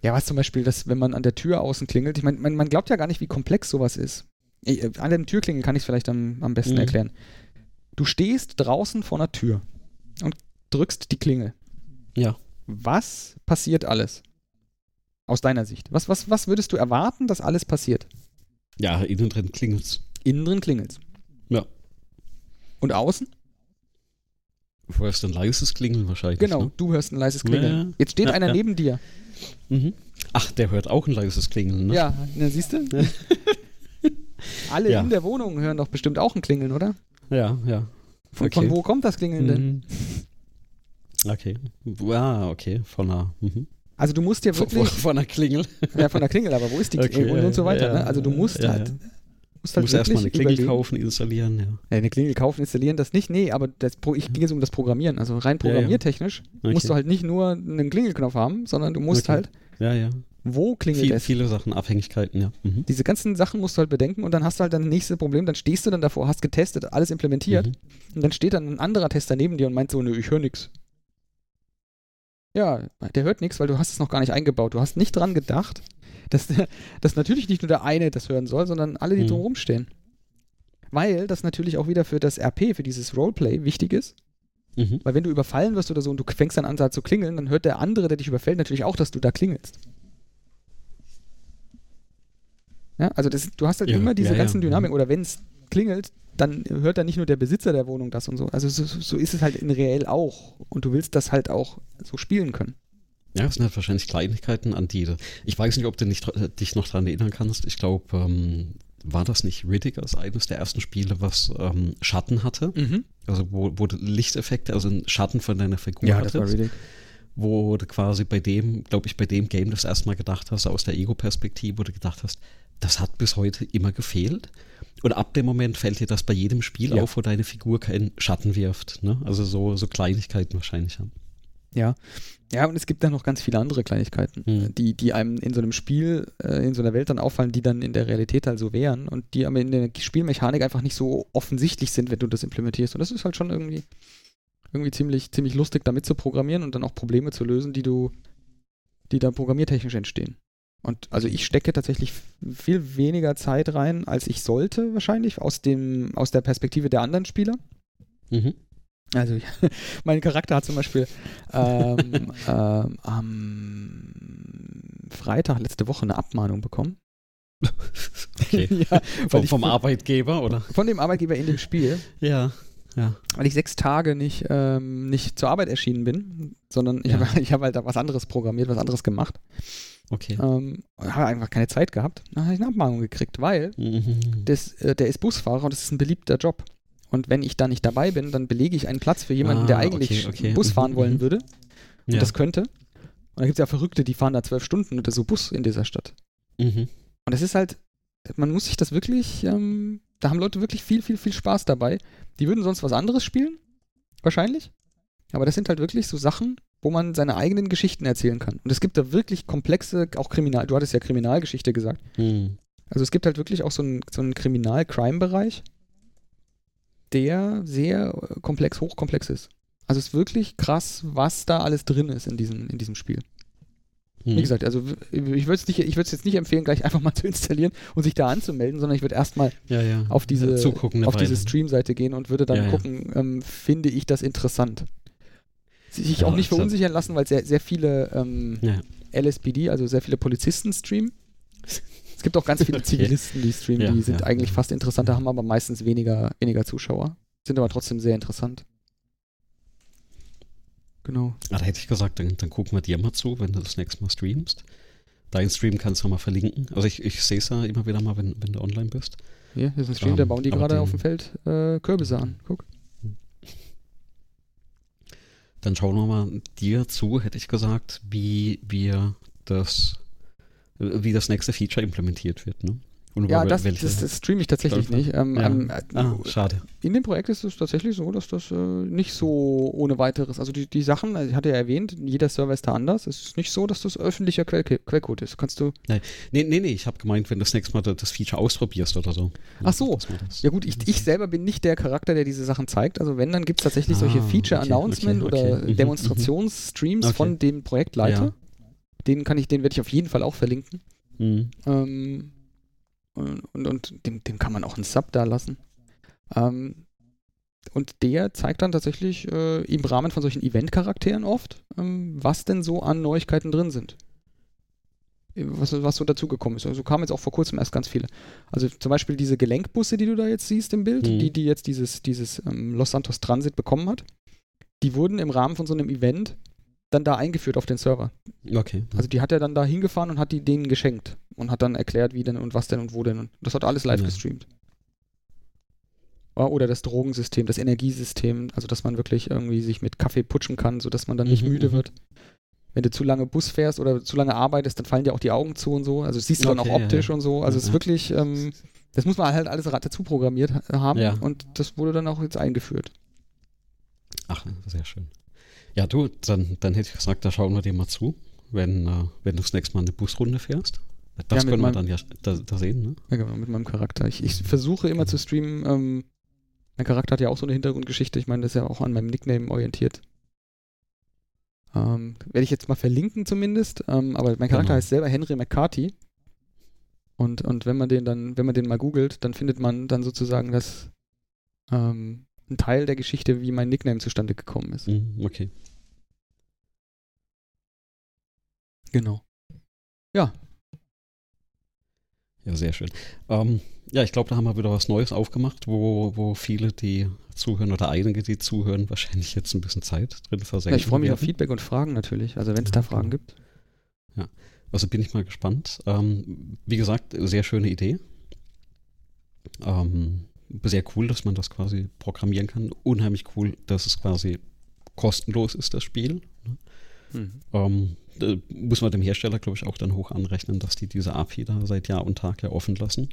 Ja, was zum Beispiel, dass wenn man an der Tür außen klingelt, ich meine, man, man, glaubt ja gar nicht, wie komplex sowas ist. Ich, äh, an der Türklingel kann ich es vielleicht am, am besten mhm. erklären. Du stehst draußen vor einer Tür und drückst die Klingel. Ja. Was passiert alles? Aus deiner Sicht. Was, was, was würdest du erwarten, dass alles passiert? Ja, innen drin klingelt's. Innen drin klingelt's. Ja. Und außen? Du hörst ein leises Klingeln wahrscheinlich. Genau, ne? du hörst ein leises Klingeln. Ja. Jetzt steht ja, einer ja. neben dir. Mhm. Ach, der hört auch ein leises Klingeln, ne? Ja, na, siehst du? Alle in der Wohnung hören doch bestimmt auch ein Klingeln, oder? Ja, ja. Von, okay. von wo kommt das Klingeln denn? Mhm. Okay. Ah, okay. Von einer. Mhm. Also du musst ja wirklich. Von, von der Klingel. Ja, von der Klingel, aber wo ist die Klingel Okay, und, und so weiter. ja, ne? Also du musst ja, halt. ja. Musst Du halt musst erstmal eine Klingel überlegen- kaufen, installieren, ja. Ja, eine Klingel kaufen, installieren, das nicht. Nee, aber das, ich ging jetzt um das Programmieren. Also rein Ja, ja. programmiertechnisch Okay. musst du halt nicht nur einen Klingelknopf haben, sondern du musst Okay. halt, Ja, ja. wo klingelt Viel, es? viele Sachen, Abhängigkeiten, ja. Mhm. Diese ganzen Sachen musst du halt bedenken und dann hast du halt dann das nächste Problem, dann stehst du dann davor, hast getestet, alles implementiert Mhm. und dann steht dann ein anderer Tester neben dir und meint so, nö, ich höre nix. Ja, der hört nichts, weil du hast es noch gar nicht eingebaut. Du hast nicht dran gedacht, dass, dass natürlich nicht nur der eine das hören soll, sondern alle, die Mhm. drumherum stehen. Weil das natürlich auch wieder für das RP, für dieses Roleplay wichtig ist. Mhm. Weil wenn du überfallen wirst oder so und du fängst dann an da zu klingeln, dann hört der andere, der dich überfällt, natürlich auch, dass du da klingelst. Ja, also das, du hast halt Ja, immer diese ja, ganzen Dynamiken. Oder wenn es klingelt, dann hört dann nicht nur der Besitzer der Wohnung das und so. Also so, so ist es halt in reell auch. Und du willst das halt auch so spielen können. Ja, das sind halt wahrscheinlich Kleinigkeiten, an die. Ich weiß nicht, ob du nicht, äh, dich noch daran erinnern kannst. Ich glaube, ähm, war das nicht Riddick als eines der ersten Spiele, was ähm, Schatten hatte? Also, wo, wo du Lichteffekte, also einen Schatten von deiner Figur Ja, das hattest. war richtig. wo du quasi bei dem, glaube ich, bei dem Game das erste Mal gedacht hast, aus der Ego-Perspektive, wo du gedacht hast, das hat bis heute immer gefehlt. Und ab dem Moment fällt dir das bei jedem Spiel Ja. auf, wo deine Figur keinen Schatten wirft. Ne? Also so, so Kleinigkeiten wahrscheinlich haben. Ja. Ja, und es gibt dann noch ganz viele andere Kleinigkeiten, Hm. die, die einem in so einem Spiel, äh, in so einer Welt dann auffallen, die dann in der Realität halt so wären und die aber in der Spielmechanik einfach nicht so offensichtlich sind, wenn du das implementierst. Und das ist halt schon irgendwie, irgendwie ziemlich, ziemlich lustig, damit zu programmieren und dann auch Probleme zu lösen, die du, die da programmiertechnisch entstehen. Und also ich stecke tatsächlich viel weniger Zeit rein, als ich sollte, wahrscheinlich, aus dem, aus der Perspektive der anderen Spieler. Mhm. Also mein Charakter hat zum Beispiel ähm, ähm, am Freitag letzte Woche eine Abmahnung bekommen. Okay. ja, Vom, vom Arbeitgeber, oder? von dem Arbeitgeber in dem Spiel, Ja. Ja. weil ich sechs Tage nicht, ähm, nicht zur Arbeit erschienen bin, sondern ich Ja. habe hab halt da was anderes programmiert, was anderes gemacht. Okay. Ähm, habe einfach keine Zeit gehabt. Dann habe ich eine Abmahnung gekriegt, weil Mhm. das, äh, der ist Busfahrer und das ist ein beliebter Job. Und wenn ich da nicht dabei bin, dann belege ich einen Platz für jemanden, Ah, der eigentlich okay, okay. Bus Mhm, fahren wollen mhm. würde. und ja. das könnte. Und da gibt es ja Verrückte, die fahren da zwölf Stunden oder so Bus in dieser Stadt. mhm. Und das ist halt, man muss sich das wirklich, ähm, da haben Leute wirklich viel, viel, viel Spaß dabei. Die würden sonst was anderes spielen, wahrscheinlich. Aber das sind halt wirklich so Sachen, wo man seine eigenen Geschichten erzählen kann. Und es gibt da wirklich komplexe, auch Kriminal, du hattest ja Kriminalgeschichte gesagt. Mhm. Also es gibt halt wirklich auch so einen, so einen Kriminal-Crime-Bereich, der sehr äh, komplex, hochkomplex ist. Also es ist wirklich krass, was da alles drin ist in diesem, in diesem Spiel. Wie gesagt, also ich würde es jetzt nicht empfehlen, gleich einfach mal zu installieren und sich da anzumelden, sondern ich würde erstmal ja, ja. auf diese, auf diese. Stream-Seite gehen und würde dann Ja, ja. gucken, ähm, finde ich das interessant. Sich Ja, auch nicht verunsichern lassen, weil sehr, sehr viele ähm, Ja. LSPD, also sehr viele Polizisten streamen. Es gibt auch ganz viele Okay. Zivilisten, die streamen, Ja, die sind ja, eigentlich ja. fast interessanter, haben aber meistens weniger, weniger Zuschauer, sind aber trotzdem sehr interessant. Genau. Ah, da hätte ich gesagt, dann, dann gucken wir dir mal zu, wenn du das nächste Mal streamst. Dein Stream kannst du mal verlinken. Also ich, ich sehe es ja immer wieder mal, wenn, wenn du online bist. Hier, hier ist ein Stream, Ähm, da bauen die gerade auf dem Feld äh, Kürbisse an. Guck. Dann schauen wir mal dir zu, hätte ich gesagt, wie wir das, wie das nächste Feature implementiert wird. Ne? Und Ja, das, das, das streame ich tatsächlich nicht. Ähm, Ja. ähm, äh, ah, schade. In dem Projekt ist es tatsächlich so, dass das äh, nicht so ohne weiteres, also die, die Sachen, also ich hatte ja erwähnt, jeder Server ist da anders. Es ist nicht so, dass das öffentlicher Quell Quellcode ist. Kannst du, Nee, nee, nee, ich habe gemeint, wenn du das nächste Mal das Feature ausprobierst oder so. Ach so. Ja gut, ich, ich selber bin nicht der Charakter, der diese Sachen zeigt. Also wenn, dann gibt es tatsächlich solche Ah, Feature-Announcement okay, okay, oder okay. Mhm, Demonstrationsstreams Okay. von dem Projektleiter. Ja. Den kann ich, den werde ich auf jeden Fall auch verlinken. Mhm. Ähm, und und, und dem, dem kann man auch einen Sub da lassen. Ähm, und der zeigt dann tatsächlich äh, im Rahmen von solchen Event-Charakteren oft, ähm, was denn so an Neuigkeiten drin sind. Was, was so dazugekommen ist. Also kamen jetzt auch vor kurzem erst ganz viele. Also zum Beispiel diese Gelenkbusse, die du da jetzt siehst im Bild, Mhm. die, die jetzt dieses, dieses ähm, Los Santos Transit bekommen hat, die wurden im Rahmen von so einem Event dann da eingeführt auf den Server. Okay. Also die hat er dann da hingefahren und hat die denen geschenkt und hat dann erklärt, wie denn und was denn und wo denn. Und das hat alles live Ja. gestreamt. Ja, Oder das Drogensystem, das Energiesystem, also dass man wirklich irgendwie sich mit Kaffee putschen kann, sodass man dann nicht Mhm, müde mhm. wird. wenn du zu lange Bus fährst oder zu lange arbeitest, dann fallen dir auch die Augen zu und so. Also das siehst du dann Okay, auch optisch ja, ja. und so. Also es ist wirklich, ähm, das muss man halt alles dazu programmiert ha- haben und das wurde dann auch jetzt eingeführt. Ach, sehr schön. Ja, du, dann, dann hätte ich gesagt, da schauen wir dir mal zu, wenn, äh, wenn du das nächste Mal eine Busrunde fährst. Das Ja, können wir dann ja da, da sehen, ne? Ja, genau, mit meinem Charakter. Ich, ich versuche immer zu streamen. Ähm, mein Charakter hat ja auch so eine Hintergrundgeschichte. Ich meine, das ist ja auch an meinem Nickname orientiert. Ähm, Werde ich jetzt mal verlinken zumindest. Ähm, aber mein Charakter Genau. heißt selber Henry McCarthy. Und, und wenn man den dann, wenn man den mal googelt, dann findet man dann sozusagen das ähm, ein Teil der Geschichte, wie mein Nickname zustande gekommen ist. Mhm, okay. Genau. Ja, sehr schön. Ähm, ja, ich glaube, da haben wir wieder was Neues aufgemacht, wo, wo viele, die zuhören oder einige, die zuhören, wahrscheinlich jetzt ein bisschen Zeit drin Ja, versenken. ich freue mich auf werden. Feedback und Fragen natürlich. Also wenn es Ja, da Fragen genau. gibt. Also bin ich mal gespannt. Ähm, wie gesagt, sehr schöne Idee. Ähm, sehr cool, dass man das quasi programmieren kann. Unheimlich cool, dass es quasi kostenlos ist, das Spiel. Mhm. Ähm, da muss man dem Hersteller, glaube ich, auch dann hoch anrechnen, dass die diese API da seit Jahr und Tag ja offen lassen,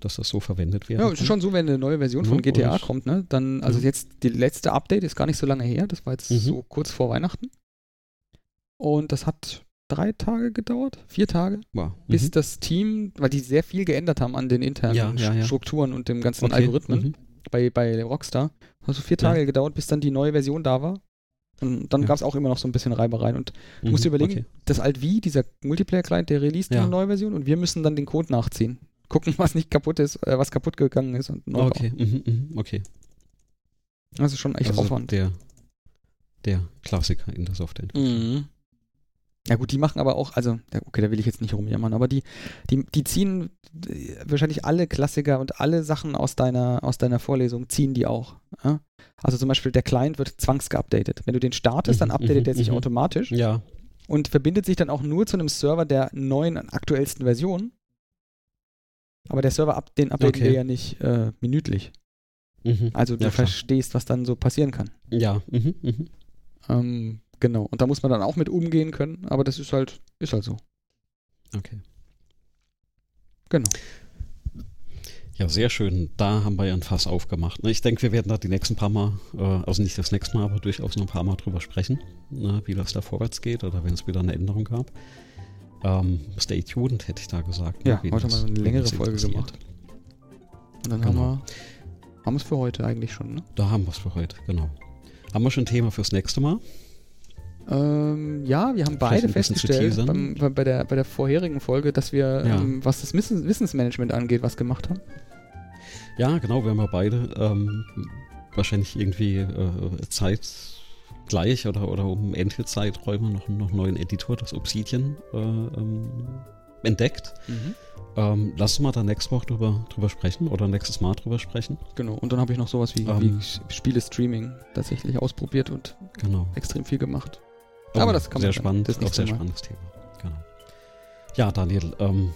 dass das so verwendet wird. Ja, es ist schon so, wenn eine neue Version von Ja, GTA und- kommt, ne? Dann, also Ja. jetzt die letzte Update ist gar nicht so lange her. Das war jetzt Mhm. so kurz vor Weihnachten. Und das hat drei Tage gedauert, vier Tage, Wow. bis Mhm. das Team, weil die sehr viel geändert haben an den internen Ja, ja, ja. Strukturen und dem ganzen Okay, Algorithmen mhm. bei, bei Rockstar. Hat so vier. Tage gedauert, bis dann die neue Version da war. Und dann gab es auch immer noch so ein bisschen Reibereien. Und du musst dir Mhm, überlegen, okay. das Alt-V, dieser Multiplayer-Client, der released Ja. eine neue Version und wir müssen dann den Code nachziehen. Gucken, was nicht kaputt ist, äh, was kaputt gegangen ist und neu. Okay, mhm, mhm, okay. Das ist schon echt also Aufwand. Der, der Klassiker in der Softwareentwicklung. Mhm. Ja gut, die machen aber auch, also, okay, da will ich jetzt nicht rumjammern, aber die, die, die ziehen äh, wahrscheinlich alle Klassiker und alle Sachen aus deiner, aus deiner Vorlesung ziehen die auch. Ja? Also zum Beispiel der Client wird zwangsgeupdatet. Wenn du den startest, dann Mhm, updatet mhm, der sich mhm. automatisch Ja, und verbindet sich dann auch nur zu einem Server der neuen, aktuellsten Version. Aber der Server, up, den updaten Okay. wir ja nicht äh, minütlich. mhm. Also du Ja, verstehst, was dann so passieren kann. ja, mhm, mhm. Ähm, genau. Und da muss man dann auch mit umgehen können, aber das ist halt, ist halt so. okay. Genau. Ja, sehr schön. Da haben wir ja ein Fass aufgemacht. ne? Ich denke, wir werden da die nächsten paar Mal, äh, also nicht das nächste Mal, aber durchaus noch ein paar Mal drüber sprechen, ne, wie das da vorwärts geht oder wenn es wieder eine Änderung gab. Ähm, stay tuned, hätte ich da gesagt. ne, Ja, heute haben wir eine längere Folge gemacht. Und dann Genau. haben wir haben wir es für heute eigentlich schon, ne? Da haben wir es für heute, genau. Haben wir schon ein Thema fürs nächste Mal? Ähm, ja, wir haben beide festgestellt beim, bei, der, bei der vorherigen Folge, dass wir, Ja. ähm, was das Wissens, Wissensmanagement angeht, was gemacht haben. Ja, genau, wir haben ja beide ähm, wahrscheinlich irgendwie äh, Zeit gleich oder, oder um ähnliche Zeiträume noch, noch einen neuen Editor, das Obsidian, äh, ähm, entdeckt. Ähm, lass uns mal da nächste Woche drüber, drüber sprechen oder nächstes Mal drüber sprechen. Genau. Und dann habe ich noch sowas wie, Ähm. wie Spiele-Streaming tatsächlich ausprobiert und Genau. extrem viel gemacht. Aber das kann Sehr spannend, das auch nächste sehr Mal. spannendes Thema. Genau. Ja, Daniel, ähm,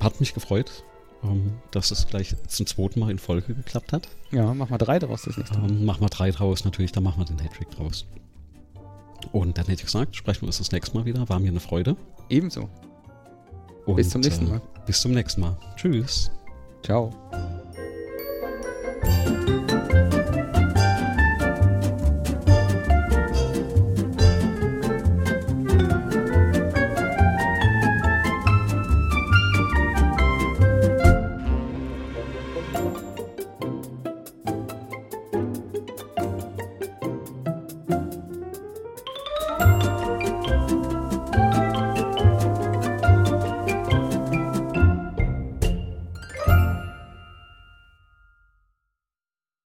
hat mich gefreut, ähm, dass es gleich zum zweiten Mal in Folge geklappt hat. Ja, mach mal drei daraus das nächste Mal. Ähm, machen wir drei draus, natürlich, dann machen wir den Hattrick draus. Und dann hätte ich gesagt, sprechen wir uns das nächste Mal wieder. War mir eine Freude. Ebenso. Und, Bis zum nächsten äh, Mal. Bis zum nächsten Mal. Tschüss. Ciao.